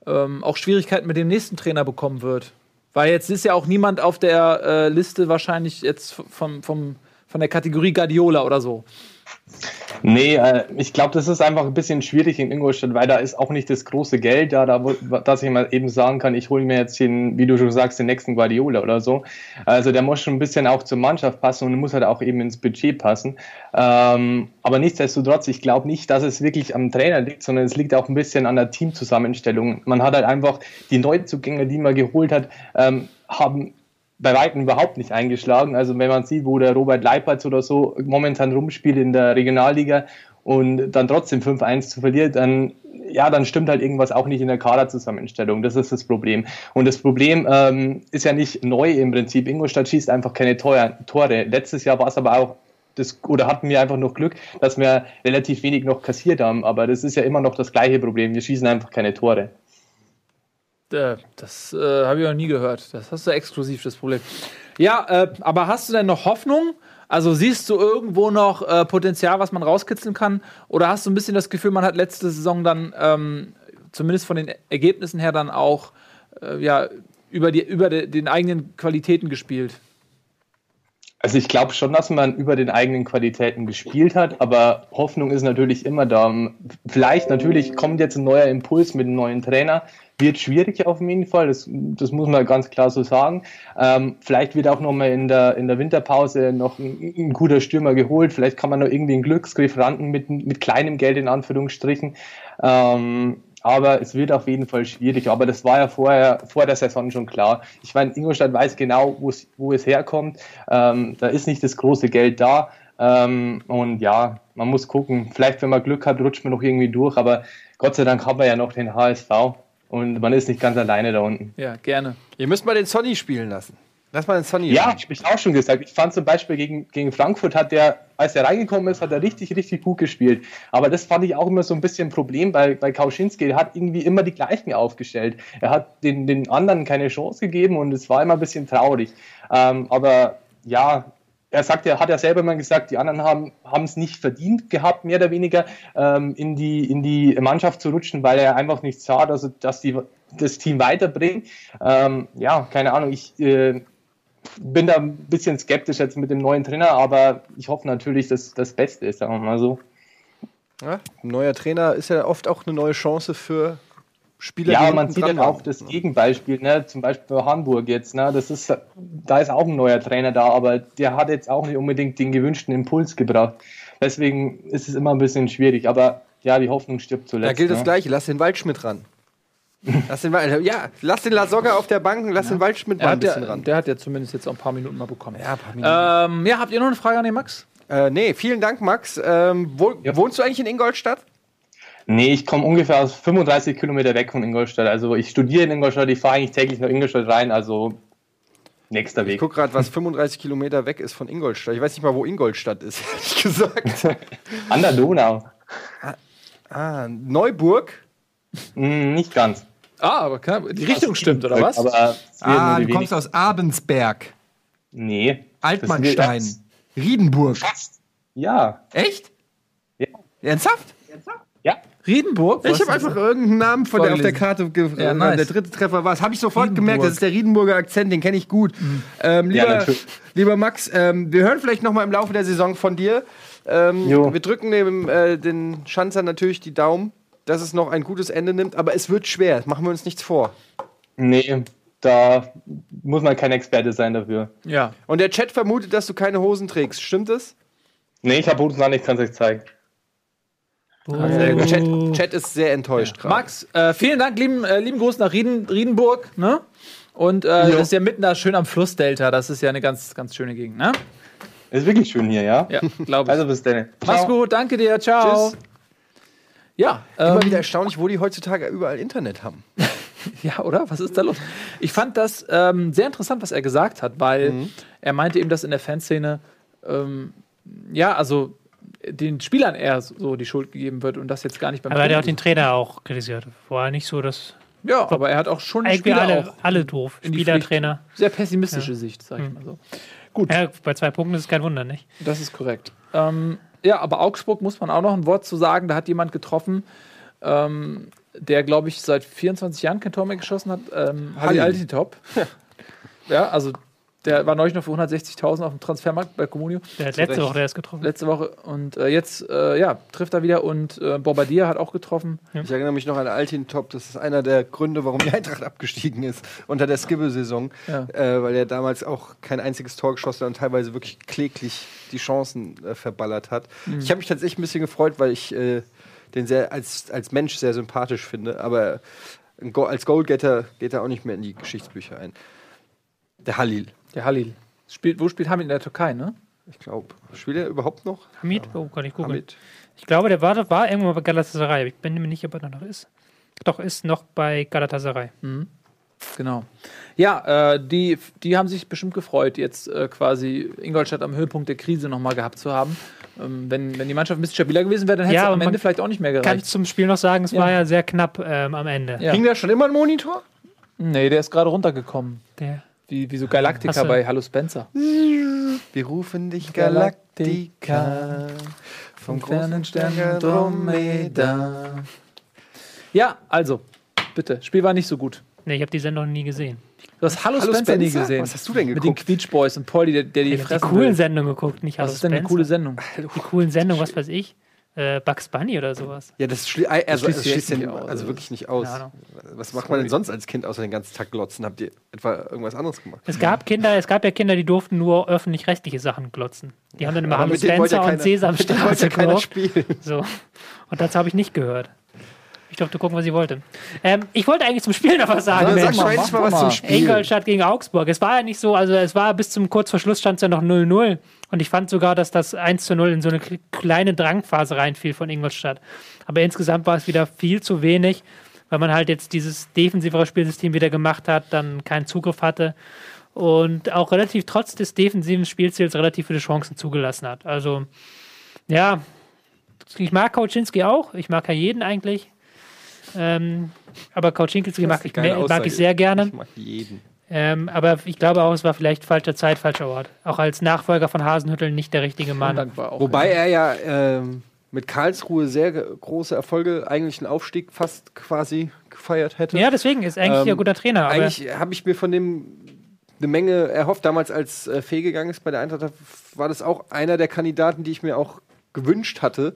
ähm, auch Schwierigkeiten mit dem nächsten Trainer bekommen wird? Weil jetzt ist ja auch niemand auf der äh, Liste wahrscheinlich jetzt vom, vom, von der Kategorie Guardiola oder so. Nee, äh, ich glaube, das ist einfach ein bisschen schwierig in Ingolstadt, weil da ist auch nicht das große Geld da, da dass ich mal eben sagen kann, ich hole mir jetzt den, wie du schon sagst, den nächsten Guardiola oder so. Also der muss schon ein bisschen auch zur Mannschaft passen und muss halt auch eben ins Budget passen. Ähm, aber nichtsdestotrotz, ich glaube nicht, dass es wirklich am Trainer liegt, sondern es liegt auch ein bisschen an der Teamzusammenstellung. Man hat halt einfach die Neuzugänge, die man geholt hat, ähm, haben bei Weitem überhaupt nicht eingeschlagen. Also wenn man sieht, wo der Robert Leipertz oder so momentan rumspielt in der Regionalliga und dann trotzdem 5-1 zu verliert, dann ja, dann stimmt halt irgendwas auch nicht in der Kaderzusammenstellung. Das ist das Problem. Und das Problem ähm, ist ja nicht neu im Prinzip. Ingolstadt schießt einfach keine Tore. Tore. Letztes Jahr war es aber auch das, oder hatten wir einfach noch Glück, dass wir relativ wenig noch kassiert haben. Aber das ist ja immer noch das gleiche Problem. Wir schießen einfach keine Tore. Äh, Das äh, habe ich noch nie gehört. Das hast du exklusiv, das Problem. Ja, äh, aber hast du denn noch Hoffnung? Also siehst du irgendwo noch äh, Potenzial, was man rauskitzeln kann? Oder hast du ein bisschen das Gefühl, man hat letzte Saison dann, ähm, zumindest von den Ergebnissen her, dann auch äh, ja, über, die, über de, den eigenen Qualitäten gespielt? Also ich glaube schon, dass man über den eigenen Qualitäten gespielt hat, aber Hoffnung ist natürlich immer da. Vielleicht natürlich kommt jetzt ein neuer Impuls mit einem neuen Trainer, wird schwierig auf jeden Fall, das, das muss man ganz klar so sagen. Ähm, vielleicht wird auch nochmal in der, in der Winterpause noch ein, ein guter Stürmer geholt, vielleicht kann man noch irgendwie einen Glücksgriff randen mit, mit kleinem Geld in Anführungsstrichen. Ähm, aber es wird auf jeden Fall schwierig. Aber das war ja vorher, vor der Saison schon klar. Ich meine, Ingolstadt weiß genau, wo es herkommt. Ähm, da ist nicht das große Geld da. Ähm, und ja, man muss gucken. Vielleicht, wenn man Glück hat, rutscht man noch irgendwie durch. Aber Gott sei Dank haben wir ja noch den HSV. Und man ist nicht ganz alleine da unten. Ja, gerne. Ihr müsst mal den Sonny spielen lassen. Lass mal den Sonny Ja, ich habe auch schon gesagt. Ich fand zum Beispiel gegen, gegen Frankfurt hat der, als er reingekommen ist, hat er richtig, richtig gut gespielt. Aber das fand ich auch immer so ein bisschen ein Problem bei, bei Kauschinski. Er hat irgendwie immer die gleichen aufgestellt. Er hat den, den anderen keine Chance gegeben und es war immer ein bisschen traurig. Ähm, aber ja, er sagt, er hat ja selber mal gesagt, die anderen haben haben es nicht verdient gehabt, mehr oder weniger ähm, in die in die Mannschaft zu rutschen, weil er einfach nicht sah, dass dass die das Team weiterbringt. Ähm, ja, keine Ahnung. Ich äh, bin da ein bisschen skeptisch jetzt mit dem neuen Trainer, aber ich hoffe natürlich, dass das Beste ist, sagen wir mal so. Ja, ein neuer Trainer ist ja oft auch eine neue Chance für Spieler. Ja, man sieht dann auch waren. das Gegenbeispiel, ne? zum Beispiel bei Hamburg jetzt. Ne? Das ist, da ist auch ein neuer Trainer da, aber der hat jetzt auch nicht unbedingt den gewünschten Impuls gebracht. Deswegen ist es immer ein bisschen schwierig, aber ja, die Hoffnung stirbt zuletzt. Da gilt das ne? Gleiche. Lass den Waldschmidt ran. Lass den ja, lass den Lasogga auf der Bank, lass den Waldschmidt mal ein hat bisschen ja, ran. der hat ja zumindest jetzt auch ein paar Minuten mal bekommen. Ja, ein paar Minuten. Ähm, ja, habt ihr noch eine Frage an den Max? Äh, nee, vielen Dank, Max. Ähm, wo, Ja. Wohnst du eigentlich in Ingolstadt? Nee, ich komme ungefähr aus 35 Kilometer weg von Ingolstadt. Also ich studiere in Ingolstadt, ich fahre eigentlich täglich nach Ingolstadt rein, also nächster Ich Weg. guck gerade, was 35 Kilometer weg ist von Ingolstadt. Ich weiß nicht mal, wo Ingolstadt ist, [laughs] ehrlich gesagt. An der Donau. ah, Neuburg. Hm, nicht ganz. Ah, aber klar, die Richtung stimmt, oder was? Aber Ah, du kommst aus Abensberg, Nee. Altmannstein, Riedenburg. Ja. Echt? Ja. Ernsthaft? Ja. Riedenburg? Ich habe einfach irgendeinen Namen von der auf der. Karte ge Ja, äh, nice. Der dritte Treffer war es. Habe ich sofort Riedenburg. gemerkt, das ist der Riedenburger Akzent, den kenne ich gut. Ähm, Ja, lieber, natürlich. lieber Max, ähm, wir hören vielleicht noch mal im Laufe der Saison von dir. Ähm, wir drücken dem, äh, den Schanzer natürlich die Daumen, dass es noch ein gutes Ende nimmt, aber es wird schwer. Machen wir uns nichts vor. Nee, da muss man kein Experte sein dafür. Ja. Und der Chat vermutet, dass du keine Hosen trägst. Stimmt es? Nee, ich habe Hosen an, ich kann es euch zeigen. Der Chat, Chat ist sehr enttäuscht gerade. Max, äh, vielen Dank, lieben, äh, lieben Gruß nach Rieden, Riedenburg, ne? Und äh, das ist ja mitten da schön am Flussdelta. Das ist ja eine ganz, ganz schöne Gegend, ne? Ist wirklich schön hier, ja? Ja, glaube ich. Also bis dann. Mach's gut, danke dir, ciao. Tschüss. Ja, Immer ähm, wieder erstaunlich, wo die heutzutage überall Internet haben. [laughs] ja, oder? Was ist da los? Ich fand das ähm, sehr interessant, was er gesagt hat, weil Mhm. er meinte eben, dass in der Fanszene, ähm, ja, also den Spielern eher so die Schuld gegeben wird und das jetzt gar nicht beim Aber er hat ja auch den Trainer auch kritisiert. War nicht so, dass. Ja, aber er hat auch schon die eigentlich Spieler alle, auch alle doof. Spieler. Trainer. sehr pessimistische Sicht, sag ich mal so. Gut. Ja, bei zwei Punkten ist es kein Wunder, nicht? Das ist korrekt. Ähm, ja, aber Augsburg muss man auch noch ein Wort zu sagen. Da hat jemand getroffen, ähm, der, glaube ich, seit 24 Jahren kein Tor mehr geschossen hat. Ähm, Halil. Altintop. ja, also der war neulich noch für 160.000 auf dem Transfermarkt bei Comunio. Der hat letzte. Woche erst getroffen. Letzte Woche. Und äh, jetzt, äh, ja, trifft er wieder. Und äh, Bombardier hat auch getroffen. Ich erinnere mich noch an Altin Top. Das ist einer der Gründe, warum die Eintracht abgestiegen ist unter der Skibbe-Saison. Ja. Äh, weil er damals auch kein einziges Tor geschossen hat und teilweise wirklich kläglich die Chancen äh, verballert hat. Ich habe mich tatsächlich ein bisschen gefreut, weil ich äh, den sehr als, als Mensch sehr sympathisch finde. Aber als Goalgetter geht er auch nicht mehr in die Geschichtsbücher ein. Der Halil, Der Halil. Spielt, wo spielt Hamid in der Türkei, ne? ich glaube. Spielt er überhaupt noch? Hamid? Oh, kann ich googeln. Hamid. Ich glaube, der war, war irgendwo bei Galatasaray. Ich bin mir nicht, ob er da noch ist. Doch, ist noch bei Galatasaray. Genau. Ja, äh, die, die haben sich bestimmt gefreut, jetzt äh, quasi Ingolstadt am Höhepunkt der Krise nochmal gehabt zu haben. Ähm, wenn, wenn die Mannschaft ein bisschen stabiler gewesen wäre, dann hätte Ja, es am Ende vielleicht auch nicht mehr Kann gereicht. zum Spiel noch sagen, es Ja. war ja sehr knapp ähm, am Ende. Ja. Hing da schon immer ein Monitor? Nee, der ist gerade runtergekommen. Der, Wie, wie so Galactica so. bei Hallo Spencer. Wir rufen dich Galactica vom großen Stern Andromeda. Ja, also, bitte. Spiel war nicht so gut. nee, ich habe die Sendung nie gesehen. Du hast Hallo, Hallo Spencer, nie Spencer? gesehen. Was hast du denn Mit den geguckt? Quietsch Boys und Polly, der, der die Ich habe die fressen coolen will. Sendungen geguckt, nicht Was Hallo ist denn eine Spencer. coole Sendung? Die coolen Sendungen, was weiß ich. Äh, Bugs Bunny oder sowas. Ja, das schließt also, schließt das schließt ja nicht aus. also wirklich nicht aus. Was macht man denn sonst als Kind außer den ganzen Tag glotzen? Habt ihr etwa irgendwas anderes gemacht? Es gab Kinder, es gab ja Kinder, die durften nur öffentlich-rechtliche Sachen glotzen. Die haben dann immer Hallo Spencer ja und Sesamstraße ja spielen. [laughs] So. Und das habe ich nicht gehört. Ich durfte gucken, was ich wollte. Ähm, ich wollte eigentlich zum Spiel noch was sagen. Sag mal mal was zum Spiel. Ingolstadt gegen Augsburg. Es war ja nicht so, also es war bis zum kurz vor Schluss stand es ja noch 0-0. Und ich fand sogar, dass das 1 0 in so eine kle- kleine Drangphase reinfiel von Ingolstadt. Aber insgesamt war es wieder viel zu wenig, weil man halt jetzt dieses defensivere Spielsystem wieder gemacht hat, dann keinen Zugriff hatte und auch relativ trotz des defensiven Spielziels relativ viele Chancen zugelassen hat. Also, ja, ich mag Kauczynski auch. Ich mag ja jeden eigentlich. Ähm, aber Kauczynski mag, ich, mag ich sehr gerne. Ich mag jeden. Ähm, aber ich glaube auch, es war vielleicht falsche Zeit, falscher Ort. Auch als Nachfolger von Hasenhüttel nicht der richtige Mann. Auch. Wobei er ja ähm, mit Karlsruhe sehr große Erfolge, eigentlich einen Aufstieg fast quasi gefeiert hätte. Ja, deswegen ist eigentlich Ähm, ein guter Trainer. Aber Eigentlich habe ich mir von dem eine Menge erhofft. Damals, als äh, Fee gegangen ist bei der Eintracht, war das auch einer der Kandidaten, die ich mir auch gewünscht hatte.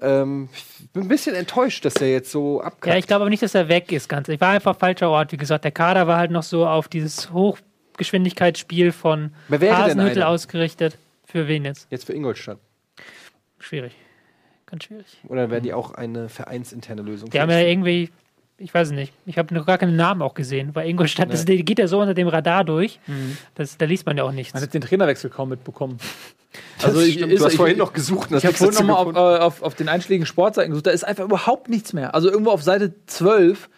Ähm, ich bin ein bisschen enttäuscht, dass der jetzt so ja, abkackt. ich glaube aber nicht, dass er weg ist. Ganz. Ich war einfach falscher Ort. Wie gesagt, der Kader war halt noch so auf dieses Hochgeschwindigkeitsspiel von Hasenhüttel ausgerichtet. Für wen jetzt? jetzt für Ingolstadt. Schwierig. Ganz schwierig. Oder wäre die auch eine vereinsinterne Lösung? Die haben ja irgendwie, ich weiß es nicht, ich habe noch gar keinen Namen auch gesehen, weil Ingolstadt, das geht ja so unter dem Radar durch, das, da liest man ja auch nichts. Man hat den Trainerwechsel kaum mitbekommen. also ich- ist- du hast ich- vorhin noch gesucht. Ich habe vorhin nochmal auf, gefunden. äh, auf, auf den einschlägigen Sportseiten gesucht, da ist einfach überhaupt nichts mehr. Also irgendwo auf Seite 12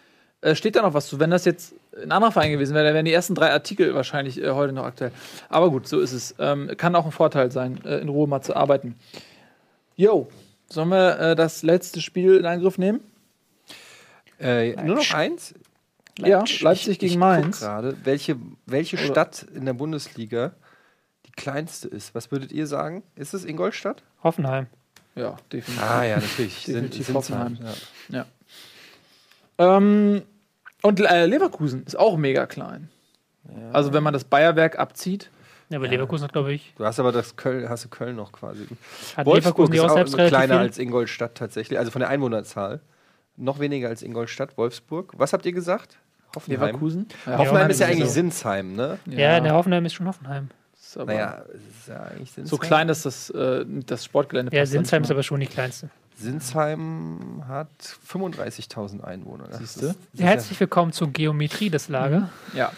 äh, steht da noch was zu. Wenn das jetzt ein anderer Verein gewesen wäre, dann wären die ersten drei Artikel wahrscheinlich äh, heute noch aktuell. Aber gut, so ist es. Ähm, kann auch ein Vorteil sein, äh, in Ruhe mal zu arbeiten. Jo, sollen wir äh, das letzte Spiel in Angriff nehmen? Äh, nur noch eins? Ja, Leipzig gegen ich Mainz. Guck gerade, welche, welche Stadt in der Bundesliga die kleinste ist. Was würdet ihr sagen? Ist es Ingolstadt? Hoffenheim. Ja, definitiv. Ah ja, natürlich. [laughs] Definitiv Sind- Hoffenheim. Ja. Ähm, und äh, Leverkusen ist auch mega klein. Also wenn man das Bayerwerk abzieht. Ja, aber Leverkusen hat, glaube ich, Du hast aber das Köln, hast du Köln noch quasi. hat Wolfsburg Leverkusen ist auch auch selbst relativ kleiner viel. als Ingolstadt tatsächlich, also von der Einwohnerzahl. Noch weniger als Ingolstadt, Wolfsburg. Was habt ihr gesagt? Hoffenheim. Leverkusen. Ja, Hoffenheim ist ja eigentlich so. Sinsheim, ne? Ja, der Hoffenheim ist schon Hoffenheim. Ist aber Naja, ist ja eigentlich Sinsheim. so klein, dass das, äh, das Sportgelände Ja, passt Sinsheim ist aber schon die kleinste. Sinsheim hat 35.000 Einwohner. Siehste? Herzlich willkommen zur Geometrie des Lager. Ja.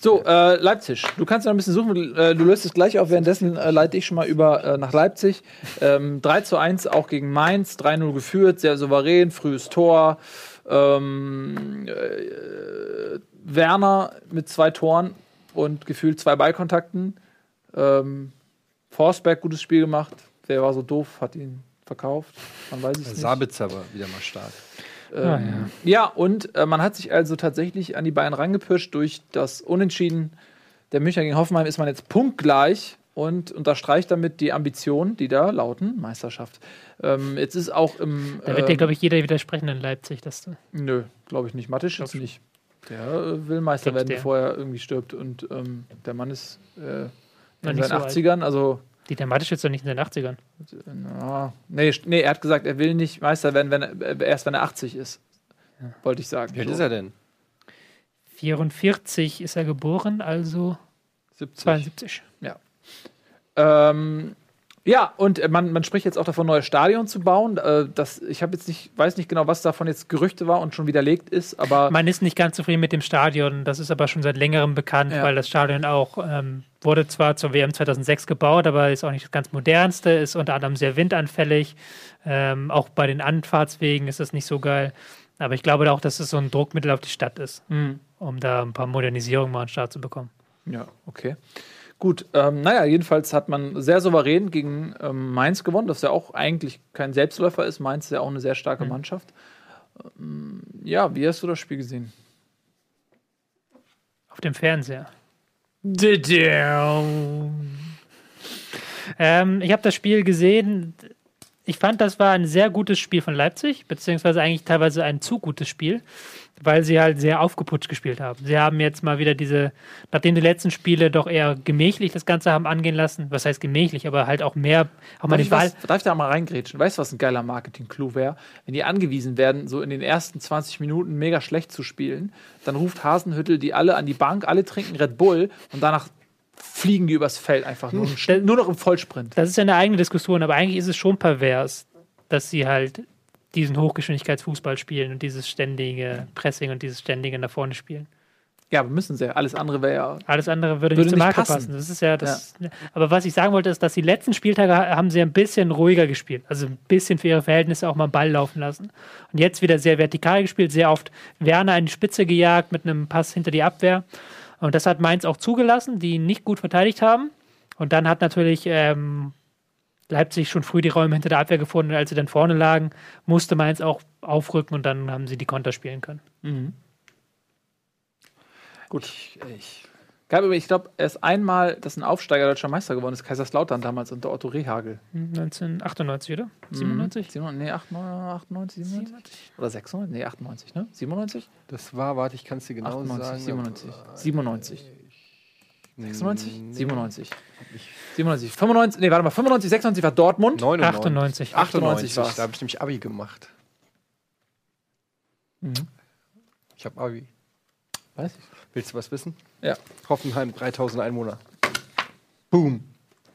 So, äh, Leipzig. Du kannst noch ein bisschen suchen. Äh, du löst es gleich auf. Währenddessen äh, leite ich schon mal über äh, nach Leipzig. Ähm, 3 zu 1 auch gegen Mainz. 3-0 geführt. Sehr souverän. Frühes Tor. Ähm, äh, Werner mit zwei Toren und gefühlt zwei Ballkontakten. Ähm, Forsberg gutes Spiel gemacht. Wer war so doof, hat ihn verkauft. Man weiß es ja- nicht. Sabitzer war wieder mal stark. Ähm, ja. und äh, man hat sich also tatsächlich an die Bayern rangepirscht durch das Unentschieden der Münchner gegen Hoffenheim ist man jetzt punktgleich und unterstreicht damit die Ambitionen, die da lauten, Meisterschaft. Ähm, jetzt ist auch im. Da wird dir, ähm, glaube ich, jeder widersprechen in Leipzig. Dass du Nö, glaube ich nicht. Matisch jetzt nicht. Der äh, will Meister werden, der? bevor er irgendwie stirbt. Und ähm, der Mann ist äh, in seinen so 80ern, also. Die der Matisch jetzt doch nicht in den 80ern. Na, nee, nee, er hat gesagt, er will nicht Meister werden, wenn er, erst wenn er 80 ist. Wollte ich sagen. Wie alt So. ist er denn? 44 ist er geboren, also 70. 72. Ähm, ja, und äh, man, man spricht jetzt auch davon, neue Stadion zu bauen. Äh, das, ich habe jetzt nicht, weiß nicht genau, was davon jetzt Gerüchte war und schon widerlegt ist, aber Man ist nicht ganz zufrieden mit dem Stadion. Das ist aber schon seit längerem bekannt, Ja. weil das Stadion auch ähm, wurde zwar zur WM 2006 gebaut, aber ist auch nicht das ganz modernste, ist unter anderem sehr windanfällig. Ähm, auch bei den Anfahrtswegen ist es nicht so geil. Aber ich glaube auch, dass es so ein Druckmittel auf die Stadt ist, Hm, um da ein paar Modernisierungen mal an den Start zu bekommen. ja, okay. Gut, ähm, naja, jedenfalls hat man sehr souverän gegen ähm, Mainz gewonnen, das ja auch eigentlich kein Selbstläufer ist. Mainz ist ja auch eine sehr starke Mannschaft. Ähm, ja, wie hast du das Spiel gesehen? Auf dem Fernseher. Ähm, ich habe das Spiel gesehen. Ich fand, das war ein sehr gutes Spiel von Leipzig, beziehungsweise eigentlich teilweise ein zu gutes Spiel, weil sie halt sehr aufgeputscht gespielt haben. Sie haben jetzt mal wieder diese, nachdem die letzten Spiele doch eher gemächlich das Ganze haben angehen lassen, was heißt gemächlich, aber halt auch mehr, auch mal Darf den ich, Ball. was, darf ich da mal reingrätschen? Weißt du, was ein geiler Marketing-Clou wäre? Wenn die angewiesen werden, so in den ersten 20 Minuten mega schlecht zu spielen, dann ruft Hasenhüttel die alle an die Bank, alle trinken Red Bull und danach fliegen die übers Feld einfach nur, [laughs] Hm. nur noch im Vollsprint. Das ist ja eine eigene Diskussion, aber eigentlich ist es schon pervers, dass sie halt diesen Hochgeschwindigkeitsfußball spielen und dieses ständige Pressing und dieses ständige nach vorne spielen. Ja, aber müssen sie ja. Alles andere wäre ja. Alles andere würde, Würde nicht zur Marke passen. passen. Das ist ja das. Aber was ich sagen wollte, ist, dass die letzten Spieltage ha- haben sie ein bisschen ruhiger gespielt. Also ein bisschen für ihre Verhältnisse auch mal Ball laufen lassen. Und jetzt wieder sehr vertikal gespielt, sehr oft Werner in die Spitze gejagt mit einem Pass hinter die Abwehr. Und das hat Mainz auch zugelassen, die nicht gut verteidigt haben. Und dann hat natürlich ähm, Leipzig schon früh die Räume hinter der Abwehr gefunden. Und als sie dann vorne lagen, musste Mainz auch aufrücken und dann haben sie die Konter spielen können. Gut. Ich, ich, Gab aber, ich glaube, erst einmal, dass ein Aufsteiger deutscher Meister geworden ist, Kaiserslautern damals unter Otto Rehagel. 1998, oder? Mhm. 97? 97, nee, 98, 97? Oder 96? Nee, 98, ne? 97? Das war, warte, ich kann es dir genau 98, sagen. 97. 97. Nee, 96? nee, 97. 97. 95, nee, warte mal, 95, 96 war Dortmund. 99. 98. 98 war's. Da habe ich nämlich Abi gemacht. Mhm. Ich habe Abi. Weiß ich. Willst du was wissen? Ja. Hoffenheim, 3000 Einwohner. Boom.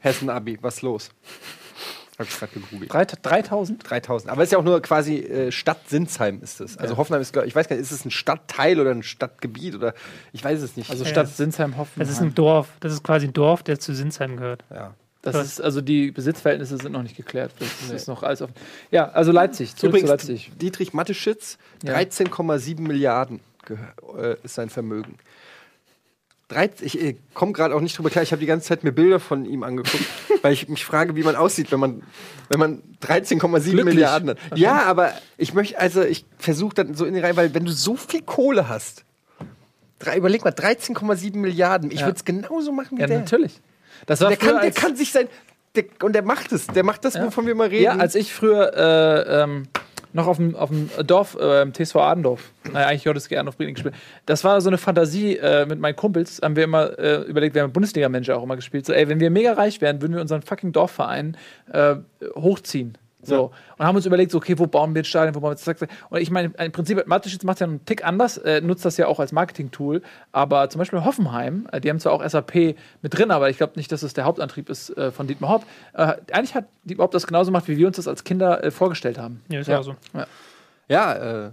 Hessen-Abi, was los? Hab ich gerade gegoogelt. Drei- 3000? 3000. Aber es ist ja auch nur quasi äh, Stadt Sinsheim ist es. Also Hoffenheim ist, glaub- ich weiß gar nicht, ist es ein Stadtteil oder ein Stadtgebiet oder ich weiß es nicht. Also Ja. Stadt Sinsheim, Hoffenheim. Das ist ein Dorf. Das ist quasi ein Dorf, der zu Sinsheim gehört. ja. Das ist, also die Besitzverhältnisse sind noch nicht geklärt. Das ist noch alles offen. Ja, also Leipzig, zurück Übrigens, zu Leipzig. Dietrich Mateschitz, Ja. 13,7 Milliarden gehör- äh, ist sein Vermögen. 13, ich äh, komme gerade auch nicht drüber klar, ich habe die ganze Zeit mir Bilder von ihm angeguckt, [laughs] weil ich mich frage, wie man aussieht, wenn man, wenn man 13,7 Glücklich. Milliarden hat. [laughs] Ja, aber ich möchte, also ich versuche dann so in die Reihe, weil wenn du so viel Kohle hast drei, überleg mal, 13,7 Milliarden. Ich Ja. würde es genauso machen wie Ja, der. natürlich. Das war Der kann, der kann sich sein. Der, und der macht es. Der macht das, wovon wir mal reden. Ja, als ich früher äh, ähm, noch auf dem, auf dem Dorf, äh, TSV Adendorf, naja, eigentlich JSG Adendorf Breling gespielt, das war so eine Fantasie äh, mit meinen Kumpels, haben wir immer äh, überlegt, wir haben Bundesliga-Manager auch immer gespielt, so, ey, wenn wir mega reich wären, würden wir unseren fucking Dorfverein äh, hochziehen. So. Und haben uns überlegt, so, okay, wo bauen wir ein Stadion, wo bauen wir zack. Und ich meine, im Prinzip, Mateschitz macht ja einen Tick anders, äh, nutzt das ja auch als Marketing-Tool, aber zum Beispiel Hoffenheim, äh, die haben zwar auch SAP mit drin, aber ich glaube nicht, dass es der Hauptantrieb ist äh, von Dietmar Hopp. Äh, eigentlich hat Dietmar Hopp das genauso gemacht, wie wir uns das als Kinder äh, vorgestellt haben. Ja, ist Ja. auch so. ja, äh,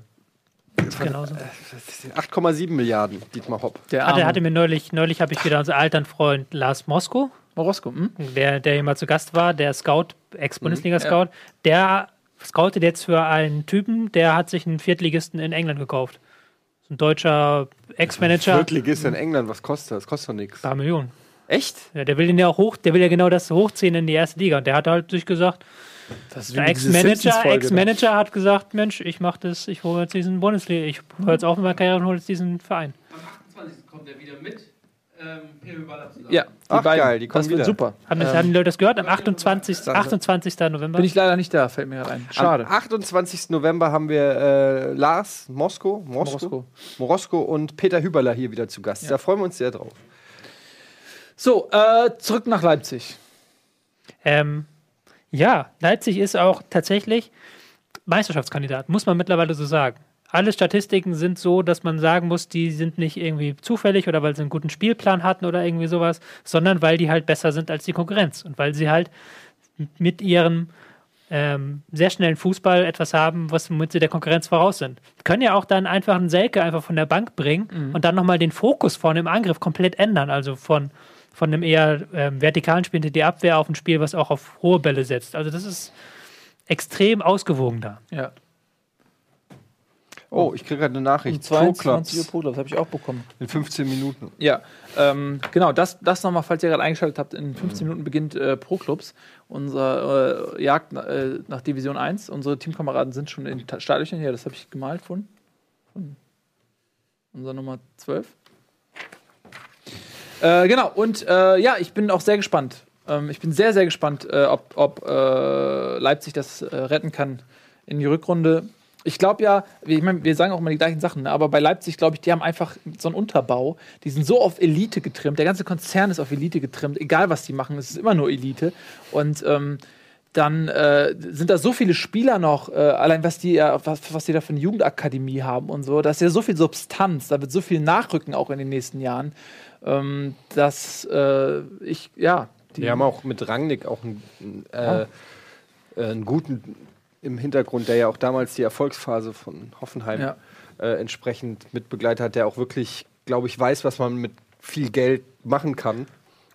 Ist genauso. 8,7 Milliarden, Dietmar Hopp. Der Hatte, arme hatte mir neulich, neulich habe ich wieder unseren alten Freund Lars Mosko, Morosko, hm? der, der hier mal zu Gast war, der Scout, Ex-Bundesliga-Scout, der scoutet jetzt für einen Typen, der hat sich einen Viertligisten in England gekauft. So Ein deutscher Ex-Manager, Viertligist in England, was kostet das? Das kostet doch nichts. paar Millionen. Echt? Ja, der will den ja auch hoch, der will ja genau das hochziehen in die erste Liga. Und der hat halt sich gesagt, der Ex-Manager, da. Ex-Manager hat gesagt, Mensch, ich mach das, ich hole jetzt diesen Bundesliga, ich höre jetzt auf mit meiner Karriere und hole jetzt diesen Verein. Am 28. kommt er wieder mit. Ähm. Ja, die Ach, beiden. geil, die kommen das wird wieder. super. Haben, das, haben die Leute das gehört? Am 28. 28. November? Bin ich leider nicht da, fällt mir gerade ein. Schade. Am 28. November haben wir äh, Lars Mosko, Mosko, Morosko. Morosko und Peter Hüberler hier wieder zu Gast. Da freuen wir uns sehr drauf. So, äh, zurück nach Leipzig. Ähm, ja, Leipzig ist auch tatsächlich Meisterschaftskandidat, muss man mittlerweile so sagen. Alle Statistiken sind so, dass man sagen muss, die sind nicht irgendwie zufällig oder weil sie einen guten Spielplan hatten oder irgendwie sowas, sondern weil die halt besser sind als die Konkurrenz und weil sie halt mit ihrem ähm, sehr schnellen Fußball etwas haben, was womit sie der Konkurrenz voraus sind. Können ja auch dann einfach einen Selke einfach von der Bank bringen und dann nochmal den Fokus vorne im Angriff komplett ändern. Also von, von einem eher ähm, vertikalen Spiel hinter die Abwehr auf ein Spiel, was auch auf hohe Bälle setzt. Also das ist extrem ausgewogen da. Ja. Oh, ich kriege gerade eine Nachricht. Um 22 Uhr Pro-Clubs Pro Clubs habe ich auch bekommen. in 15 Minuten. Ja, ähm, genau, das, das nochmal, falls ihr gerade eingeschaltet habt, in 15 Minuten beginnt äh, Pro Clubs, unsere äh, Jagd äh, nach Division 1. Unsere Teamkameraden sind schon in Ta- Startlöchern hier, das habe ich gemalt von, von unserer Nummer 12. Äh, genau, und äh, ja, ich bin auch sehr gespannt. Ähm, ich bin sehr, sehr gespannt, äh, ob, ob Leipzig das retten kann in die Rückrunde. Ich glaube ja, ich meine, wir sagen auch immer die gleichen Sachen, ne? aber bei Leipzig glaube ich, die haben einfach so einen Unterbau. Die sind so auf Elite getrimmt. Der ganze Konzern ist auf Elite getrimmt. Egal was die machen, es ist immer nur Elite. Und ähm, dann äh, sind da so viele Spieler noch, äh, allein was die, ja, was, was die da für eine Jugendakademie haben und so. Da ist ja so viel Substanz, da wird so viel nachrücken auch in den nächsten Jahren, ähm, dass äh, ich, ja. Die haben auch mit Rangnick auch einen, äh, äh, einen guten im Hintergrund, der ja auch damals die Erfolgsphase von Hoffenheim Ja. äh, entsprechend mitbegleitet hat, der auch wirklich, glaube ich, weiß, was man mit viel Geld machen kann.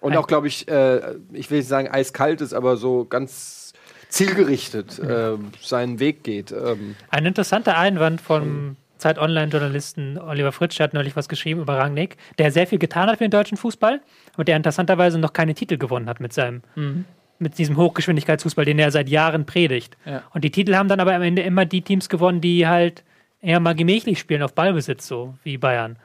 Und auch, glaube ich, äh, ich will nicht sagen eiskalt ist, aber so ganz zielgerichtet äh, seinen Weg geht. Ähm, Ein interessanter Einwand vom Zeit Online-Journalisten Oliver Fritsch, der hat neulich was geschrieben über Rangnick, der sehr viel getan hat für den deutschen Fußball und der interessanterweise noch keine Titel gewonnen hat mit seinem mit diesem Hochgeschwindigkeitsfußball, den er seit Jahren predigt. Ja. Und die Titel haben dann aber am Ende immer die Teams gewonnen, die halt eher mal gemächlich spielen auf Ballbesitz, so wie Bayern.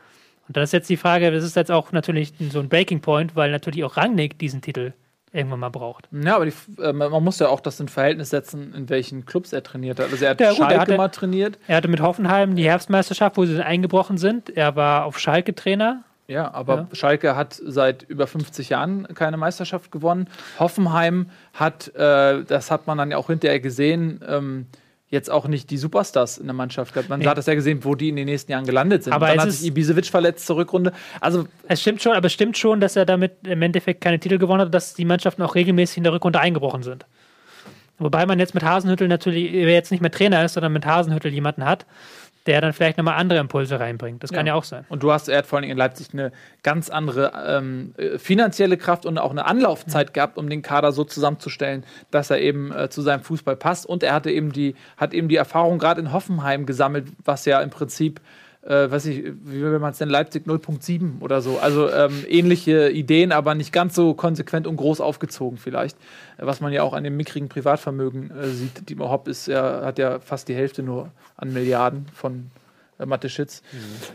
Und da ist jetzt die Frage, das ist jetzt auch natürlich so ein Breaking Point, weil natürlich auch Rangnick diesen Titel irgendwann mal braucht. Ja, aber die, äh, man muss ja auch das in Verhältnis setzen, in welchen Clubs er trainiert hat. Also er hat Ja, gut, er Schalke hatte- mal trainiert. Er hatte mit Hoffenheim die Herbstmeisterschaft, wo sie eingebrochen sind. Er war auf Schalke Trainer. Ja, aber Ja. Schalke hat seit über 50 Jahren keine Meisterschaft gewonnen. Hoffenheim hat, äh, das hat man dann ja auch hinterher gesehen, ähm, jetzt auch nicht die Superstars in der Mannschaft gehabt. Man Nee. hat das ja gesehen, wo die in den nächsten Jahren gelandet sind. Aber Und dann es hat ist- sich Ibisevic verletzt zur Rückrunde. Also Es stimmt schon, aber es stimmt schon, dass er damit im Endeffekt keine Titel gewonnen hat, dass die Mannschaften auch regelmäßig in der Rückrunde eingebrochen sind. Wobei man jetzt mit Hasenhüttel natürlich, wer jetzt nicht mehr Trainer ist, sondern mit Hasenhüttel jemanden hat, der dann vielleicht nochmal andere Impulse reinbringt. Das kann ja auch sein. Und du hast, er hat vor allem in Leipzig eine ganz andere ähm, äh, finanzielle Kraft und auch eine Anlaufzeit gehabt, um den Kader so zusammenzustellen, dass er eben äh, zu seinem Fußball passt. Und er hatte eben die, hat eben die Erfahrung gerade in Hoffenheim gesammelt, was ja im Prinzip, äh, weiß ich, wie will man es denn, Leipzig 0.7 oder so. Also ähm, ähnliche Ideen, aber nicht ganz so konsequent und groß aufgezogen vielleicht. Was man ja auch an dem mickrigen Privatvermögen äh, sieht. Dietmar Hopp ist ja, hat ja fast die Hälfte nur an Milliarden von äh, Mathe Schitz.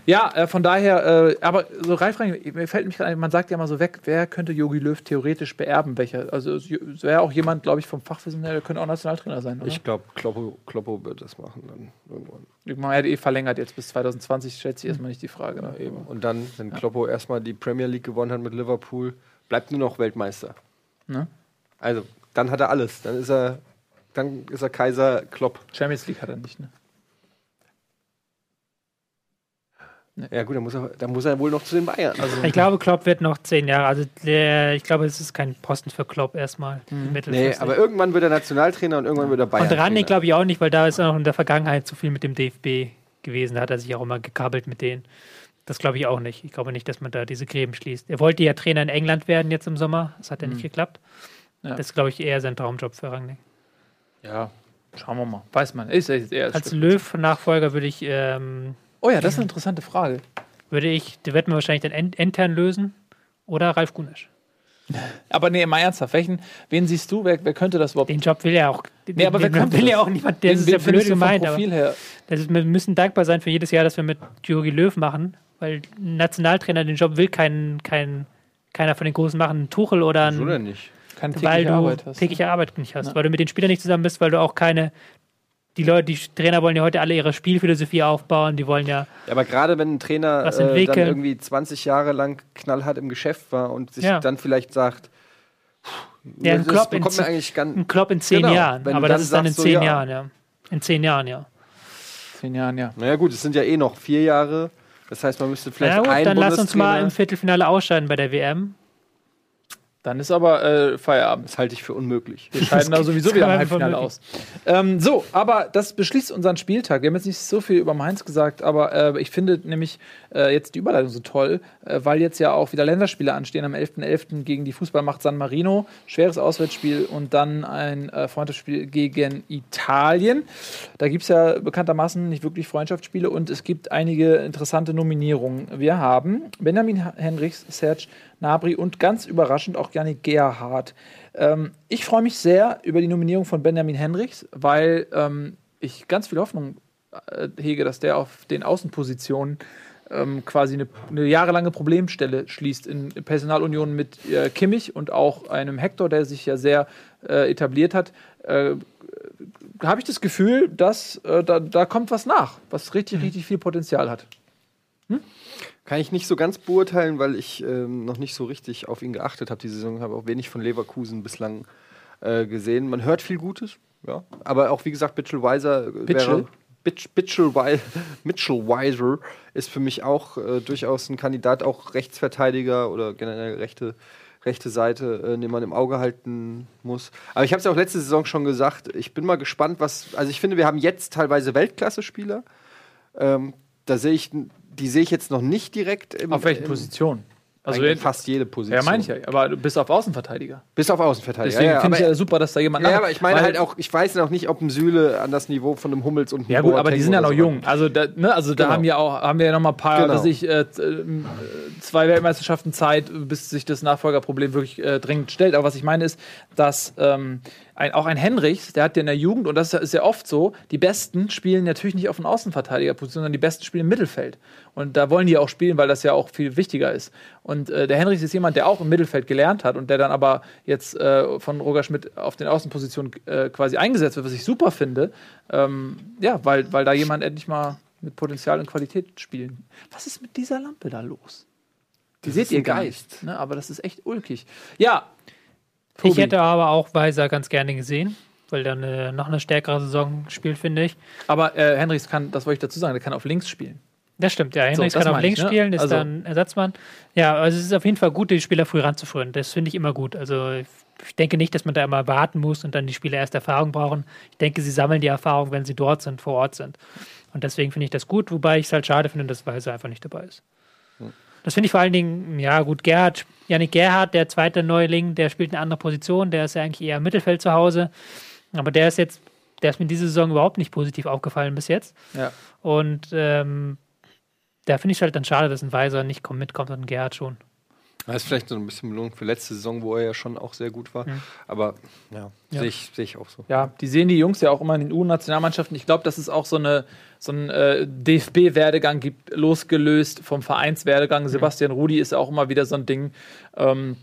Ja, äh, von daher, äh, aber so Ralf Rangnick, mir fällt mich gerade ein, man sagt ja mal so weg, wer könnte Jogi Löw theoretisch beerben? Welcher? Also es wäre auch jemand, glaube ich, vom Fachwissen her, der könnte auch Nationaltrainer sein, oder? Ich glaube, Kloppo, Kloppo wird das machen dann irgendwann. Man hat eh verlängert jetzt bis 2020, schätze ich erstmal nicht die Frage. Ne? Eben. Und dann, wenn Kloppo erstmal die Premier League gewonnen hat mit Liverpool, bleibt nur noch Weltmeister. Ne? Also, dann hat er alles. Dann ist er, dann ist er Kaiser Klopp. Champions League hat er nicht, ne? Ja gut, dann muss er, muss er wohl noch zu den Bayern. Also, Ich glaube, Klopp wird noch zehn Jahre. Also der, ich glaube, es ist kein Posten für Klopp erstmal. nee, mittelfristig. aber irgendwann wird er Nationaltrainer und irgendwann wird er Bayern. Und Rangnick glaube ich auch nicht, weil da ist er noch in der Vergangenheit zu viel mit dem DFB gewesen. Da hat er sich auch immer gekabbelt mit denen. Das glaube ich auch nicht. Ich glaube nicht, dass man da diese Gräben schließt. Er wollte ja Trainer in England werden jetzt im Sommer. Das hat ja nicht geklappt. Ja. Das ist, glaube ich, eher sein Traumjob für Rangnick. Ja, schauen wir mal. Weiß man. Ist er eher Als Löw-Nachfolger würde ich, ähm, Oh ja, das ist eine interessante Frage. würde ich, die wird man wahrscheinlich dann intern lösen oder Ralf Gunesch. [laughs] Aber nee, mal ernsthaft, welchen, wen siehst du? Wer, wer könnte das überhaupt? Den Job will er auch. Nee, aber wer den könnte will das? ja auch niemand. Der ist ja blöd gemeint. Aber Profil her? das ist, wir müssen dankbar sein für jedes Jahr, dass wir mit Jogi Löw machen, weil ein Nationaltrainer den Job will kein, kein, keiner von den Großen machen. Ein Tuchel oder ein. so denn nicht. Keine weil du Arbeit hast. tägliche Arbeit nicht hast, weil du mit den Spielern nicht zusammen bist, weil du auch keine. Die Leute, die Trainer wollen ja heute alle ihre Spielphilosophie aufbauen, die wollen ja. Ja, aber gerade wenn ein Trainer äh, dann irgendwie 20 Jahre lang knallhart im Geschäft war und sich Ja. dann vielleicht sagt, Ja, ein das Klopp in. Ein Klopp in zehn Genau, Jahren. Aber dann das ist dann in so, zehn ja. Jahren, ja. In zehn Jahren, ja. Zehn Jahren, ja. Naja, gut, es sind ja eh noch vier Jahre. Das heißt, man müsste vielleicht Na gut, einen dann lass uns mal im Viertelfinale ausscheiden bei der WM. Dann ist aber äh, Feierabend. Das halte ich für unmöglich. Wir scheiden da sowieso wieder im Halbfinale aus. Ähm, so, aber das beschließt unseren Spieltag. Wir haben jetzt nicht so viel über Mainz gesagt, aber äh, ich finde nämlich äh, jetzt die Überleitung so toll, äh, weil jetzt ja auch wieder Länderspiele anstehen am 11.11. gegen die Fußballmacht San Marino. Schweres Auswärtsspiel und dann ein äh, Freundschaftsspiel gegen Italien. Da gibt es ja bekanntermaßen nicht wirklich Freundschaftsspiele und es gibt einige interessante Nominierungen. Wir haben Benjamin Henrichs, Serge Nabri und ganz überraschend auch Janik Gerhardt. Ähm, ich freue mich sehr über die Nominierung von Benjamin Henrichs, weil ähm, ich ganz viel Hoffnung äh, hege, dass der auf den Außenpositionen ähm, quasi eine, eine jahrelange Problemstelle schließt in Personalunion mit äh, Kimmich und auch einem Hector, der sich ja sehr äh, etabliert hat. Äh, habe ich das Gefühl, dass äh, da, da kommt was nach, was richtig, richtig viel Potenzial hat. Kann ich nicht so ganz beurteilen, weil ich ähm, noch nicht so richtig auf ihn geachtet habe. Die Saison habe auch wenig von Leverkusen bislang äh, gesehen. Man hört viel Gutes, ja. Aber auch wie gesagt, Mitchell Weiser äh, wäre. Bitch, Mitchell, [laughs] Mitchell Weiser ist für mich auch äh, durchaus ein Kandidat, auch Rechtsverteidiger oder generell rechte, rechte Seite, äh, den man im Auge halten muss. Aber ich habe es ja auch letzte Saison schon gesagt, ich bin mal gespannt, was. Also ich finde, wir haben jetzt teilweise Weltklasse-Spieler. Ähm, da sehe ich, die sehe ich jetzt noch nicht direkt im, Auf welchen Positionen? Also fast jede Position. ja, meine ich ja, aber bis auf Außenverteidiger. Bis auf Außenverteidiger. Deswegen ja, ja, finde ich ja super, dass da jemand ja, aber ich meine halt auch, ich weiß noch nicht, ob ein Süle an das Niveau von einem Hummels und einem Ja gut, aber die Boateng sind ja noch so jung. Also da, ne, also da Genau. haben wir auch haben wir ja noch mal ein paar, Genau. dass ich äh, äh, zwei Weltmeisterschaften Zeit, bis sich das Nachfolgerproblem wirklich äh, dringend stellt. Aber was ich meine ist, dass ähm, ein, auch ein Henrichs, der hat ja in der Jugend und das ist ja oft so, die Besten spielen natürlich nicht auf den Außenverteidigerposition, sondern die Besten spielen im Mittelfeld. Und da wollen die auch spielen, weil das ja auch viel wichtiger ist. Und äh, der Henrichs ist jemand, der auch im Mittelfeld gelernt hat und der dann aber jetzt äh, von Roger Schmidt auf den Außenpositionen äh, quasi eingesetzt wird, was ich super finde. Ähm, ja, weil, weil da jemand endlich mal mit Potenzial und Qualität spielen. Was ist mit dieser Lampe da los? Die Das seht ihr Geist. nicht, ne? aber das ist echt ulkig. Ja, Ich Tobi. hätte aber auch Weiser ganz gerne gesehen, weil er eine, noch eine stärkere Saison spielt, finde ich. aber äh, Henrichs kann, das wollte ich dazu sagen, der kann auf links spielen. Das stimmt, ja. Henrichs das kann auf meine ich, links ne? spielen, ist Also- dann Ersatzmann. Ja, also es ist auf jeden Fall gut, die Spieler früh ranzuführen. Das finde ich immer gut. Also ich denke nicht, dass man da immer warten muss und dann die Spieler erst Erfahrung brauchen. Ich denke, sie sammeln die Erfahrung, wenn sie dort sind, vor Ort sind. Und deswegen finde ich das gut, wobei ich es halt schade finde, dass Weiser einfach nicht dabei ist. Das finde ich vor allen Dingen, ja gut, Gerhard, Janik Gerhard, der zweite Neuling, der spielt eine andere Position, der ist ja eigentlich eher im Mittelfeld zu Hause. Aber der ist jetzt, der ist mir diese Saison überhaupt nicht positiv aufgefallen bis jetzt. Ja. Und ähm, da finde ich es halt dann schade, dass ein Weiser nicht komm- mitkommt und ein Gerhard schon. Das ist vielleicht so ein bisschen Belohnung für letzte Saison, wo er ja schon auch sehr gut war. Aber ja, Ja. sehe ich, seh ich auch so. Ja, die sehen die Jungs ja auch immer in den U-Nationalmannschaften. Ich glaube, dass es auch so, eine, so einen äh, DFB-Werdegang gibt, losgelöst vom Vereinswerdegang. Sebastian Rudi ist auch immer wieder so ein Ding. Ähm,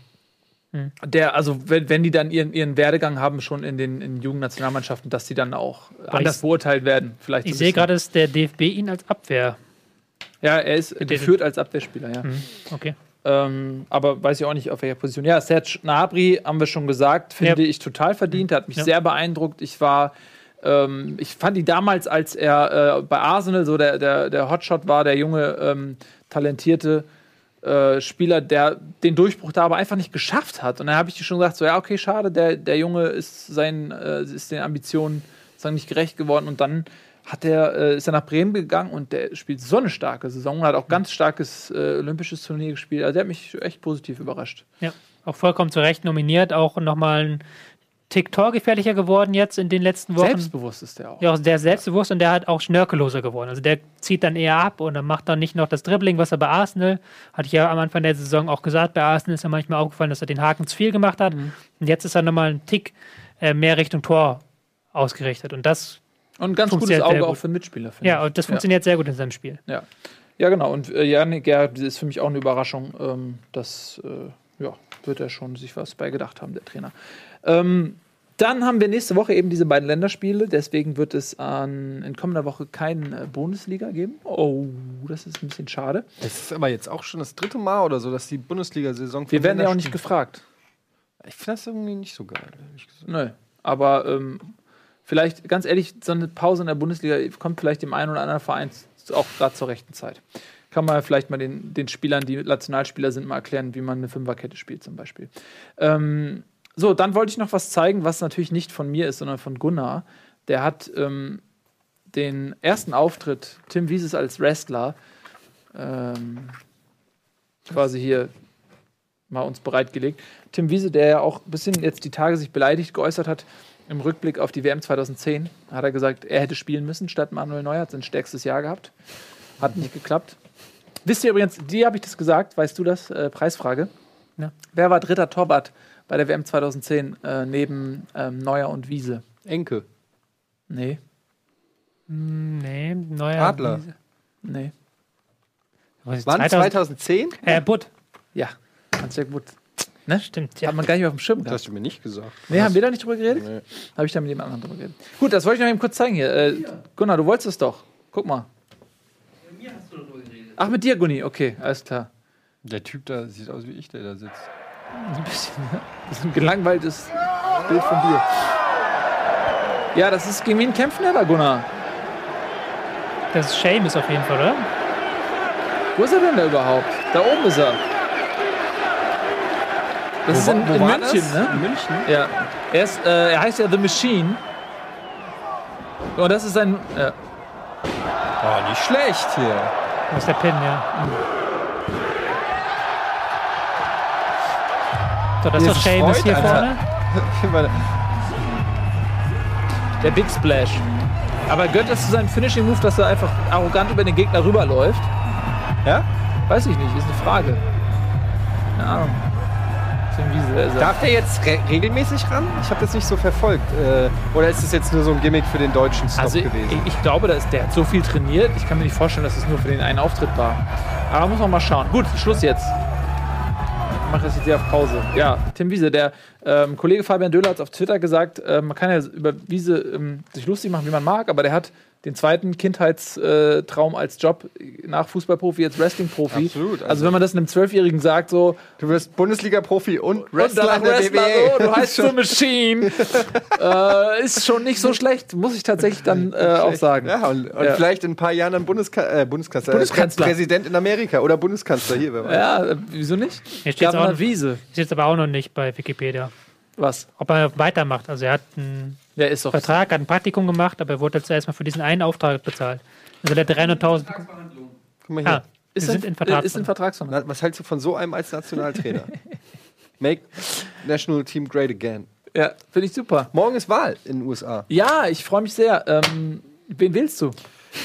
Der, also wenn, wenn die dann ihren, ihren Werdegang haben, schon in den in Jugendnationalmannschaften, dass die dann auch anders ich- beurteilt werden. Vielleicht Ich sehe gerade, dass der DFB ihn als Abwehr. Ja, er ist geführt als Abwehrspieler, ja. Mhm. Okay. Ähm, aber weiß ich auch nicht, auf welcher Position. Ja, Serge Gnabry, haben wir schon gesagt, finde Ja. ich total verdient. Der hat mich Ja. sehr beeindruckt. Ich war, ähm, ich fand ihn damals, als er äh, bei Arsenal so der, der, der Hotshot war, der junge, ähm, talentierte äh, Spieler, der den Durchbruch da aber einfach nicht geschafft hat. Und dann habe ich schon gesagt, so, ja, okay, schade, der, der Junge ist, seinen, äh, ist den Ambitionen sozusagen nicht gerecht geworden. Und dann hat er, äh, ist er nach Bremen gegangen und der spielt so eine starke Saison und hat auch ganz starkes äh, olympisches Turnier gespielt. Also der hat mich echt positiv überrascht. Ja, auch vollkommen zu Recht nominiert. Auch nochmal ein Tick torgefährlicher geworden jetzt in den letzten Wochen. Selbstbewusst ist der auch. Ja, auch sehr selbstbewusst und der hat auch schnörkelloser geworden. Also der zieht dann eher ab und dann macht dann nicht noch das Dribbling, was er bei Arsenal, hatte ich ja am Anfang der Saison auch gesagt, bei Arsenal ist er manchmal aufgefallen, dass er den Haken zu viel gemacht hat. Und jetzt ist er nochmal einen Tick äh, mehr Richtung Tor ausgerichtet. Und das, Und ein ganz gutes Auge sehr auch gut. für Mitspieler. finde ja, und das funktioniert sehr gut in seinem Spiel. Ja. ja, genau. Und äh, Janik Gerb ist für mich auch eine Überraschung. Ähm, das äh, ja, wird er schon sich was bei gedacht haben, der Trainer. Ähm, dann haben wir nächste Woche eben diese beiden Länderspiele. Deswegen wird es an, in kommender Woche keine äh, Bundesliga geben. Oh, das ist ein bisschen schade. Es ist aber jetzt auch schon das dritte Mal oder so, dass die Bundesliga-Saison Wir werden ja auch nicht gefragt. Ich finde das irgendwie nicht so geil. ehrlich gesagt. Nö. Aber ähm, vielleicht, ganz ehrlich, so eine Pause in der Bundesliga kommt vielleicht dem einen oder anderen Verein auch gerade zur rechten Zeit. Kann man vielleicht mal den, den Spielern, die Nationalspieler sind, mal erklären, wie man eine Fünferkette spielt, zum Beispiel. Ähm, so, dann wollte ich noch was zeigen, was natürlich nicht von mir ist, sondern von Gunnar. Der hat ähm, den ersten Auftritt Tim Wieses als Wrestler ähm, quasi hier mal uns bereitgelegt. Tim Wiese, der ja auch ein bisschen jetzt die Tage sich beleidigt geäußert hat, im Rückblick auf die WM 2010, hat er gesagt, er hätte spielen müssen statt Manuel Neuer, hat sein stärkstes Jahr gehabt. Hat nicht geklappt. Wisst ihr übrigens, dir habe ich das gesagt, weißt du das? Äh, Preisfrage. Ja. Wer war dritter Torwart bei der WM 2010 äh, neben ähm, Neuer und Wiese? Enke. Nee, Hm, Nee, neuer. Adler. nee. Was ist Wann? 2000? 2010? Äh, Butt. Ja, ganz sehr gut. Ne? Stimmt, ja. Hat man gar nicht auf dem Schirm Das gehabt. hast du mir nicht gesagt. Nee, haben wir da nicht drüber geredet? Nee. Habe ich da mit jemand anderem drüber geredet. Gut, das wollte ich noch eben kurz zeigen hier. Äh, Gunnar, du wolltest es doch. Guck mal. Mit mir hast du darüber geredet. Ach, mit dir, Gunni. Okay, alles klar. Der Typ da sieht aus wie ich, der da sitzt. Ein bisschen, ne? Das ist ein gelangweiltes Bild von dir. Ja, das ist gegen wen kämpfen der da, Gunnar? Das ist Seamus auf jeden Fall, oder? Wo ist er denn da überhaupt? Da oben ist er. Das ist in, in München, ne? In München? Ja. Er, ist, äh, er heißt ja The Machine. Und das ist sein. Ja. Oh, nicht schlecht hier. Wo ist der Pin, ja. So, das ist doch Seamus hier Alter. vorne. [laughs] Der Big Splash. Aber gehört das zu seinem Finishing Move, dass er einfach arrogant über den Gegner rüberläuft? Ja? Weiß ich nicht, ist eine Frage. Keine Ahnung. Tim Wiese, er? Darf der jetzt re regelmäßig ran? Ich habe das nicht so verfolgt. Äh, oder ist das jetzt nur so ein Gimmick für den deutschen Stop Also ich, gewesen? ich glaube, dass der hat so viel trainiert. Ich kann mir nicht vorstellen, dass es nur für den einen Auftritt war. Aber muss man mal schauen. Gut, Schluss jetzt. Ich mache das jetzt hier auf Pause. Ja, Tim Wiese, der ähm, Kollege Fabian Döhler hat auf Twitter gesagt, äh, man kann ja über Wiese ähm, sich lustig machen, wie man mag, aber der hat den zweiten Kindheitstraum als Job nach Fußballprofi jetzt Wrestlingprofi. Absolut, Also, also- wenn man das einem Zwölfjährigen sagt, so du wirst Bundesliga-Profi und Wrestler und der Wrestler, WWE. so, du heißt [laughs] The Machine, äh, ist schon nicht so schlecht, muss ich tatsächlich dann äh, auch sagen. Ja, und, und Ja. vielleicht in ein paar Jahren dann Bundeska äh, Bundeskanzler, Bundeskanzler. Prä- Präsident in Amerika oder Bundeskanzler hier. Wer weiß. Ja, äh, wieso nicht? Hier steht Gabner auch, Wiese. steht jetzt aber auch noch nicht bei Wikipedia. Was? Ob er weitermacht. Also er hat einen Der ist doch. Vertrag, hat ein Praktikum gemacht, aber er wurde jetzt erstmal für diesen einen Auftrag bezahlt. Also der 300.000. Vertragsverhandlung. Guck mal hier. Ah, wir sind in Vertragsverhandlung. Ist in Vertragsverhandlung. Was hältst du von so einem als Nationaltrainer? [laughs] Make National Team great again. Ja, finde ich super. Morgen ist Wahl in den USA. Ja, ich freue mich sehr. Ähm, wen willst du?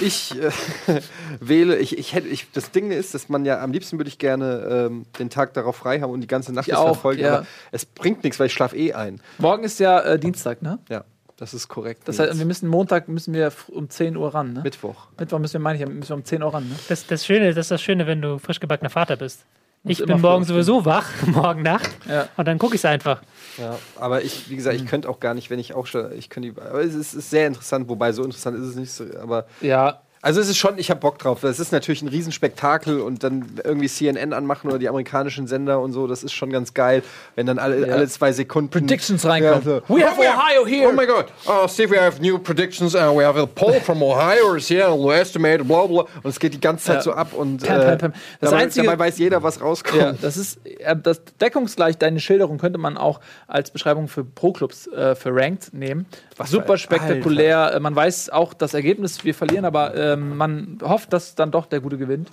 ich äh, [laughs] wähle, ich, ich hätte, ich, das Ding ist, dass man ja am liebsten würde ich gerne ähm, den Tag darauf frei haben und die ganze Nacht Ich das auch, verfolgen, ja. aber es bringt nichts, weil ich schlafe eh ein. Morgen ist ja äh, Dienstag, ne? Ja, das ist korrekt. Das heißt, wir müssen Montag müssen wir um 10 Uhr ran, ne? Mittwoch. Mittwoch müssen wir, meine ich, müssen wir um 10 Uhr ran, ne? Das, das, Schöne, das ist das Schöne, wenn du frisch gebackener Vater bist. Ich bin morgen sowieso wach, [laughs] morgen Nacht. Ja. Und dann gucke ich es einfach. Ja, aber ich, wie gesagt, ich könnte auch gar nicht, wenn ich auch schon, ich könnte, die- aber es ist, ist sehr interessant, wobei so interessant ist es nicht so, aber Ja, also es ist schon, ich habe Bock drauf. Es ist natürlich ein Riesenspektakel und dann irgendwie CNN anmachen oder die amerikanischen Sender und so, das ist schon ganz geil, wenn dann alle, Ja. alle zwei Sekunden Predictions reinkommen. Ja, so. We have Ohio here. Oh my God! Uh, Steve, we have new predictions. Uh, we have a poll from Ohio is here. We estimate blah blah. Und es geht die ganze Zeit Ja. so ab und Pam, äh, pam, pam. Das dabei, Einzige- dabei weiß jeder, was rauskommt. Das ist äh, das deckungsgleich deine Schilderung könnte man auch als Beschreibung für Pro-Clubs äh, für Ranked nehmen. Super spektakulär. Äh, Man weiß auch das Ergebnis, wir verlieren, aber ähm, man hofft, dass dann doch der Gute gewinnt.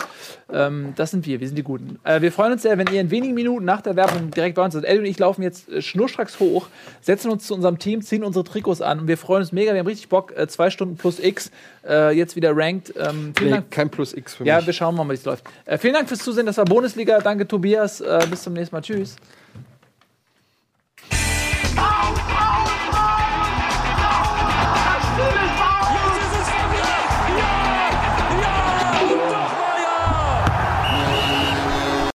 Ähm, das sind wir, wir sind die Guten. Äh, wir freuen uns sehr, wenn ihr in wenigen Minuten nach der Werbung direkt bei uns seid. Ellie und ich laufen jetzt äh, schnurstracks hoch, setzen uns zu unserem Team, ziehen unsere Trikots an und wir freuen uns mega. Wir haben richtig Bock. Äh, zwei Stunden plus X, äh, jetzt wieder Ranked. Ähm, vielen Nee, Dank. kein Plus X für Ja, mich. wir schauen mal, wie es läuft. Äh, vielen Dank fürs Zusehen. Das war Bundesliga. Danke, Tobias. Äh, bis zum nächsten Mal. Tschüss.